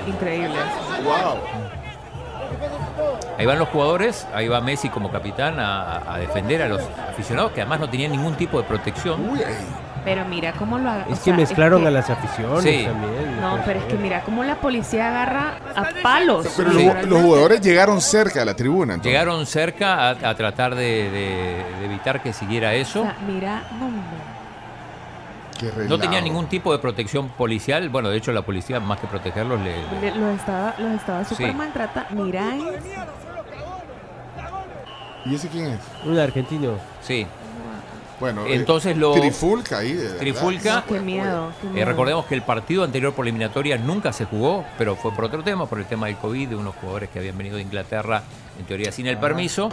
Increíble. Wow. Ahí van los jugadores, ahí va Messi como capitán a, a defender a los aficionados que además no tenían ningún tipo de protección. Pero mira cómo lo haga. Es que sea, mezclaron que- a las aficiones Sí. también. No, pero es que mira cómo la policía agarra a palos. Pero los- jugadores llegaron cerca de la tribuna. entonces. Llegaron cerca a, a tratar de, de- de evitar que siguiera O eso. sea, mira, no, no. Qué No relajo. tenía ningún tipo de protección policial. Bueno, de hecho la policía más que protegerlos le... le- Le- Los estaba, los estaba súper Sí. maltratando. Mira, eh. ¿Y ese quién es? Un argentino. Sí. Bueno, eh, Entonces lo... Trifulca ahí. de verdad. Trifulca. qué miedo. qué Eh, recordemos que el partido anterior por eliminatoria nunca se jugó, pero fue por otro tema, por el tema del COVID, de unos jugadores que habían venido de Inglaterra, en teoría sin el permiso.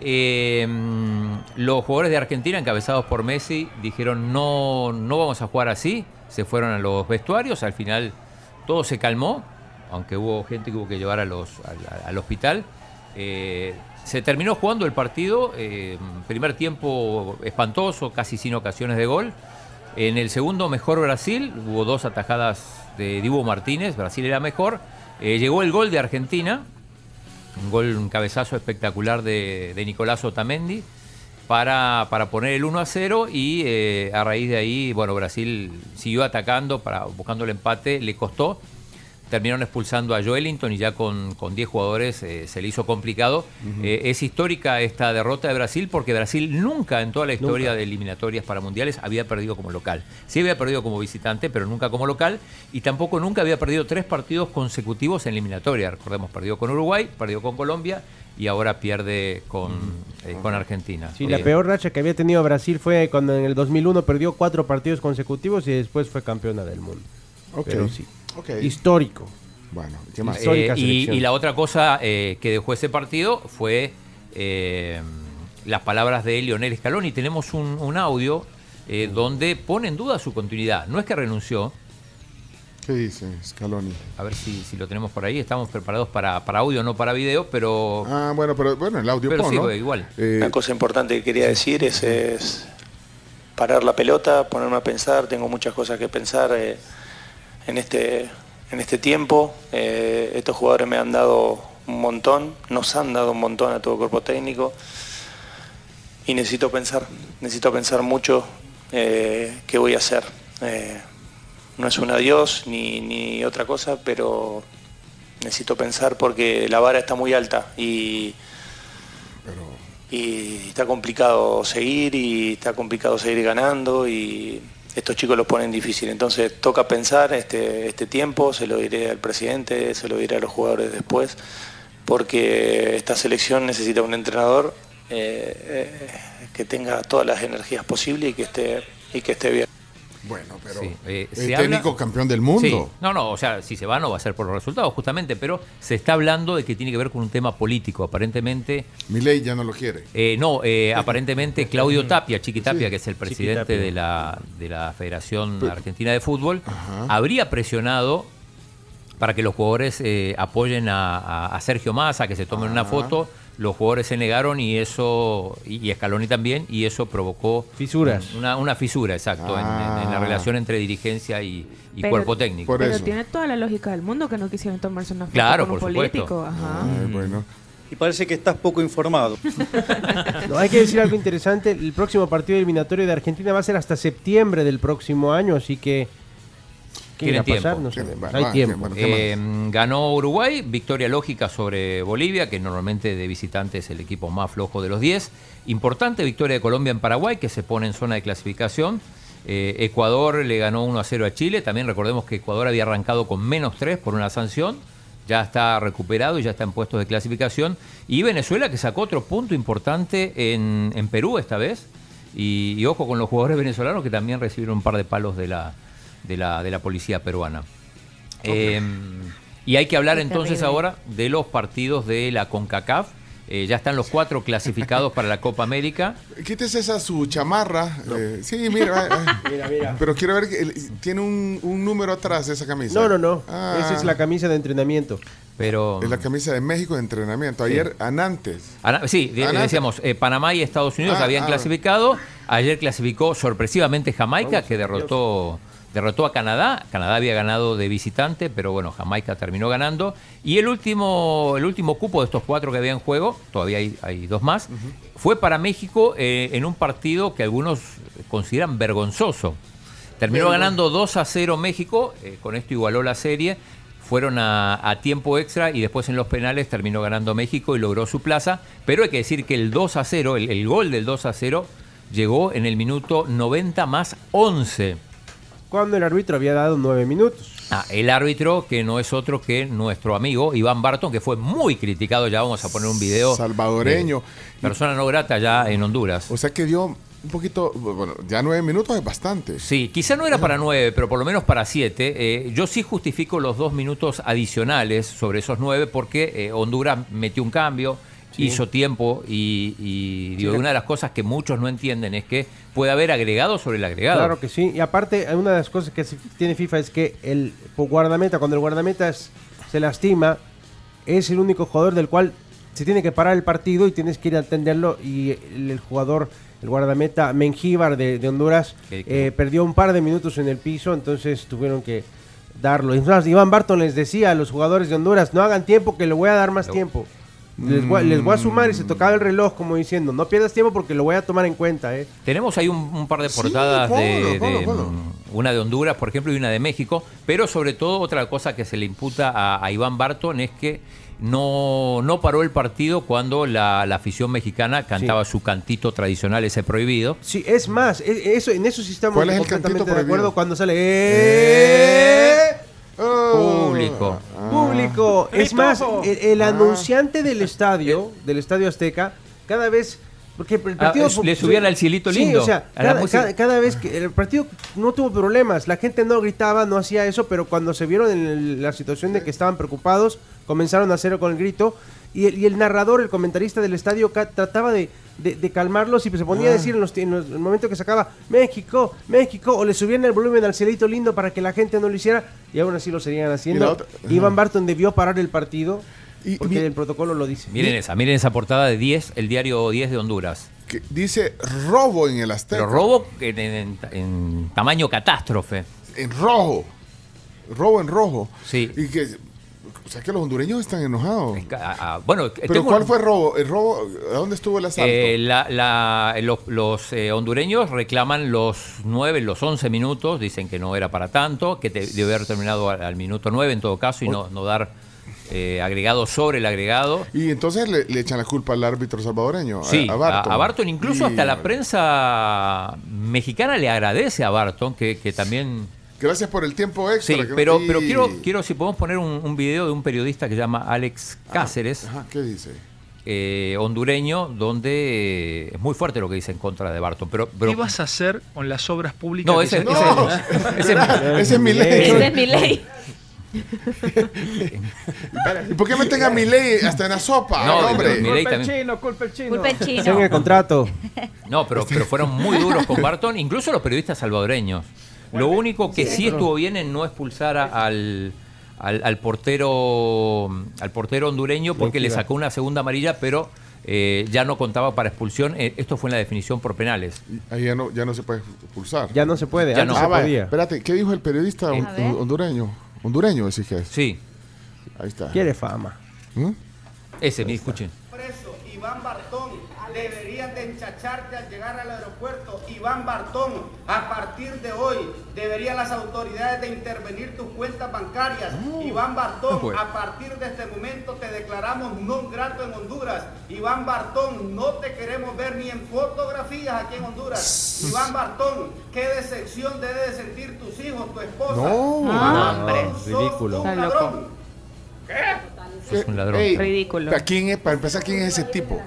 Eh, mm, los jugadores de Argentina, encabezados por Messi, dijeron no, no vamos a jugar así, se fueron a los vestuarios, al final todo se calmó, aunque hubo gente que hubo que llevar a los, al, al hospital. Se terminó jugando el partido, eh, primer tiempo espantoso, casi sin ocasiones de gol. En el segundo, mejor Brasil, hubo dos atajadas de Dibu Martínez, Brasil era mejor. Eh, llegó el gol de Argentina, un gol, un cabezazo espectacular de, de Nicolás Otamendi para, para poner el 1 a 0 y eh, a raíz de ahí, bueno, Brasil siguió atacando, para, buscando el empate, le costó. Terminaron expulsando a Joelinton y ya con, con 10 jugadores eh, se le hizo complicado. Eh, es histórica esta derrota de Brasil porque Brasil nunca en toda la historia Nunca. de eliminatorias para mundiales había perdido como local. Sí había perdido como visitante, pero nunca como local. Y tampoco nunca había perdido tres partidos consecutivos en eliminatoria. Recordemos, perdió con Uruguay, perdió con Colombia y ahora pierde con, eh, con Argentina. Sí, la peor racha que había tenido Brasil fue cuando en el 2001 perdió cuatro partidos consecutivos y después fue campeona del mundo. Ok, Pero sí. Histórico. Bueno, ¿qué más? Histórica Eh, y, y la otra cosa eh, que dejó ese partido fue eh, las palabras de Lionel Scaloni. Tenemos un, un audio eh, donde pone en duda su continuidad. No es que renunció. ¿Qué dice Scaloni? A ver si, si lo tenemos por ahí. Estamos preparados para, para audio, no para video, pero... Ah, bueno, pero bueno, el audio Pero pon, sí, ¿no? igual. Eh, Una cosa importante que quería decir es, es parar la pelota, ponerme a pensar. Tengo muchas cosas que pensar eh, en, este, en este tiempo. Eh, estos jugadores me han dado un montón, nos han dado un montón a todo el cuerpo técnico. Y necesito pensar, necesito pensar mucho eh, qué voy a hacer. Eh, no es un adiós ni, ni otra cosa, pero necesito pensar porque la vara está muy alta y, y está complicado seguir y está complicado seguir ganando y estos chicos lo ponen difícil. Entonces toca pensar este, este tiempo, se lo diré al presidente, se lo diré a los jugadores después, porque esta selección necesita un entrenador eh, eh, que tenga todas las energías posibles y que esté, y que esté bien. Bueno, pero Sí, eh, el se técnico habla- campeón del mundo. Sí. No, no, o sea, si se va no va a ser por los resultados, justamente, pero se está hablando de que tiene que ver con un tema político. Aparentemente, Milei ya no lo quiere. eh, no, eh, aparentemente Claudio Tapia, Chiqui Tapia, que es el presidente de la, de la Federación Pero- Argentina de Fútbol, Ajá. habría presionado para que los jugadores eh, apoyen a, Sergio Massa, que se tomen una Ajá. foto. Los jugadores se negaron y eso, y, Scaloni también, y eso provocó Fisuras. Una, una fisura, exacto, en- en, en la Ah. relación entre dirigencia y, y Pero- cuerpo técnico. Por Pero eso. tiene toda la lógica del mundo que no quisieron tomarse una foto Claro, con un por supuesto. político. Ajá. Ay, bueno. Y parece que estás poco informado. No, hay que decir algo interesante. El próximo partido eliminatorio de Argentina va a ser hasta septiembre del próximo año, así que. ¿Qué Tienen irá a pasar? tiempo. No bueno, Hay tiempo. bueno, ¿qué Eh, ganó Uruguay, victoria lógica sobre Bolivia, que normalmente de visitante es el equipo más flojo de los 10. Importante victoria de Colombia en Paraguay, que se pone en zona de clasificación. Eh, Ecuador le ganó 1 a 0 a Chile. También recordemos que Ecuador había arrancado con menos 3 por una sanción. Ya está recuperado y ya está en puestos de clasificación. Y Venezuela que sacó otro punto importante en, en Perú esta vez. Y, y ojo con los jugadores venezolanos que también recibieron un par de palos de la, de la, de la policía peruana. Eh, y hay que Qué entonces terrible. ahora de los partidos de la CONCACAF. Eh, ya están los cuatro clasificados para la Copa América. Quítese esa su chamarra. eh, sí, mira. eh, Mira, mira. Pero quiero ver que tiene un, un número atrás de esa camisa. No, no, no. Ah. Esa es la camisa de entrenamiento. Pero Es la camisa de México de entrenamiento. Ayer, Anantes. Ana- sí, de- Antes. decíamos, eh, Panamá y Estados Unidos Ah, habían ah. clasificado. Ayer clasificó sorpresivamente Jamaica, que derrotó, derrotó a Canadá. Canadá había ganado de visitante, pero bueno, Jamaica terminó ganando. Y el último, el último cupo de estos cuatro que había en juego, todavía hay, hay dos más, fue para México eh, en un partido que algunos consideran vergonzoso. Terminó ganando 2 a 0 México, eh, con esto igualó la serie. Fueron a, a tiempo extra y después en los penales terminó ganando México y logró su plaza. Pero hay que decir que el 2 a 0, el, el gol del 2 a 0, llegó en el minuto 90 más 11. Cuando el árbitro había dado nueve minutos. Ah, el árbitro, que no es otro que nuestro amigo Iván Barton, que fue muy criticado, ya vamos a poner un video. Salvadoreño. de persona no grata ya en Honduras. O sea que dio un poquito. Bueno, ya nueve minutos es bastante. Sí, quizá no era para nueve, pero por lo menos para siete. Eh, yo sí justifico los dos minutos adicionales sobre esos nueve porque eh, Honduras metió un cambio, Sí. hizo tiempo y, y digo, una de las cosas que muchos no entienden es que puede haber agregado sobre el agregado. Claro que sí. Y aparte, una de las cosas que tiene FIFA es que el guardameta, cuando el guardameta es- se lastima, es el único jugador del cual se tiene que parar el partido y tienes que ir a atenderlo. Y el, el jugador, el guardameta Mengíbar de, de Honduras, Que- que- eh, perdió un par de minutos en el piso, entonces tuvieron que darlo. Iván Barton les decía a los jugadores de Honduras, no hagan tiempo, que le voy a dar más tiempo. Les voy, les voy a sumar y se tocaba el reloj como diciendo, no pierdas tiempo porque lo voy a tomar en cuenta. ¿eh? Tenemos ahí un, un par de Sí, portadas de, ponlo, ponlo, de, ponlo. mm, una de Honduras, por ejemplo, y una de México, pero sobre todo otra cosa que se le imputa a, a Iván Barton es que no, no paró el partido cuando la, la afición mexicana cantaba su cantito tradicional, ese prohibido. Sí, es más, e- eso, en eso sí estamos ¿Cuál es el completamente cantito de acuerdo cuando sale ¡Eh! Público. público. Es más, el, el Ah. anunciante del estadio, del estadio Azteca, cada vez porque el Ah, partido le subían al cielito lindo, Sí, o sea, cada, música. cada- cada vez que el partido no tuvo problemas, la gente no gritaba, no hacía eso, pero cuando se vieron en el- la situación de que estaban preocupados, comenzaron a hacerlo con el grito y el, y el narrador, el comentarista del estadio trataba de, de- de calmarlos y se ponía a Ah. decir en, los, en los- en el momento que sacaba México, México, o le subían el volumen al cielito lindo para que la gente no lo hiciera y aún así lo seguían haciendo. Otra- Iván Barton debió parar el partido Y- porque mi- el protocolo lo dice. Miren esa, miren esa portada de 10, el diario 10 de Honduras. Que dice robo en el Azteca. Pero robo en, en- en tamaño catástrofe. En rojo. Robo en rojo. Sí. Y que, o sea que los hondureños están enojados. Bueno, Pero tengo- ¿cuál fue el robo? ¿El robo? ¿A dónde estuvo el asalto? Eh, la- la- los los, eh, hondureños reclaman los 9, los 11 minutos, dicen que no era para tanto, que te- debe haber terminado al, al minuto 9 en todo caso y no, no dar eh, agregado sobre el agregado. y entonces le, le echan la culpa al árbitro salvadoreño. Sí, a, Barton. a Barton, incluso Y- hasta la prensa mexicana le agradece a Barton que, que también... Gracias por el tiempo extra. Sí, que- pero, pero quiero, quiero, si podemos poner un, un video de un periodista que se llama Alex Cáceres. Ajá, ¿qué dice? eh, hondureño, donde eh, es muy fuerte lo que dice en contra de Barton. Pero, pero ¿Qué vas a hacer con las obras públicas? No, ese, se- ese- ese- Ese es mi ley. Esa es mi ley. ¿Y por qué meten a mi ley hasta en la sopa? No, hombre. Culpa el chino, culpa el chino. Culpa el chino. el contrato. No, pero, pero fueron muy duros con Barton, incluso los periodistas salvadoreños. Lo único que sí estuvo bien en no expulsar a- al, al, al portero al portero hondureño porque le sacó una segunda amarilla, pero eh, ya no contaba para expulsión. Eh, esto fue en la definición por penales. Ahí ya no, ya no se puede expulsar. Ya no se puede, Ya no. se Ah, vaya, podía. Espérate, ¿qué dijo el periodista hon- ver. hondureño? Hondureño, decís que es. Sí, Ahí está. Quiere fama. ¿Mm? ese, me escuchen. preso Iván Bartón deberían de enchacharte al llegar al aeropuerto. Iván Bartón, a partir de hoy deberían las autoridades de intervenir tus cuentas bancarias. Iván Bartón, a partir de este momento te declaramos no grato en Honduras. Iván Bartón, no te queremos ver ni en fotografías aquí en Honduras. Iván Bartón, qué decepción debe de sentir tus hijos, tu esposa. No. Bartón, hombre, ridículo. un ladrón. Es un ladrón. Ey, Ridículo. ¿para, quién es, para empezar, ¿quién es ese tipo?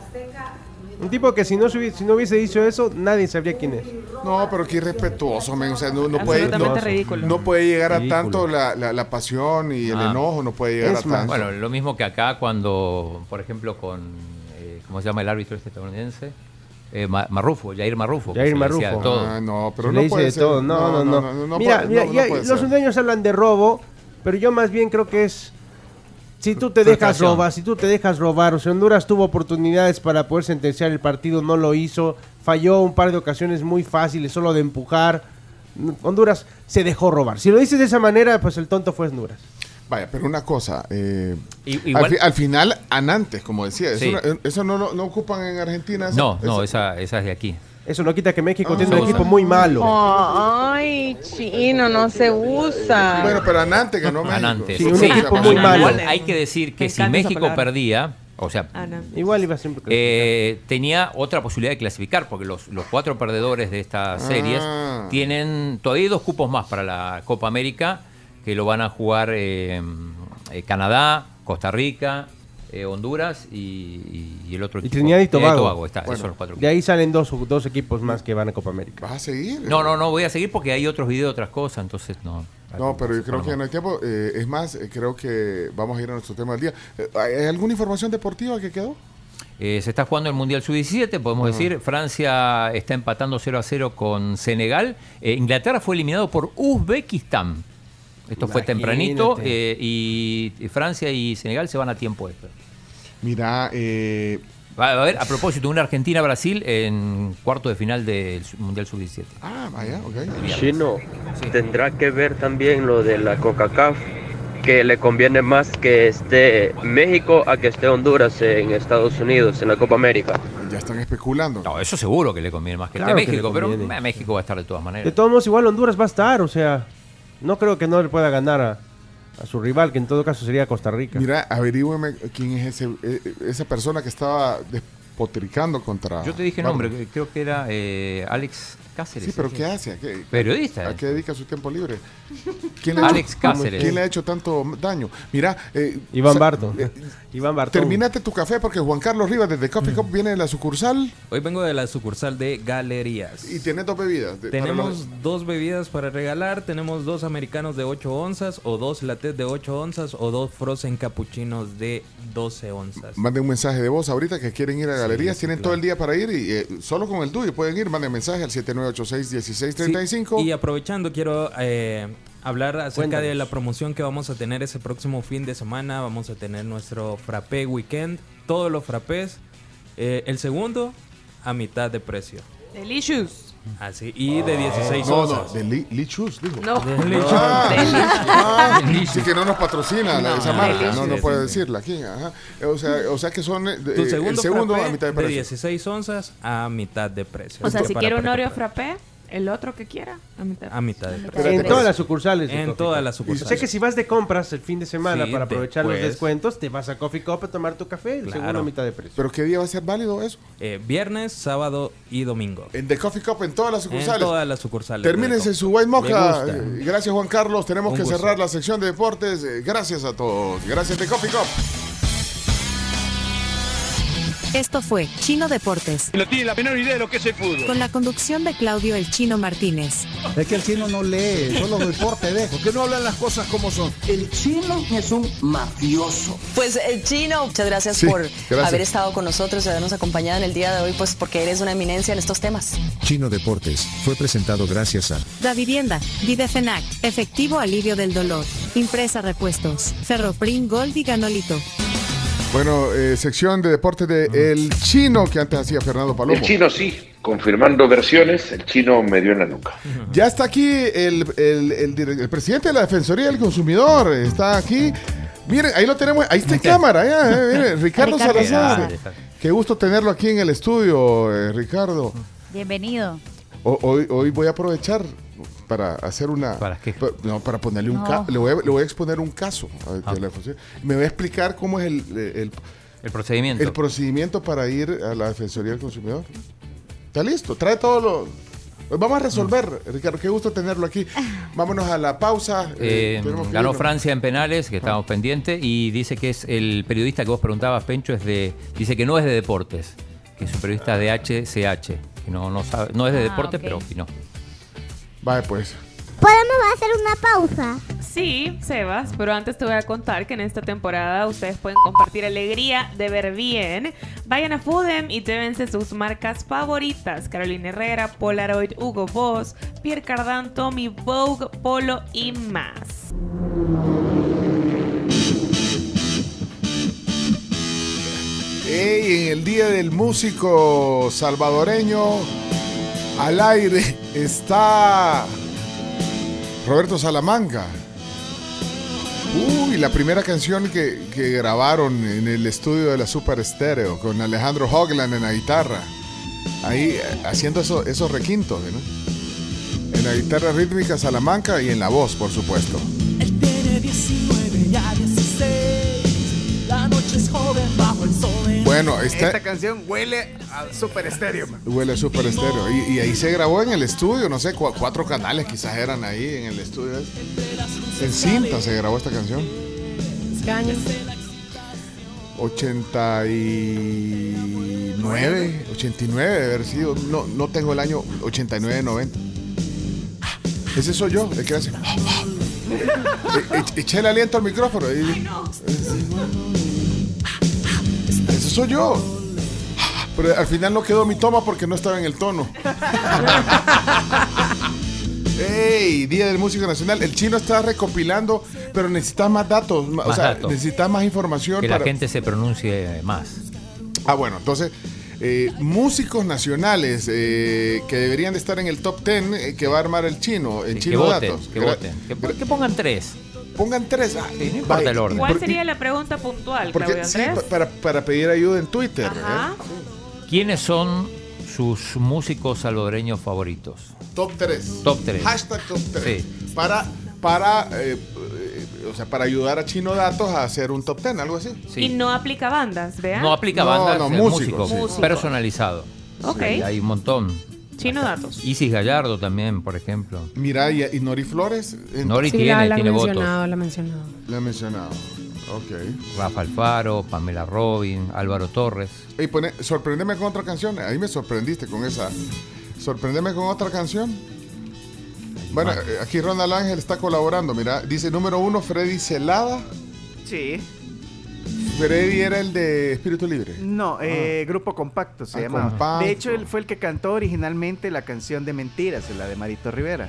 Un tipo que si no, si no hubiese dicho eso, nadie sabría quién es. No, pero qué irrespetuoso, men. O sea, no, no puede, no, puede llegar a Ridículo. tanto la, la, la pasión y el Ah. enojo, no puede llegar Es a más, tanto. Bueno, lo mismo que acá cuando, por ejemplo, con eh, ¿cómo se llama el árbitro este estadounidense? Eh, Ma- Marrufo, Jair Marrufo. Jair Marrufo. todo. Ah, no, pero Se no le dice puede de ser. todo. No, no, no. mira, puede- mira, no, no ya- los hondureños hablan de robo, pero yo más bien creo que es si tú te dejas robar, si tú te dejas robar, o sea, Honduras tuvo oportunidades para poder sentenciar el partido, no lo hizo, falló un par de ocasiones muy fáciles, solo de empujar. Honduras se dejó robar. Si lo dices de esa manera, pues el tonto fue Honduras. Vaya, pero una cosa, eh, al, fi- al final, Anantes, como decía, eso, Sí. no- eso no, no ocupan en Argentina. eso- No, no, esa, esa es de aquí. Eso no quita que México Ah. tiene un equipo muy malo. Ay, chino, no se usa. Bueno, pero Anantes ganó México. Anantes. Sí, un Sí, equipo muy malo. Igual hay que decir que si México perdía, o sea, Igual iba siempre. eh, tenía otra posibilidad de clasificar, porque los, los cuatro perdedores de estas series Ah. tienen todavía hay dos cupos más para la Copa América, que lo van a jugar eh, eh, Canadá, Costa Rica, eh, Honduras y, y el otro Y equipo. Trinidad y Tobago. está, esos son los cuatro De ahí salen dos, dos equipos más que van a Copa América. ¿Vas a seguir? No, no, no, voy a seguir porque hay otros videos, otras cosas, entonces no. No, pero yo creo que no hay tiempo. eh, es más, eh, creo que vamos a ir a nuestro tema del día. ¿Hay alguna información deportiva que quedó? Eh, se está jugando el Mundial Sub-17, podemos Ah. decir. Francia está empatando 0 a 0 con Senegal. Eh, Inglaterra fue eliminado por Uzbekistán. Esto fue tempranito. eh, y, y Francia y Senegal se van a tiempo extra. Mira, eh, Va a haber, a propósito, una Argentina-Brasil en cuarto de final del Mundial Sub-17. Ah, vaya, ok. Chino, tendrá que ver también lo de la CONCACAF, que le conviene más que esté México a que esté Honduras en Estados Unidos, en la Copa América. Ya están especulando. No, eso seguro que le conviene más que Claro le México, pero México va a estar de todas maneras. De todos modos, igual Honduras va a estar, o sea, no creo que no le pueda ganar a, su rival, que en todo caso sería Costa Rica. Mira, averígüeme quién es ese, eh, esa persona que estaba despotricando contra. Yo te dije Barba. nombre, creo que era eh, Alex Cáceres. Sí, pero ¿sí? ¿qué hace? ¿A qué, Periodista. ¿A qué dedica su tiempo libre? ¿Quién Alex hecho, Cáceres. ¿Quién le ha hecho tanto daño? Mira, eh, Iván Barton. eh, Iván Barton. terminate tu café porque Juan Carlos Rivas desde Coffee Cup viene de la sucursal Hoy vengo de la sucursal de Galerías. y tiene dos bebidas. de- Tenemos los- dos bebidas para regalar. Tenemos dos americanos de 8 onzas, o dos lattes de 8 onzas, o dos frozen capuchinos de 12 onzas. Manden un mensaje de voz ahorita que quieren ir a galerías. sí, Tienen claro. todo el día para ir y eh, solo con el tuyo pueden ir. Manden mensaje al 7986-1635. Sí, y aprovechando, quiero eh, hablar acerca Cuéntanos. de la promoción que vamos a tener ese próximo fin de semana. Vamos a tener nuestro frappé weekend, todos los frappés. Eh, el segundo a mitad de precio. Delicious. Así, y de 16 no, onzas. no, de Li- Lichus, dijo. No. Ah, ah, sí que no nos patrocina la- No, esa marca, no, no Sí, puede decirla aquí. ajá. O, sea, o sea que son eh, Tu eh, segundo, el segundo frappé a mitad de de precio. 16 onzas a mitad de precio. O sea, si para quiere un Oreo frappé, el otro que quiera, a mitad. A mitad de precio. En todas las sucursales. de En Coffee todas Cup. las sucursales. sea que si vas de compras el fin de semana Sí, para aprovechar los después. descuentos, te vas a Coffee Cup a tomar tu café, el Claro. segundo a mitad de precio. ¿Pero qué día va a ser válido eso? Eh, viernes, sábado y domingo. En The Coffee Cup en todas las En sucursales. todas las sucursales. de Termínense su white Me mocha. gusta. Eh, Gracias Juan Carlos. Tenemos Un que gusto. cerrar la sección de deportes. Eh, Gracias a todos. Gracias The Coffee Cup. Esto fue Chino Deportes, No tiene la menor idea de lo que es el fútbol. con la conducción de Claudio El Chino Martínez. Es que el chino no lee, solo deporte ve. ¿Por qué no hablan las cosas como son? El chino es un mafioso. Pues el chino, muchas gracias Sí, por gracias. haber estado con nosotros y habernos acompañado en el día de hoy, pues porque eres una eminencia en estos temas. Chino Deportes fue presentado gracias a Da Vivienda, Videfenac, Efectivo Alivio del Dolor, Impresa Repuestos, Ferroprim Gold y Ganolito. Bueno, eh, sección de deportes de El Chino que antes hacía Fernando Palomo. El chino sí, confirmando versiones, el chino me dio en la nuca. Ya está aquí el, el- el dire- el presidente de la Defensoría del Consumidor. Está aquí. Miren, ahí lo tenemos. Ahí está en cámara. ya, eh, miren, Ricardo Salazar. Salazar. Qué gusto tenerlo aquí en el estudio, eh, Ricardo. Bienvenido. O- Hoy, hoy voy a aprovechar para hacer una... ¿Para qué? no, para ponerle un No. caso. Le, voy a- le voy a exponer un caso. a- de Ah. la Defensoría. Me voy a explicar cómo es el, el, El procedimiento. el procedimiento para ir a la Defensoría del Consumidor. ¿Está listo? Trae todo lo... Vamos a resolver, Ricardo. Qué gusto tenerlo aquí. Vámonos a la pausa. Eh, Eh, ganó. Francia en penales, que estábamos pendientes, y dice que es el periodista que vos preguntabas, Pencho, es de, dice que no es de deportes, que es un periodista de HCH, que no, no sabe, no es de Ah, deporte, ok. pero opinó. Vale, pues. ¿Podemos hacer una pausa? Sí, Sebas, pero antes te voy a contar que en esta temporada ustedes pueden compartir alegría de ver bien. Vayan a Foodem y llévense sus marcas favoritas: Carolina Herrera, Polaroid, Hugo Boss, Pierre Cardin, Tommy, Vogue, Polo y más. Ey, en el Día del Músico Salvadoreño, al aire está Roberto Salamanca. Uy, la primera canción que, que grabaron en el estudio de la Super Estéreo con Alejandro Hogland en la guitarra. Ahí eh, haciendo eso- esos requintos, ¿no? En la guitarra rítmica Salamanca y en la voz, por supuesto. Tiene 19 ya 16. La noche es joven bajo el sol. En- Bueno, Esta canción huele a super estéreo. man. Huele a super estéreo. Y, y ahí se grabó en el estudio, no sé, cua- cuatro canales quizás eran ahí en el estudio. En cinta se grabó esta canción. ¿Qué año? 89, 89 de haber sido. No, no tengo el año 89, 90. Ese soy yo, el que hace. E- e- Eché el aliento al micrófono. y- Ese soy yo. Pero al final no quedó mi toma porque no estaba en el tono. ¡Ey! Día del Músico Nacional. El chino está recopilando, pero necesita más datos. o sea, datos. necesita más información. Que la gente se pronuncie más. Ah, bueno, entonces, eh, músicos nacionales eh, que deberían de estar en el top 10 eh, que va a armar el chino, en que Chino voten, Datos. que Gra- voten. Que, que pongan tres. Pongan tres. ah, no importa vaya, el orden. ¿Cuál sería la pregunta puntual, Porque, Claudio sí, para, para pedir ayuda en Twitter. Ajá. ¿eh? ¿Quiénes son sus músicos salvadoreños favoritos? Top 3. Top 3. Hashtag top 3. Para, para, eh, eh, o sea, para ayudar a Chino Datos a hacer un top 10, algo así. Y no aplica bandas, ¿vea? No aplica No, bandas, no, músicos, sí. personalizado. Ok. Sí, hay un montón. Chino Datos. Isis Gallardo también, por ejemplo. Mira, y, y Nori Flores. en- Nori Sí, tiene, la, la tiene votos. mencionado, la han mencionado. La he mencionado. Ok. Rafa Alfaro, Pamela Robin, Álvaro Torres. Y pone, sorprendeme con otra canción. Ahí me sorprendiste con esa. Sorprendeme con otra canción. Bueno, eh, aquí Ronald Ángel está colaborando. Mira, dice número uno, Freddy Celada. Sí. Freddy era el de Espíritu Libre. No, eh, Grupo Compacto se Ah, llamaba. Compacto. De hecho, él fue el que cantó originalmente la canción de Mentiras, la de Marito Rivera.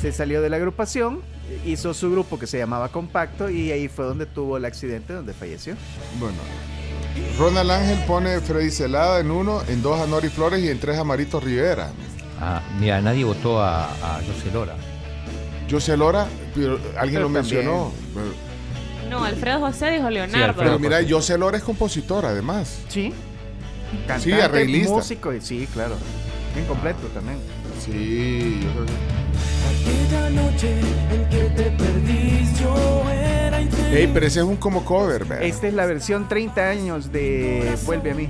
Se salió de la agrupación, hizo su grupo que se llamaba Compacto y ahí fue donde tuvo el accidente donde falleció. Bueno, Ronald Ángel pone Freddy Celada en uno, en dos a Nori Flores y en tres a Marito Rivera. Ah, mira, nadie votó a, a José Lora. José Lora, pero alguien Pero lo mencionó. Pero, No, Alfredo José dijo Leonardo. pero mira, José Lora es compositor además. Sí. Sí, Cantante, arreglista. músico, y sí, claro. Bien completo también. Sí, yo creo Aquella noche en que te perdí, yo era. Ey, pero ese es un como cover, ¿verdad? Esta es la versión 30 años de Vuelve a mí.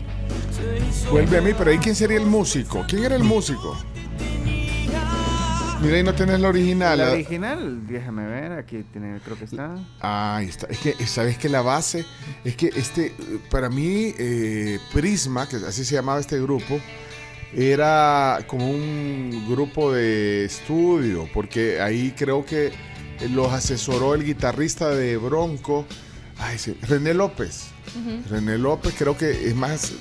Vuelve a mí, pero ahí quién sería el músico. ¿Quién era el músico? Mira, ahí no tenés la original. La la- original, déjame ver, aquí tiene, creo que está. Ah, ahí está. Es que, ¿sabes que La base, es que este, para mí, eh, Prisma, que así se llamaba este grupo, era como un grupo de estudio, porque ahí creo que los asesoró el guitarrista de Bronco, ay, sí, René López. René López creo que es más,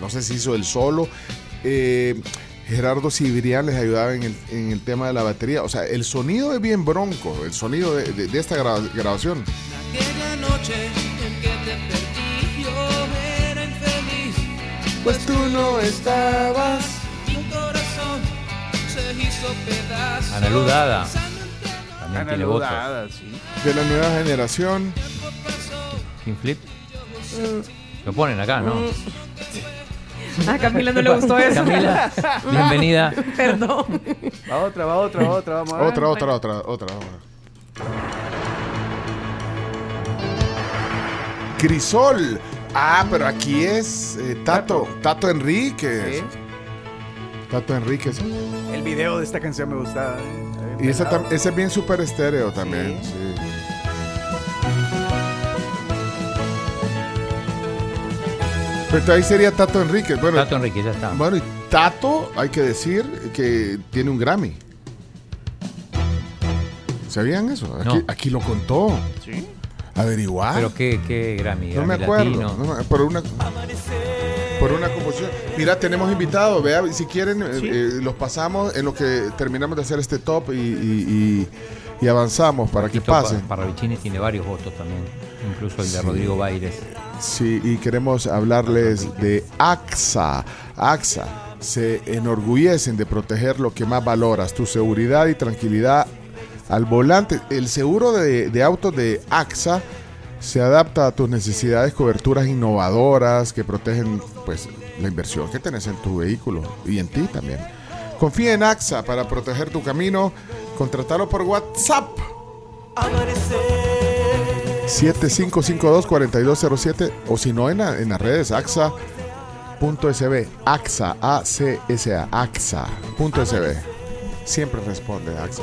no sé si hizo el solo. eh, Gerardo Cibrián les ayudaba en el, en el tema de la batería. O sea, el sonido es bien bronco, el sonido de, de- de esta gra- grabación. Aquella noche en que te perdí, yo era infeliz. Pues tú no estabas. Mi corazón se hizo pedazos. Ana Luz Dada. También Ana tiene Luz votos. Dada, sí. De la nueva generación. King Flip. Lo ponen acá, ¿no? A Camila no le gustó eso. Camila, bienvenida. Perdón. Va otra, va otra, va otra, vamos a ver. Otra, otra, otra, otra, otra. Crisol. Ah, pero aquí es eh, Tato. Tato Enríquez. Tato Enríquez. El video de esta canción me gustaba. Y ese, tam- ese es bien super estéreo también. sí. Pero ahí sería Tato Enríquez. Bueno, Tato Enrique, ya está. Bueno, y Tato, hay que decir que tiene un Grammy. ¿Sabían eso? Aquí, No. aquí lo contó. Sí. Averiguar. Pero qué, qué Grammy. No me Grammy acuerdo. Latino. no me- por una por una composición. Mira, tenemos invitados. Vea, si quieren, eh, Sí. eh, los pasamos en lo que terminamos de hacer este top y, y- y- y avanzamos para que Tito Pa- pasen. Parravicini tiene varios votos también, incluso el de Sí. Rodrigo Baires. Sí, y queremos hablarles de AXA. AXA se enorgullecen de proteger lo que más valoras, tu seguridad y tranquilidad al volante. El seguro de, de autos de AXA se adapta a tus necesidades, coberturas innovadoras que protegen pues, la inversión que tenés en tu vehículo y en ti también. Confía en AXA para proteger tu camino. Contratalo por WhatsApp. 7552-4207 o si no en, la- en las redes AXA.sb AXA A-C-S-A AXA.sb Siempre responde AXA.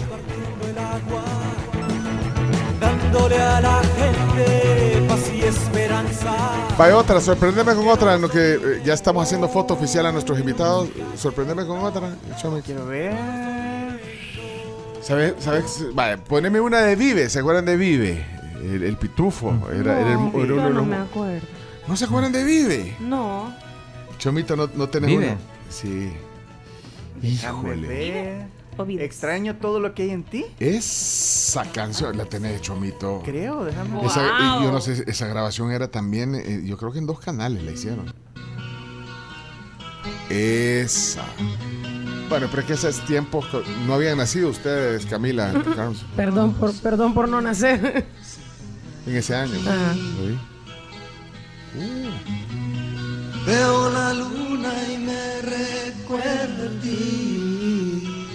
dándole a la gente paz y esperanza. Vaya otra, sorprendeme con otra en lo que eh, ya estamos haciendo foto oficial a nuestros invitados. Sorprendeme con otra. Échame. Quiero ver. ¿Sabes? ¿Sabes? Vaya, poneme una de Vive. ¿Se acuerdan de Vive? El, el pitufo. Era, era el- No, era uno no me acuerdo. ¿No se acuerdan de Vive? No. Chomito, ¿no, no tenés ¿Vive? uno? Sí. Híjole. ver. Extraño todo lo que hay en ti. Esa canción la tenés, Chomito. Creo, déjame Esa, Wow. yo no sé, esa grabación era también, eh, yo creo que en dos canales la hicieron. Esa. Bueno, pero es que esos tiempos no habían nacido ustedes, Camila, Carlos, Perdón por, perdón por no nacer. En ese año. ¿no? Ajá. Sí. Veo la luna y me recuerda a ti.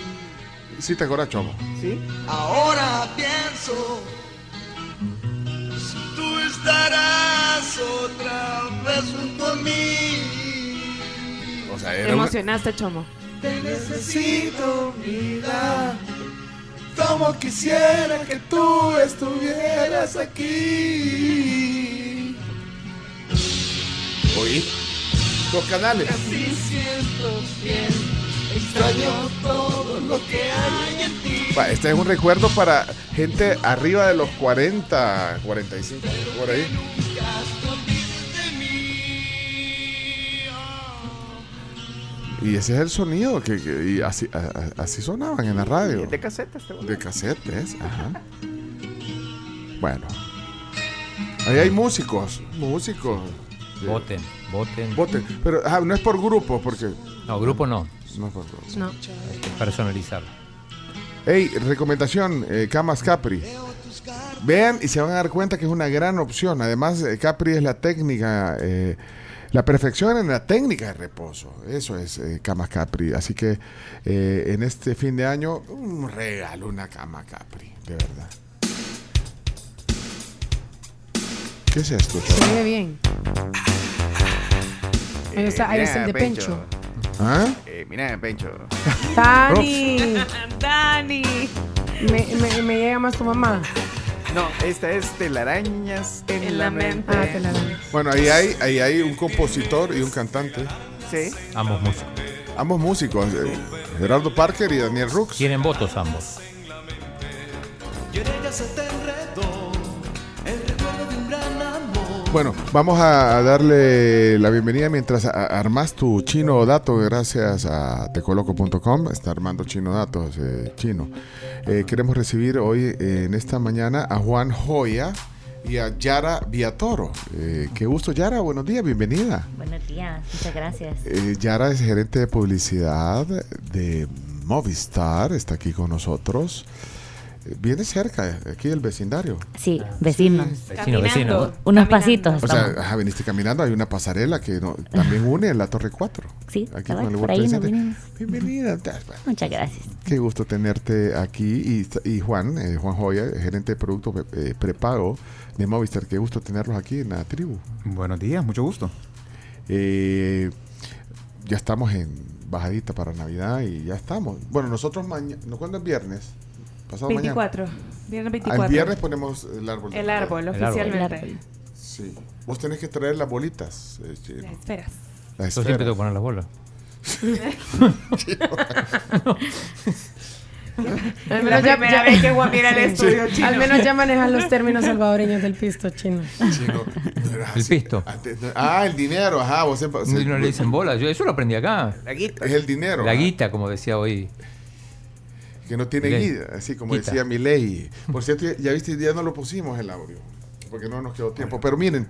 Sí, te acuerdas, Chomo. ¿Sí? Ahora pienso si tú estarás otra vez junto a mí. O sea, Te era una- emocionaste, Chomo. Te necesito, vida. Como quisiera que tú estuvieras aquí. Oí. Dos canales. Así siento bien. Extraño todo lo que hay en ti. Va, Este es un recuerdo para gente arriba de los 40, 45, por ahí. Y ese es el sonido que, que- y así, a- a- así sonaban en la radio. De caseta este De casetes, ajá. Bueno. Ahí hay músicos, músicos. Voten, voten. Voten. Pero ajá, no es por grupo, porque. No, grupo no. No es por grupo. No. Hay que personalizar. Hey, recomendación, eh, Camas Capri. Vean y se van a dar cuenta que es una gran opción. Además, eh, Capri es la técnica, eh, la perfección en la técnica de reposo. Eso es eh, Camas Capri. Así que eh, en este fin de año, un regalo, una cama Capri, de verdad. ¿Qué es esto, Se chaval? ve bien. Ahí está, ahí mira, está el de Pencho. ¿Ah? Eh, mira, Pencho. Dani, Dani. me, me, me llega más tu mamá. No, esta es telarañas en, En la, mente. mente. Ah, te la dan. Bueno, ahí hay, ahí hay un compositor y un cantante. Sí. Ambos músicos. Ambos músicos, eh, Gerardo Parker y Daniel Rux. Tienen votos ambos. Bueno, vamos a darle la bienvenida mientras armas tu chino dato gracias a tecoloco.com. Está armando chino datos, eh, chino. Eh, queremos recibir hoy eh, en esta mañana a Juan Joya y a Yara Viatoro. Eh, qué gusto, Yara. Buenos días, bienvenida. Buenos días, muchas gracias. Yara es gerente de publicidad de Movistar. Está aquí con nosotros. Eh, Viene cerca, aquí del vecindario. Sí, vecinos. Vecino, vecino. Unos Caminando. pasitos. O sea, ajá, viniste caminando, hay una pasarela que no- también une la Torre 4. sí, Aquí con el por ahí. Bienvenida. Muchas gracias. Qué gusto tenerte aquí. Y, y Juan, eh, Juan Joya, gerente de producto eh, prepago de Movistar. Qué gusto tenerlos aquí en la tribu. Buenos días, mucho gusto. Eh, ya estamos en bajadita para Navidad y ya estamos. Bueno, nosotros mañana, ¿cuándo es viernes? Pasado 24. Viernes mañana. 24. Al viernes ponemos el árbol. El árbol, oficialmente. El árbol. Sí. Vos tenés que traer las bolitas. eh, chino. Las esperas. Las Yo siempre esferas. tengo que poner las bolas. Al La ya- primera ya- vez que Juan mira el estudio Sí. chino. Al menos ya manejas los términos salvadoreños del pisto chino. El pisto. Ah, el dinero, ajá. Vos siempre- No, no le dicen bola. Yo eso lo aprendí acá. La guita. Es el dinero. La ah, guita, como decía hoy. Que no tiene guida, así como Guita. decía mi ley. Por cierto, ya- ya viste, ya no lo pusimos el audio. Porque no nos quedó tiempo. Pero miren,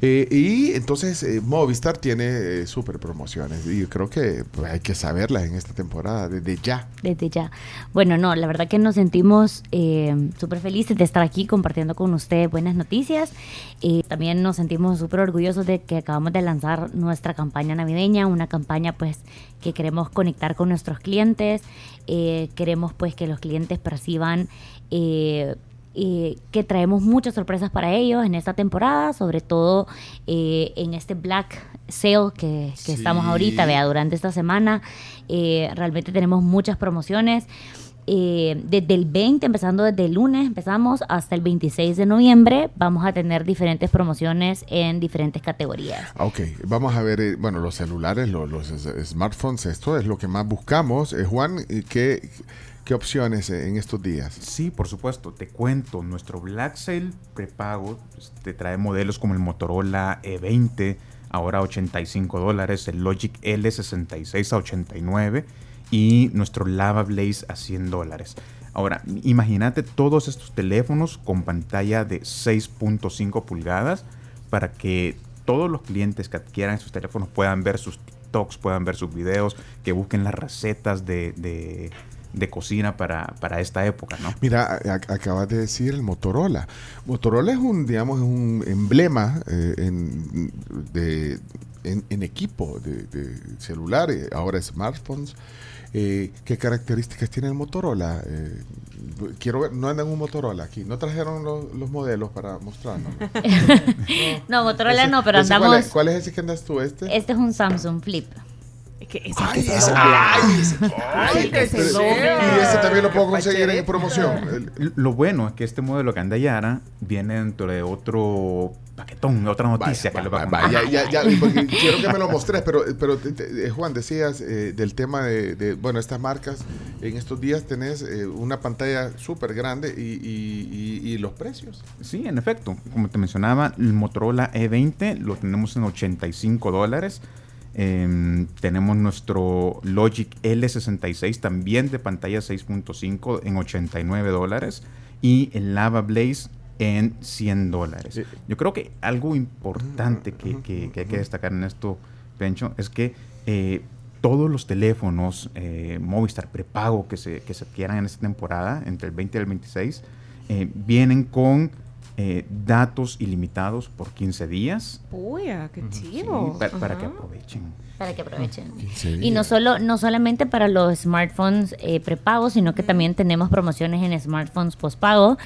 eh, y entonces eh, Movistar tiene eh, super promociones. Y creo que pues, hay que saberlas en esta temporada, desde ya. Desde ya. Bueno, no, la verdad que nos sentimos eh, súper felices de estar aquí compartiendo con ustedes buenas noticias. Eh, también nos sentimos súper orgullosos de que acabamos de lanzar nuestra campaña navideña, una campaña pues que queremos conectar con nuestros clientes, queremos pues que los clientes perciban eh, que traemos muchas sorpresas para ellos en esta temporada, sobre todo eh, en este Black Sale que, que estamos ahorita, vea, durante esta semana. eh, realmente tenemos muchas promociones. eh, desde el 20, empezando desde el lunes, empezamos hasta el 26 de noviembre, vamos a tener diferentes promociones en diferentes categorías. Ah, Ok, vamos a ver, eh, bueno, los celulares, lo- los, smartphones, esto es lo que más buscamos. Eh, Juan, eh, ¿qué, opciones eh, en estos días? Sí, por supuesto. Te cuento, nuestro Black Sale prepago pues, te trae modelos como el Motorola E20, ahora a 85 dólares, el Logic L66 a 89 y nuestro Lava Blaze a 100 dólares. Ahora, imagínate todos estos teléfonos con pantalla de 6.5 pulgadas para que todos los clientes que adquieran estos teléfonos puedan ver sus TikToks, puedan ver sus videos, que busquen las recetas de- de cocina para, para esta época, ¿no? Mira, acabas de decir el Motorola. Motorola es un, digamos, es un emblema eh, en, de, en, en equipo de, de celular, ahora smartphones. Eh, ¿Qué características tiene el Motorola? Eh, quiero ver, no andan un Motorola aquí. ¿No trajeron los, los modelos para mostrarnos? No, Motorola Ese- no, pero ese andamos... ¿cuál, es, cuál es ese que andas tú? ¿Este? Este es un Samsung Flip. Es que ese Ay, que se ese- ay, ese- Ay, que se. Y ese también lo puedo conseguir en promoción. Lo bueno es que este modelo que anda Yara viene dentro de otro paquetón, de otra noticia que le va a Va, ya, ya, ya, porque quiero que me lo mostres, pero, pero te- te- eh, Juan, decías eh, del tema de, de, bueno, estas marcas, en estos días tenés eh, una pantalla súper grande y, y- y- y los precios. Sí, en efecto. Como te mencionaba, el Motorola E20 lo tenemos en 85 dólares. Em, tenemos nuestro Logic L66 también de pantalla 6.5 en 89 dólares. Y el Lava Blaze en 100 dólares. Yo creo que algo importante que, que- que hay que destacar en esto, Pencho, es que eh, todos los teléfonos eh, Movistar prepago que se, que se adquieran en esta temporada, entre el 20 y el 26, eh, vienen con eh, datos ilimitados por 15 días. Uy, ah, qué Sí, pa- para que aprovechen. Para que aprovechen. 15 Y no solo, no solamente para los smartphones eh, prepagos, sino que también tenemos promociones en smartphones postpago.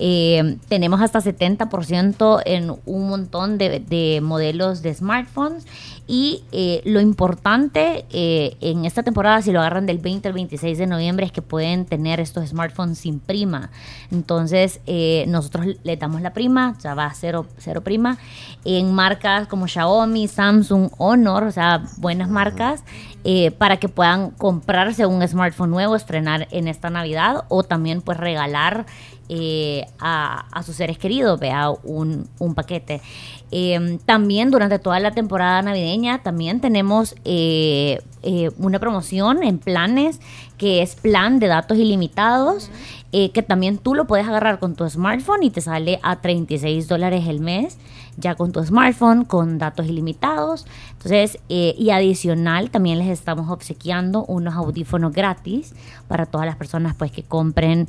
Eh, tenemos hasta 70% en un montón de, de modelos de smartphones. Y eh, lo importante eh, en esta temporada, si lo agarran del 20 al 26 de noviembre, es que pueden tener estos smartphones sin prima. Entonces, eh, nosotros le damos la prima, ya va a cero, cero prima, en marcas como Xiaomi, Samsung, Honor, o sea, buenas marcas, eh, para que puedan comprarse un smartphone nuevo, estrenar en esta Navidad o también pues regalar eh, a, a sus seres queridos, vea, un, un paquete. Eh, también durante toda la temporada navideña también tenemos eh, eh, una promoción en planes que es plan de datos ilimitados, eh, que también tú lo puedes agarrar con tu smartphone y te sale a 36 dólares el mes, ya con tu smartphone, con datos ilimitados. Entonces, y adicional, también les estamos obsequiando unos audífonos gratis para todas las personas pues que compren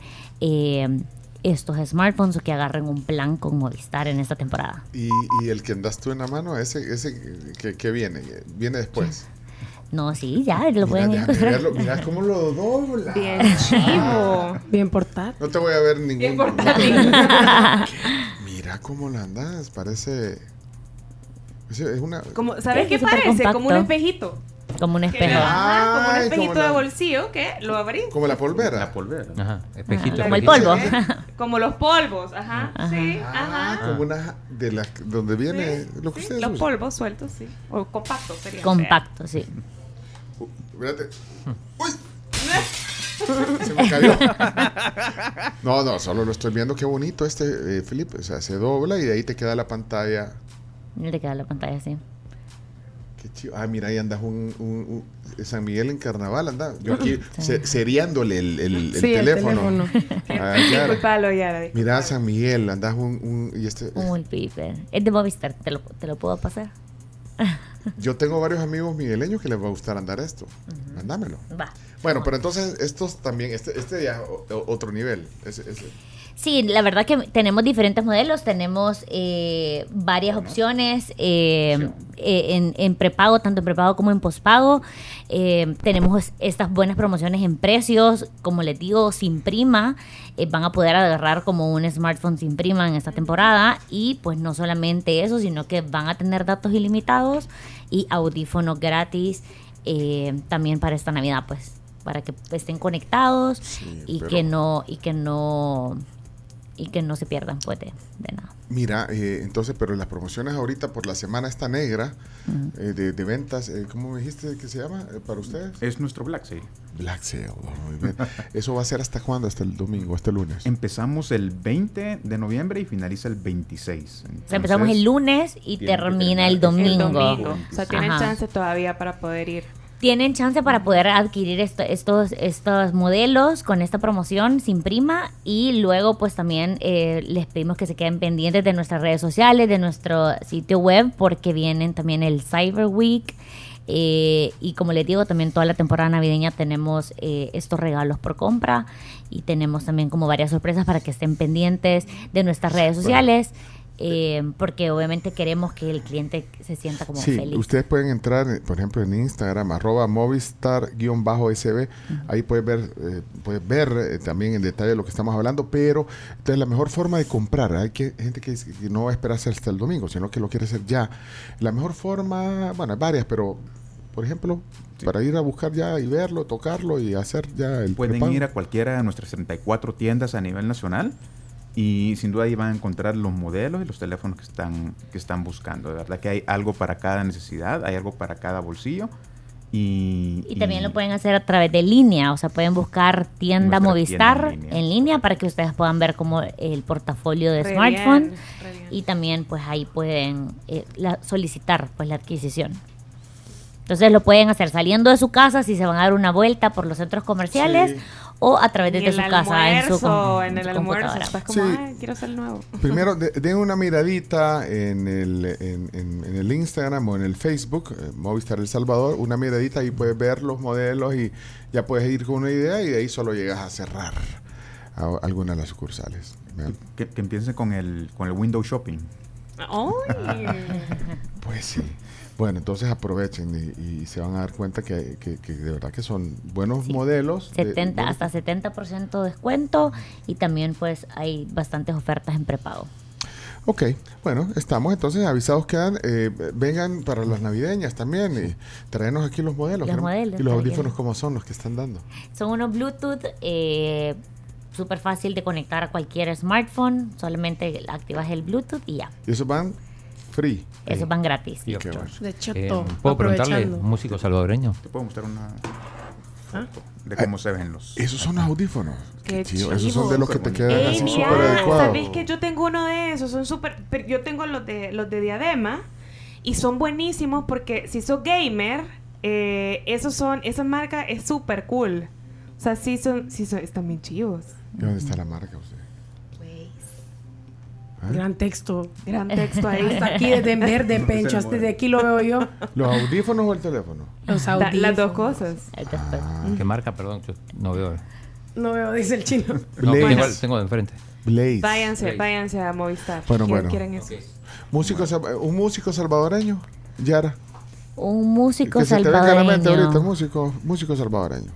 estos smartphones o que agarren un plan con Movistar en esta temporada. Y, y el que andas tú en la mano, ese, ese que, que viene, viene después. No, sí, ya lo Mira, pueden encontrar. verlo, mira cómo lo dobla. Bien chivo. Bien portado. No te voy a ver ningún. Bien no. Mira cómo la andas, parece. Es una. Como, ¿Sabes qué parece? Como un espejito. Como un espejo. ajá, como un Ay, espejito como la- de bolsillo que lo abrís. Como la polvera. La polvera. Ajá, espejito. Como el espejito. polvo. Como los polvos, ajá. Sí, ajá. Como una de las donde viene lo que Sí, ustedes los usan. polvos sueltos, sí. O compactos serían. Compacto, sí. Espérate. Se me cayó. No, no, solo lo estoy viendo. Qué bonito este, eh, Felipe. O sea, se dobla y de ahí te queda la pantalla. Le queda la pantalla así. Qué chido. Ah, mira, ahí andas un, un- un- San Miguel en carnaval, anda. Yo aquí se- seriándole el, el- el Sí, el teléfono. teléfono. Ah, Yara. Disculpalo, Yara, disculpalo. Mira, San Miguel, andas un, un- y este. Un piper. Es de Movistar, te lo, te lo puedo pasar. Yo tengo varios amigos migueleños que les va a gustar andar esto. Mándamelo. Va. Bueno, pero entonces estos también, este, este ya o- o- otro nivel. Ese- ese. Sí, la verdad que tenemos diferentes modelos, tenemos eh, varias opciones eh, eh, en, en prepago, tanto en prepago como en pospago. Eh, tenemos estas buenas promociones en precios, como les digo, sin prima. eh, van a poder agarrar como un smartphone sin prima en esta temporada. Y pues no solamente eso, sino que van a tener datos ilimitados y audífonos gratis eh, también para esta Navidad, pues para que estén conectados y que no y que no y que no se pierdan pues de, de nada. Mira, eh, entonces, pero las promociones ahorita por la semana esta negra eh, de, de ventas, eh, ¿cómo me dijiste que se llama eh, para ustedes? Es nuestro Black Sale. Black Sale, oh, muy bien. ¿Eso va a ser hasta cuándo? ¿Hasta el domingo, hasta el lunes? Empezamos el 20 de noviembre y finaliza el 26. O sea, empezamos el lunes y termina el terminar El domingo. domingo. O sea, tienen Ajá. chance todavía para poder ir. Tienen chance para poder adquirir esto- estos, estos modelos con esta promoción sin prima y luego pues también eh, les pedimos que se queden pendientes de nuestras redes sociales, de nuestro sitio web porque vienen también el Cyber Week eh, y como les digo también toda la temporada navideña tenemos eh, estos regalos por compra y tenemos también como varias sorpresas para que estén pendientes de nuestras redes sociales eh, porque obviamente queremos que el cliente se sienta como Sí, feliz. ustedes pueden entrar, eh, por ejemplo, en Instagram, arroba movistar-sb. Ahí puedes ver, eh, puedes ver eh, también en detalle lo que estamos hablando, pero entonces la mejor forma de comprar, hay que, gente que, dice que no va a esperarse hasta el domingo, sino que lo quiere hacer ya. La mejor forma, bueno, hay varias, pero por ejemplo, para ir a buscar ya y verlo, tocarlo y hacer ya el Pueden prepago. ir a cualquiera de nuestras 34 tiendas a nivel nacional y sin duda ahí van a encontrar los modelos y los teléfonos que están, que están buscando. De verdad que hay algo para cada necesidad, hay algo para cada bolsillo. Y, Y también lo pueden hacer a través de línea, o sea, pueden buscar tienda Movistar tienda en en línea. para que ustedes puedan ver como el portafolio de Re smartphone bien, re bien. y también pues ahí pueden eh, la- solicitar pues la adquisición. Entonces lo pueden hacer saliendo de su casa si se van a dar una vuelta por los centros comerciales Sí. O a través de su casa en su, com- en el su almuerzo, computadora. estás como, Sí. "Ay, quiero el nuevo. Primero, de- den una miradita en el, en, en- en el Instagram o en el Facebook, eh, Movistar El Salvador, una miradita y puedes ver los modelos y ya puedes ir con una idea y de ahí solo llegas a cerrar a alguna de las sucursales. Que, que empiecen con el, con el window shopping. Pues sí. Bueno, entonces aprovechen y, y se van a dar cuenta que, que- que de verdad que son buenos modelos. de- 70, buenos- hasta 70% de descuento y también pues hay bastantes ofertas en prepago. Ok, bueno, estamos entonces avisados quedan. eh, vengan para las navideñas también y traernos aquí los modelos. Los modelos, y los audífonos, ¿cómo son los que están dando? Son unos Bluetooth eh, súper fácil de conectar a cualquier smartphone. Solamente activas el Bluetooth y ya. Y esos van free. Esos van gratis. Qué bueno. De Eh, Cheto, ¿Puedo preguntarle, músico salvadoreño? Te puedo mostrar una ¿Ah? foto de cómo se ven los. Esos son audífonos. Qué chido. Esos son chivo. de los que te quedan Ey, así mira, súper adecuados. ¿Sabéis que yo tengo uno de esos? Son súper. pero Yo tengo los de los de diadema y son buenísimos porque si sos gamer, eh, esos son, esa marca es súper cool. O sea, sí son, sí son, están bien chivos. ¿Y dónde está la marca usted? ¿Ah? Gran texto. Gran texto ahí. Hasta aquí desde en verde, Pencho. Hasta modelo. de aquí lo veo yo. ¿Los audífonos o el teléfono? Los Da- las dos audífonos. cosas. ¿Qué marca? Perdón, yo no veo. No veo, dice el chino. No, tengo, tengo de enfrente. Blaze. Váyanse, Blaze. váyanse a Movistar. Bueno, ¿Quieren- bueno. quieren eso? Músico, un músico salvadoreño, Yara. Un músico que se te venga a la mente ahorita, salvadoreño. músico, músico salvadoreño.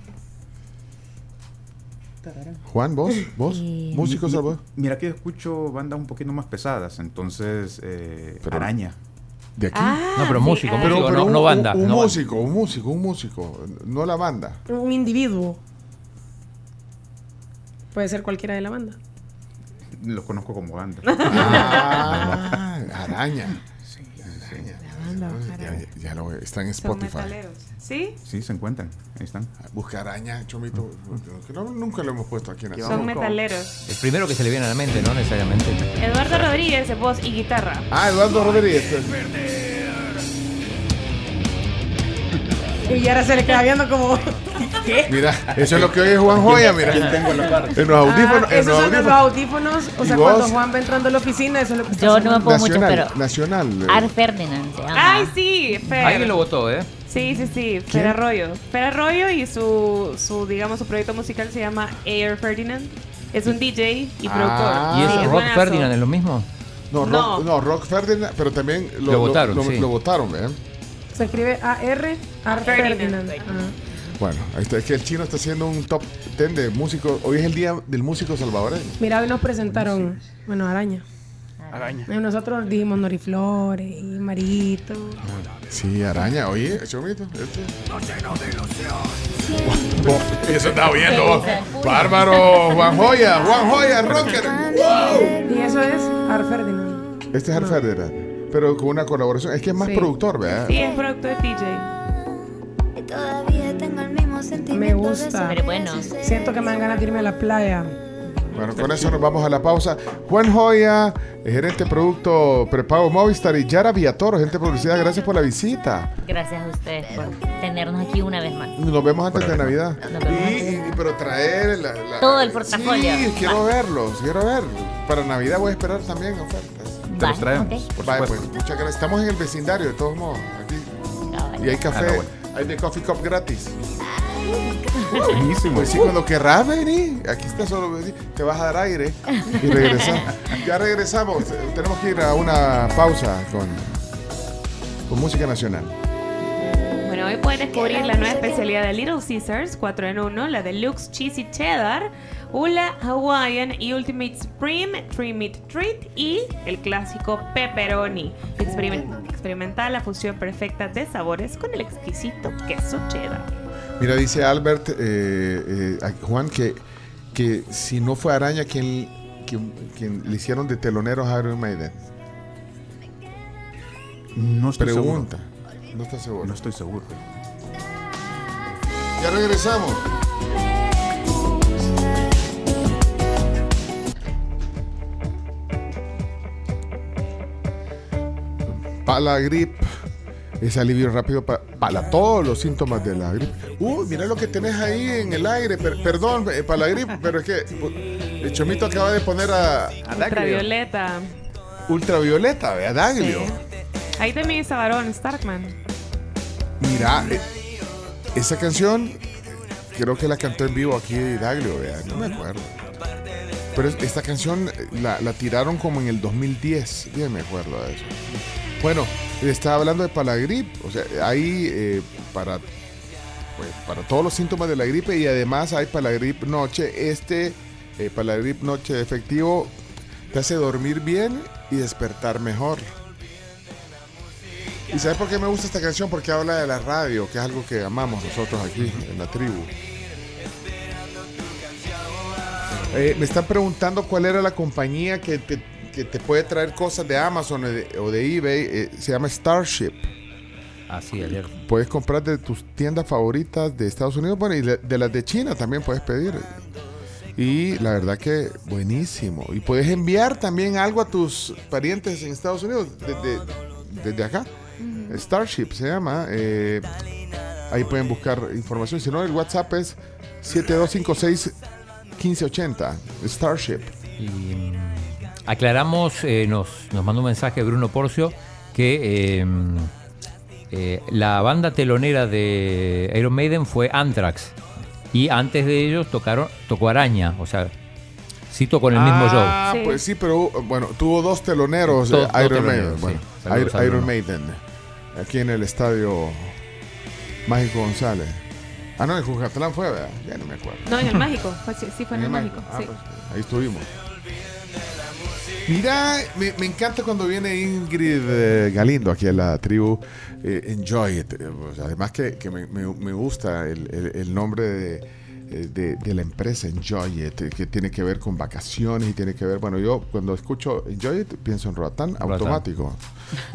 Juan, vos, vos, Eh, músico Mi-. Mira que escucho bandas un poquito más pesadas, entonces eh, Pero- Araña. De aquí. Ah, No, pero músico, ah. músico, no, un, no banda. Un, un no banda. músico, un músico, un músico, no la banda. Un individuo. Puede ser cualquiera de la banda. Lo conozco como banda. Ah, araña. Banda. Ya, ya- ya lo está en Son Spotify. metaleros. ¿Sí? Sí, se encuentran. Ahí están. Busca araña, chomito. que no- nunca lo hemos puesto aquí en la Son metaleros. El primero que se le viene a la mente, no necesariamente. Eduardo Rodríguez, de voz y guitarra. Ah, Eduardo Rodríguez. Y ahora se le queda viendo como. ¿Qué? Mira, eso es lo que oye Juan Joya, mira. En los audífonos. Ah, en esos los son los audífonos. audífonos. O ¿Y sea, vos? cuando Juan va entrando a la oficina, eso es lo que está Yo no me puedo mucho, Nacional, pero. nacional. eh. Ar Ferdinand se llama. Ay, sí, Fer. Alguien lo votó, ¿eh? Sí, sí, sí, Fer Arroyo. Fer Arroyo y su, su, digamos, su proyecto musical se llama Air Ferdinand. Es un DJ y productor. Ah. ¿Y Sí, eso es Rock. Ferdinand es lo mismo? No, No. Rock, no, Rock Ferdinand, pero también lo, Lo votaron, Lo, sí. lo votaron, ¿eh? Se escribe A-R, Ar Ferdinand. Ferdinand. Ajá. Bueno, ahí está, es que el chino está haciendo un top 10 de músicos. Hoy es el día del músico salvadoreño. Mira, hoy nos presentaron, bueno, Araña. Araña. Y nosotros dijimos Noriflores y Marito. Sí, araña, oye, chomito. Este. Vos, Eso estaba viendo. Bárbaro, Juan Joya, Juan Joya, rocker. ¡Wow! Y eso es Ar Ferdinand. Este es Hard Federer, pero con una colaboración. Es que es más Sí. productor, ¿verdad? Sí, es productor DJ. Me gusta. Pero bueno. Siento que me dan ganas de irme a la playa. Bueno, con eso nos vamos a la pausa. Juan Joya, gerente de producto prepago Movistar y Yara Viator, gente de publicidad, gracias por la visita. Gracias a ustedes por tenernos aquí una vez más. Nos vemos antes de Navidad. Nos vemos Y, y- pero traer la- la- Todo el portafolio. Sí, quiero verlos, quiero ver. Para Navidad voy a esperar también ofertas. Te los traemos. Por pues, muchas gracias. Estamos en el vecindario, de todos modos. Aquí. Cabal. Y hay café, Ah, no, bueno. hay de coffee cup gratis. Buenísimo. Pues sí, cuando querrás venir, aquí está solo venir, te vas a dar aire y regresar. ya regresamos, eh, tenemos que ir a una pausa con, con música nacional. Bueno, hoy pueden descubrir la nueva especialidad de Little Caesars, 4 en 1, la Deluxe Cheesy Cheddar, Ula Hawaiian y Ultimate Supreme 3 Meat Treat y el clásico Pepperoni. Experiment- experimenta la fusión perfecta de sabores con el exquisito queso cheddar. Mira, dice Albert, eh, eh, a Juan, que, que si no fue Araña quien, quien, quien le hicieron de teloneros a Iron Maiden. No estoy Pregunta. seguro. No está seguro. No estoy seguro. Ya regresamos. Para la gripe, es alivio rápido pa- para todos los síntomas de la gripe. Uh, mira lo que tenés ahí en el aire. Per- perdón, eh, para la gripe, pero es que el chomito acaba de poner a, Ultravioleta. ultravioleta, ¿verdad, Daglio? Sí. Ahí también está Barón Starkman. Mira, eh, esa canción creo que la cantó en vivo aquí Daglio, vea, no me acuerdo. Pero es- esta canción eh, la, la tiraron como en el 2010, bien me acuerdo de eso. Bueno, estaba hablando de Palagrip, o sea, hay eh, para, pues, para todos los síntomas de la gripe y además hay Palagrip Noche. Este eh, Palagrip Noche efectivo te hace dormir bien y despertar mejor. ¿Y sabes por qué me gusta esta canción? Porque habla de la radio, que es algo que amamos nosotros aquí en la tribu. Eh, me están preguntando cuál era la compañía que te, que te puede traer cosas de Amazon o de, o de eBay. Eh, se llama Starship. Así, ayer. Puedes comprar de tus tiendas favoritas de Estados Unidos, bueno, y de, de las de China también puedes pedir. Y la verdad que buenísimo. Y puedes enviar también algo a tus parientes en Estados Unidos desde, desde acá. Starship se llama. eh, ahí pueden buscar información. Si no, el WhatsApp es 7256-1580. Starship. Y aclaramos, eh, nos, nos mandó un mensaje Bruno Porcio que eh, eh, la banda telonera de Iron Maiden fue Anthrax. Y antes de ellos tocaron, tocó Araña, o sea, sí tocó en el mismo show. Ah, pues sí, pero bueno, tuvo dos teloneros Dos- eh, dos Iron teloneros, Maiden. sí. Bueno, Saludos Iron. Maiden. Aquí en el estadio Mágico González. Ah, no, en Jujatlán fue, ¿verdad? Ya no me acuerdo. No, en el mágico. Fue- sí, fue en el mágico. Ah, sí. pues, ahí estuvimos. Mira, me, encanta cuando viene Ingrid eh, Galindo aquí a la tribu. eh, enjoy it. Eh, pues, además que, me, gusta el, nombre de de, de la empresa Enjoy It, eh, que tiene que ver con vacaciones y tiene que ver, bueno, yo cuando escucho Enjoy It pienso en Roatán automático.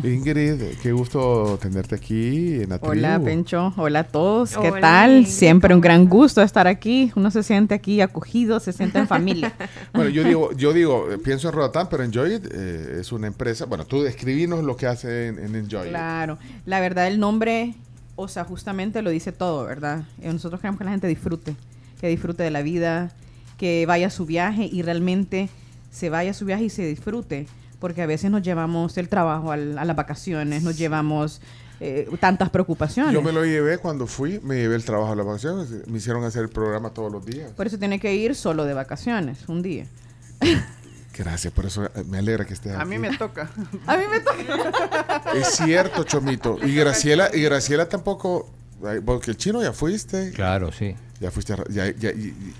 Ingrid, qué gusto tenerte aquí en la Hola, tribu. Pencho. Hola a todos. ¿Qué Hola, tal? Ingrid, Siempre un gran gusto estar aquí. Uno se siente aquí acogido, se siente en familia. Bueno, yo digo, yo digo, eh, pienso en Roatán, pero Enjoy It eh, es una empresa. Bueno, tú describinos lo que hace en, en Enjoy It. Claro. La verdad, el nombre, o sea, justamente lo dice todo, ¿verdad? Eh, Nosotros queremos que la gente disfrute, que disfrute de la vida, que vaya a su viaje y realmente se vaya a su viaje y se disfrute. Porque a veces nos llevamos el trabajo al- a las vacaciones, nos llevamos eh, tantas preocupaciones. Yo me lo llevé cuando fui, me llevé el trabajo a las vacaciones, me hicieron hacer el programa todos los días. Por eso tiene que ir solo de vacaciones, un día. Gracias, por eso eh, me alegra que estés A aquí. mí me toca. A mí me toca. Es cierto, Chomito. Y Graciela, y Graciela tampoco, porque el chino ya fuiste. Claro, sí. Ya fuiste, a- ya, ya- y- y-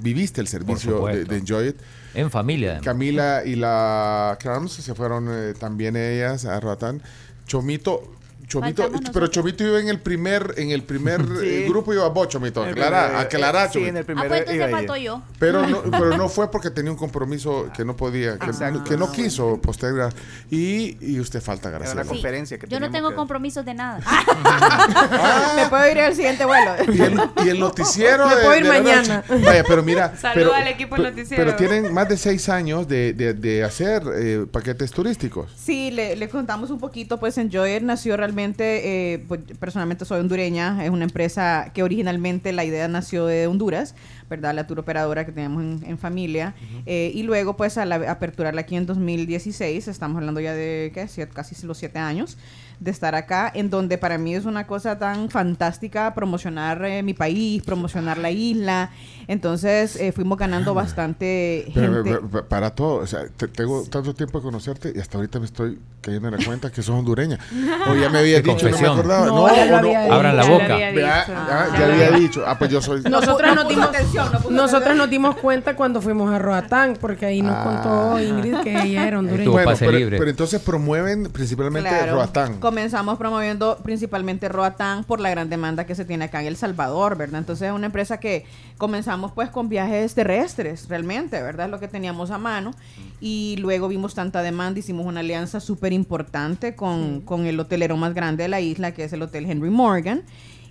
viviste el servicio de, Enjoy It. En familia. además. Camila y la Crams se fueron eh, también ellas a Roatán. Chomito, Chomito, pero Chomito iba en el primer, en el primer Sí. eh, grupo iba vos, Chomito. Aclara, primer- aclara, sí, Chomito. en el Ah, primero pues entonces faltó yo. Pero no, pero no fue porque tenía un compromiso que no podía, que, Exacto. que no quiso postergar. Y, y usted falta, Era Graciela. una conferencia que Yo no tengo que- compromisos de nada. Me puedo ir al siguiente vuelo. Y el, y el noticiero. Me de- puedo ir de mañana. Vaya, pero mira. Saluda pero, al equipo del pe- noticiero. Pero tienen más de seis años de, de- de hacer eh, paquetes turísticos. Sí, le, le contamos un poquito, pues Enjoyer nació realmente, eh, pues, personalmente soy hondureña, es una empresa que originalmente la idea nació de Honduras, ¿verdad? La tour operadora que tenemos en, en familia, Eh, y luego pues al aperturarla aquí en 2016, estamos hablando ya de, ¿qué? Siete- casi los siete años de estar acá, en donde para mí es una cosa tan fantástica promocionar eh, mi país, promocionar la isla, entonces eh, fuimos ganando bastante Pero, gente. pero, pero, para todo, o sea, te- tengo tanto tiempo de conocerte y hasta ahorita me estoy cayendo en la cuenta que sos hondureña. O ya me había dicho y no me confesión. acordaba. No, No, ya lo no, había o- dicho. Abran la Ya lo boca. había Vea, dicho. ah, Ya ya había había dicho. Ah, pues yo soy. Nosotros no nos dimos, atención, no atención. nos dimos cuenta cuando fuimos a Roatán, porque ahí nos Ah. contó Ingrid que ella era hondureña. Bueno, pero, libre. pero entonces promueven principalmente Claro. Roatán. Comenzamos promoviendo principalmente Roatán por la gran demanda que se tiene acá en El Salvador, ¿verdad? Entonces es una empresa que comenzamos pues con viajes terrestres, realmente, ¿verdad? Es lo que teníamos a mano. Y luego vimos tanta demanda, hicimos una alianza súper importante con, con el hotelero más grande de la isla, que es el Hotel Henry Morgan.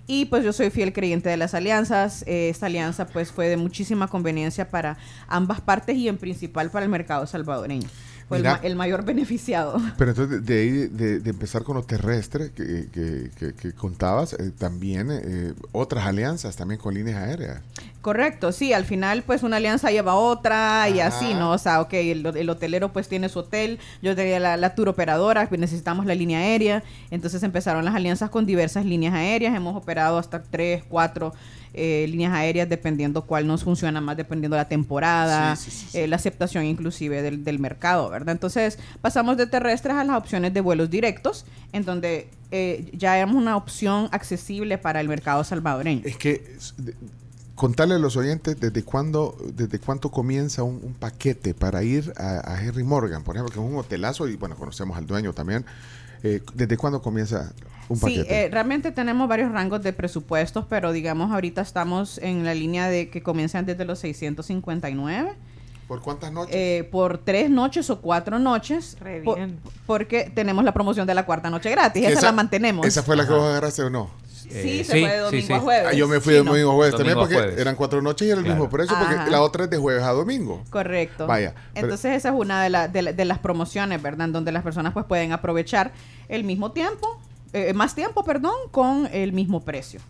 Y pues yo soy fiel creyente de las alianzas. Eh, esta alianza pues fue de muchísima conveniencia para ambas partes y en principal para el mercado salvadoreño. Fue el, Mira. ma- el mayor beneficiado. Pero entonces de ahí, de, de empezar con lo terrestre que, que- que- que contabas, eh, también eh, otras alianzas, también con líneas aéreas. Correcto, sí, al final pues una alianza lleva otra y así, ¿no? O sea, ok, el, el hotelero pues tiene su hotel, yo tenía la, la tour operadora, pues necesitamos la línea aérea, entonces empezaron las alianzas con diversas líneas aéreas, hemos operado hasta tres, cuatro eh, líneas aéreas dependiendo cuál nos funciona más, dependiendo de la temporada, Sí, sí, sí, eh, la aceptación inclusive del, del mercado, ¿verdad? Entonces pasamos de terrestres a las opciones de vuelos directos, en donde eh, ya éramos una opción accesible para el mercado salvadoreño. Es que contarle a los oyentes desde cuándo, desde cuánto comienza un, un paquete para ir a, a Henry Morgan, por ejemplo, que es un hotelazo y bueno, conocemos al dueño también. Eh, ¿Desde cuándo comienza un Sí, paquete? eh, realmente tenemos varios rangos de presupuestos, pero digamos ahorita estamos en la línea de que comienzan desde los 659 ¿Por cuántas noches? eh, por tres noches o cuatro noches, Re bien. porque tenemos la promoción de la cuarta noche gratis, Que esa, la mantenemos. ¿Esa fue la que vos agarraste o no? sí, Eh, se sí, fue de sí, domingo sí. a jueves. Ah, yo me fui Sí, de no. domingo a jueves también Domingo a porque jueves. eran cuatro noches y era el Claro. mismo precio porque Ajá. la otra es de jueves a domingo. Correcto. Vaya, pero- Entonces esa es una de, la- de, la- de las promociones, ¿verdad? En donde las personas pues pueden aprovechar el mismo tiempo, eh, más tiempo, perdón, con el mismo precio,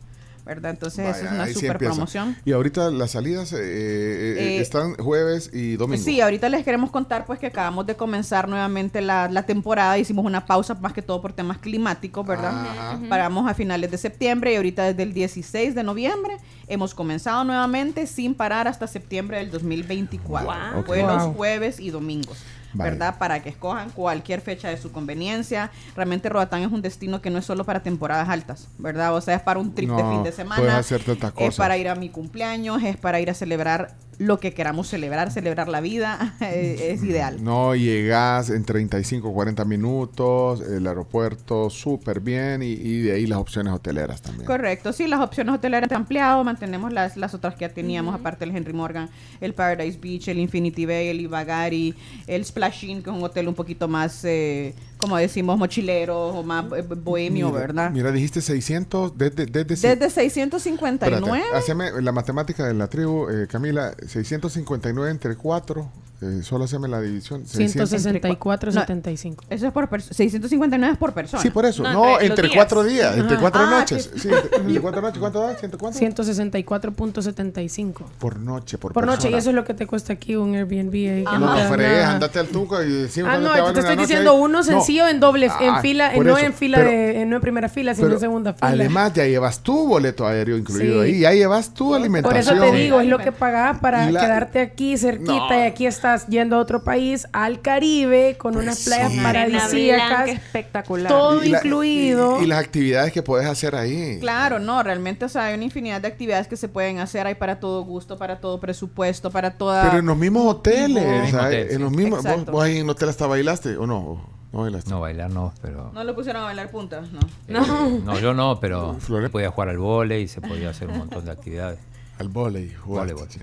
¿verdad? Entonces esa es Vaya, una ahí sí super empieza. promoción. Y ahorita las salidas eh, eh, Eh, están jueves y domingo. Sí, ahorita les queremos contar pues que acabamos de comenzar nuevamente la, la temporada, hicimos una pausa más que todo por temas climáticos, ¿verdad? Ajá. Paramos a finales de septiembre y ahorita desde el 16 de noviembre hemos comenzado nuevamente sin parar hasta septiembre del 2024. Wow. Ok. Vuelos Wow. jueves y domingos. ¿Verdad? Para que escojan cualquier fecha de su conveniencia. Realmente Roatán es un destino que no es solo para temporadas altas, ¿verdad? O sea, es para un trip de fin de puedes semana. hacer tantas Es para ir a mi cumpleaños, es para ir a celebrar lo que queramos celebrar, celebrar la vida, eh, es ideal. No, llegas en 35, 40 minutos, el aeropuerto súper bien y, y de ahí las opciones hoteleras también. Correcto, sí, las opciones hoteleras han ampliado, mantenemos las, las otras que ya teníamos, aparte del Henry Morgan, el Paradise Beach, el Infinity Bay, el Ibagari, el Splash Inn, que es un hotel un poquito más, eh, como decimos, mochilero o más eh, bohemio, Mira, ¿verdad? Mira, dijiste 600, desde... desde, Desde 659. Espérate, haceme la matemática de la tribu, eh, Camila, 659 entre 4, eh, solo haceme la división. 600. 164, No, 75. Eso es por persona. 659 es por persona. Sí, por eso. No, los entre días. cuatro días, entre Ajá. cuatro Ah, noches. que- Sí, entre, entre cuatro noches. ¿Cuánto da? ¿Ciento cuánto? 164.75. Por noche, por, Por noche, y eso es lo que te cuesta aquí un Airbnb. ahí, No, no fregues, andate al tuco y decimos Ah, no, te te estoy diciendo ahí. uno No. Sencillo en doble, en Ah, fila, por no eso, en fila pero- de, no en primera fila, sino Pero en segunda fila. Además, ya llevas tu boleto aéreo incluido Sí. ahí, ya llevas tu Por alimentación. eso te digo, es lo que pagás para la- quedarte aquí cerquita No. y aquí estás yendo a otro país, al Caribe, con unas playas sí. paradisíacas, espectacular. todo Y la- incluido. Y, y las actividades que puedes hacer ahí. Claro, no, realmente, o sea, hay una infinidad de actividades que se pueden hacer, hay para todo gusto, para todo presupuesto, para toda... Pero en los mismos hoteles, En en los mismos. ¿Vos, Exacto. vos ahí en el hotel hasta bailaste o no? No bailaste. No, bailar no, pero... No lo pusieron a bailar puntas, ¿no? Eh, no, yo no, pero se podía jugar al vóley, se podía hacer un montón de actividades. Al vóley, jugaste, Voleibol, sí.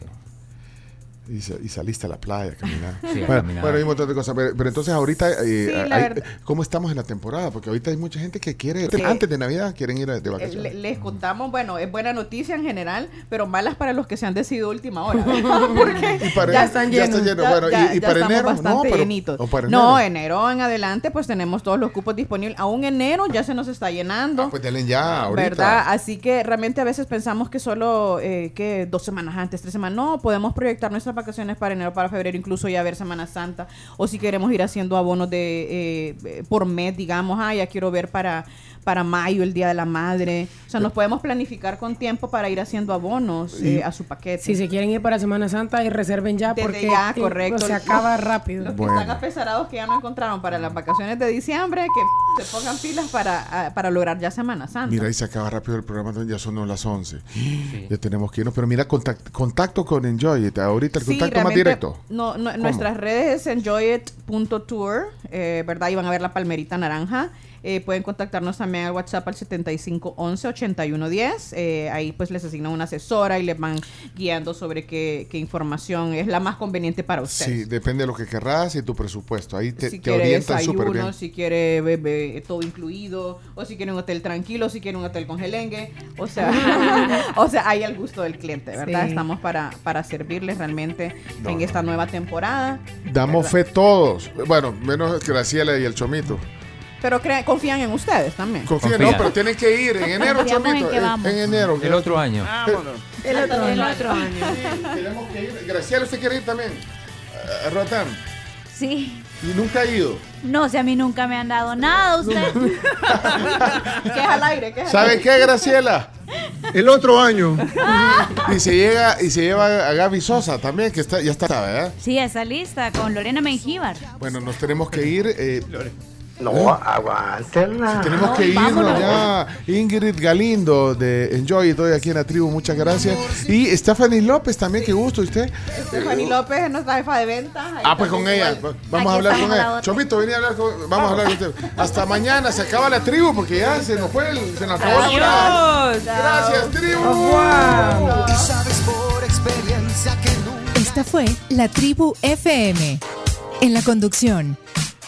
Y, y saliste a la playa a caminar. Sí, a bueno, caminar. bueno, hay un montón de cosas. Pero, pero entonces ahorita, eh, Sí, hay-. ¿cómo estamos en la temporada? Porque ahorita hay mucha gente que quiere, Sí. antes de Navidad, quieren ir de Eh, vacaciones. le- les contamos, bueno, es buena noticia en general, pero malas para los que se han decidido última hora. Porque Y para- ya están ya llenos. está lleno. ya- Bueno, y- ya- y ya para estamos enero, no, bastante pero- llenitos. o para No, enero. enero en adelante, pues tenemos todos los cupos disponibles. Aún enero ya se nos está llenando. Ah, pues denle ya, ahorita. ¿Verdad? Así que realmente a veces pensamos que solo eh, que dos semanas antes, tres semanas. No, podemos proyectar vacaciones para enero, para febrero, incluso ya ver Semana Santa. O si queremos ir haciendo abonos de eh, eh, por mes, digamos, ah, ya quiero ver para, para mayo, el Día de la Madre. O sea, nos podemos planificar con tiempo para ir haciendo abonos eh, a su paquete. Si se quieren ir para Semana Santa y reserven ya Desde porque ya, correcto. se acaba rápido. Los que están apesarados que ya no encontraron para las vacaciones de diciembre, que se pongan pilas para, ah, para lograr ya Semana Santa. Mira, ahí se acaba rápido el programa, ya son las 11. Ya tenemos que irnos. Pero mira, contact- contacto con Enjoy. Ahorita el Sí, contacto más directo. No, no, nuestras redes es enjoyit.tour, eh, ¿verdad? Y van a ver la palmerita naranja. Eh, pueden contactarnos también al WhatsApp al 7511-8110. Eh, ahí pues les asignan una asesora y les van guiando sobre qué, qué información es la más conveniente para ustedes. Sí, depende de lo que querrás y tu presupuesto. Ahí te, si te quiere orientan súper bien. desayuno, si quiere bebé, todo incluido, o si quiere un hotel tranquilo, si quiere un hotel con gelengue, o sea, o sea, hay al gusto del cliente, ¿verdad? Sí. Estamos para, para servirles realmente No, en no, esta nueva temporada. Damos fe todos. Bueno, menos Graciela y el Chomito. Pero crea- confían en ustedes también. Confíen, Confía. no, pero tienen que ir en enero, Confiamos en Chomito. que En, vamos. en enero. El otro año. El otro El año. otro año. Tenemos que ir. Graciela, ¿usted quiere ir también? A Roatán. Sí. Y nunca ha ido. No, si a mí nunca me han dado nada, usted. ¿Qué es al aire? ¿Qué es al ¿Sabe aire? qué, Graciela? El otro año. y se llega y se lleva a Gaby Sosa también, que está, ya está, ¿verdad? Sí, esa lista con Lorena Mengíbar. Bueno, nos tenemos que ir. eh, No, aguántenla. tenemos que irnos ya. Ingrid Galindo de Enjoy, estoy aquí en la tribu, muchas gracias. Y Stephanie López también, qué gusto usted. Stephanie López es nuestra jefa de ventas. Ahí Ah, pues con ella. igual. Vamos a hablar con ella. Chomito, vení a hablar con. Vamos a hablar con usted. Hasta mañana se acaba la tribu porque ya se nos fue el, se nos acabó la. Adiós. Gracias, tribu. Y sabes por experiencia que nunca. Esta fue La Tribu FM. En la conducción,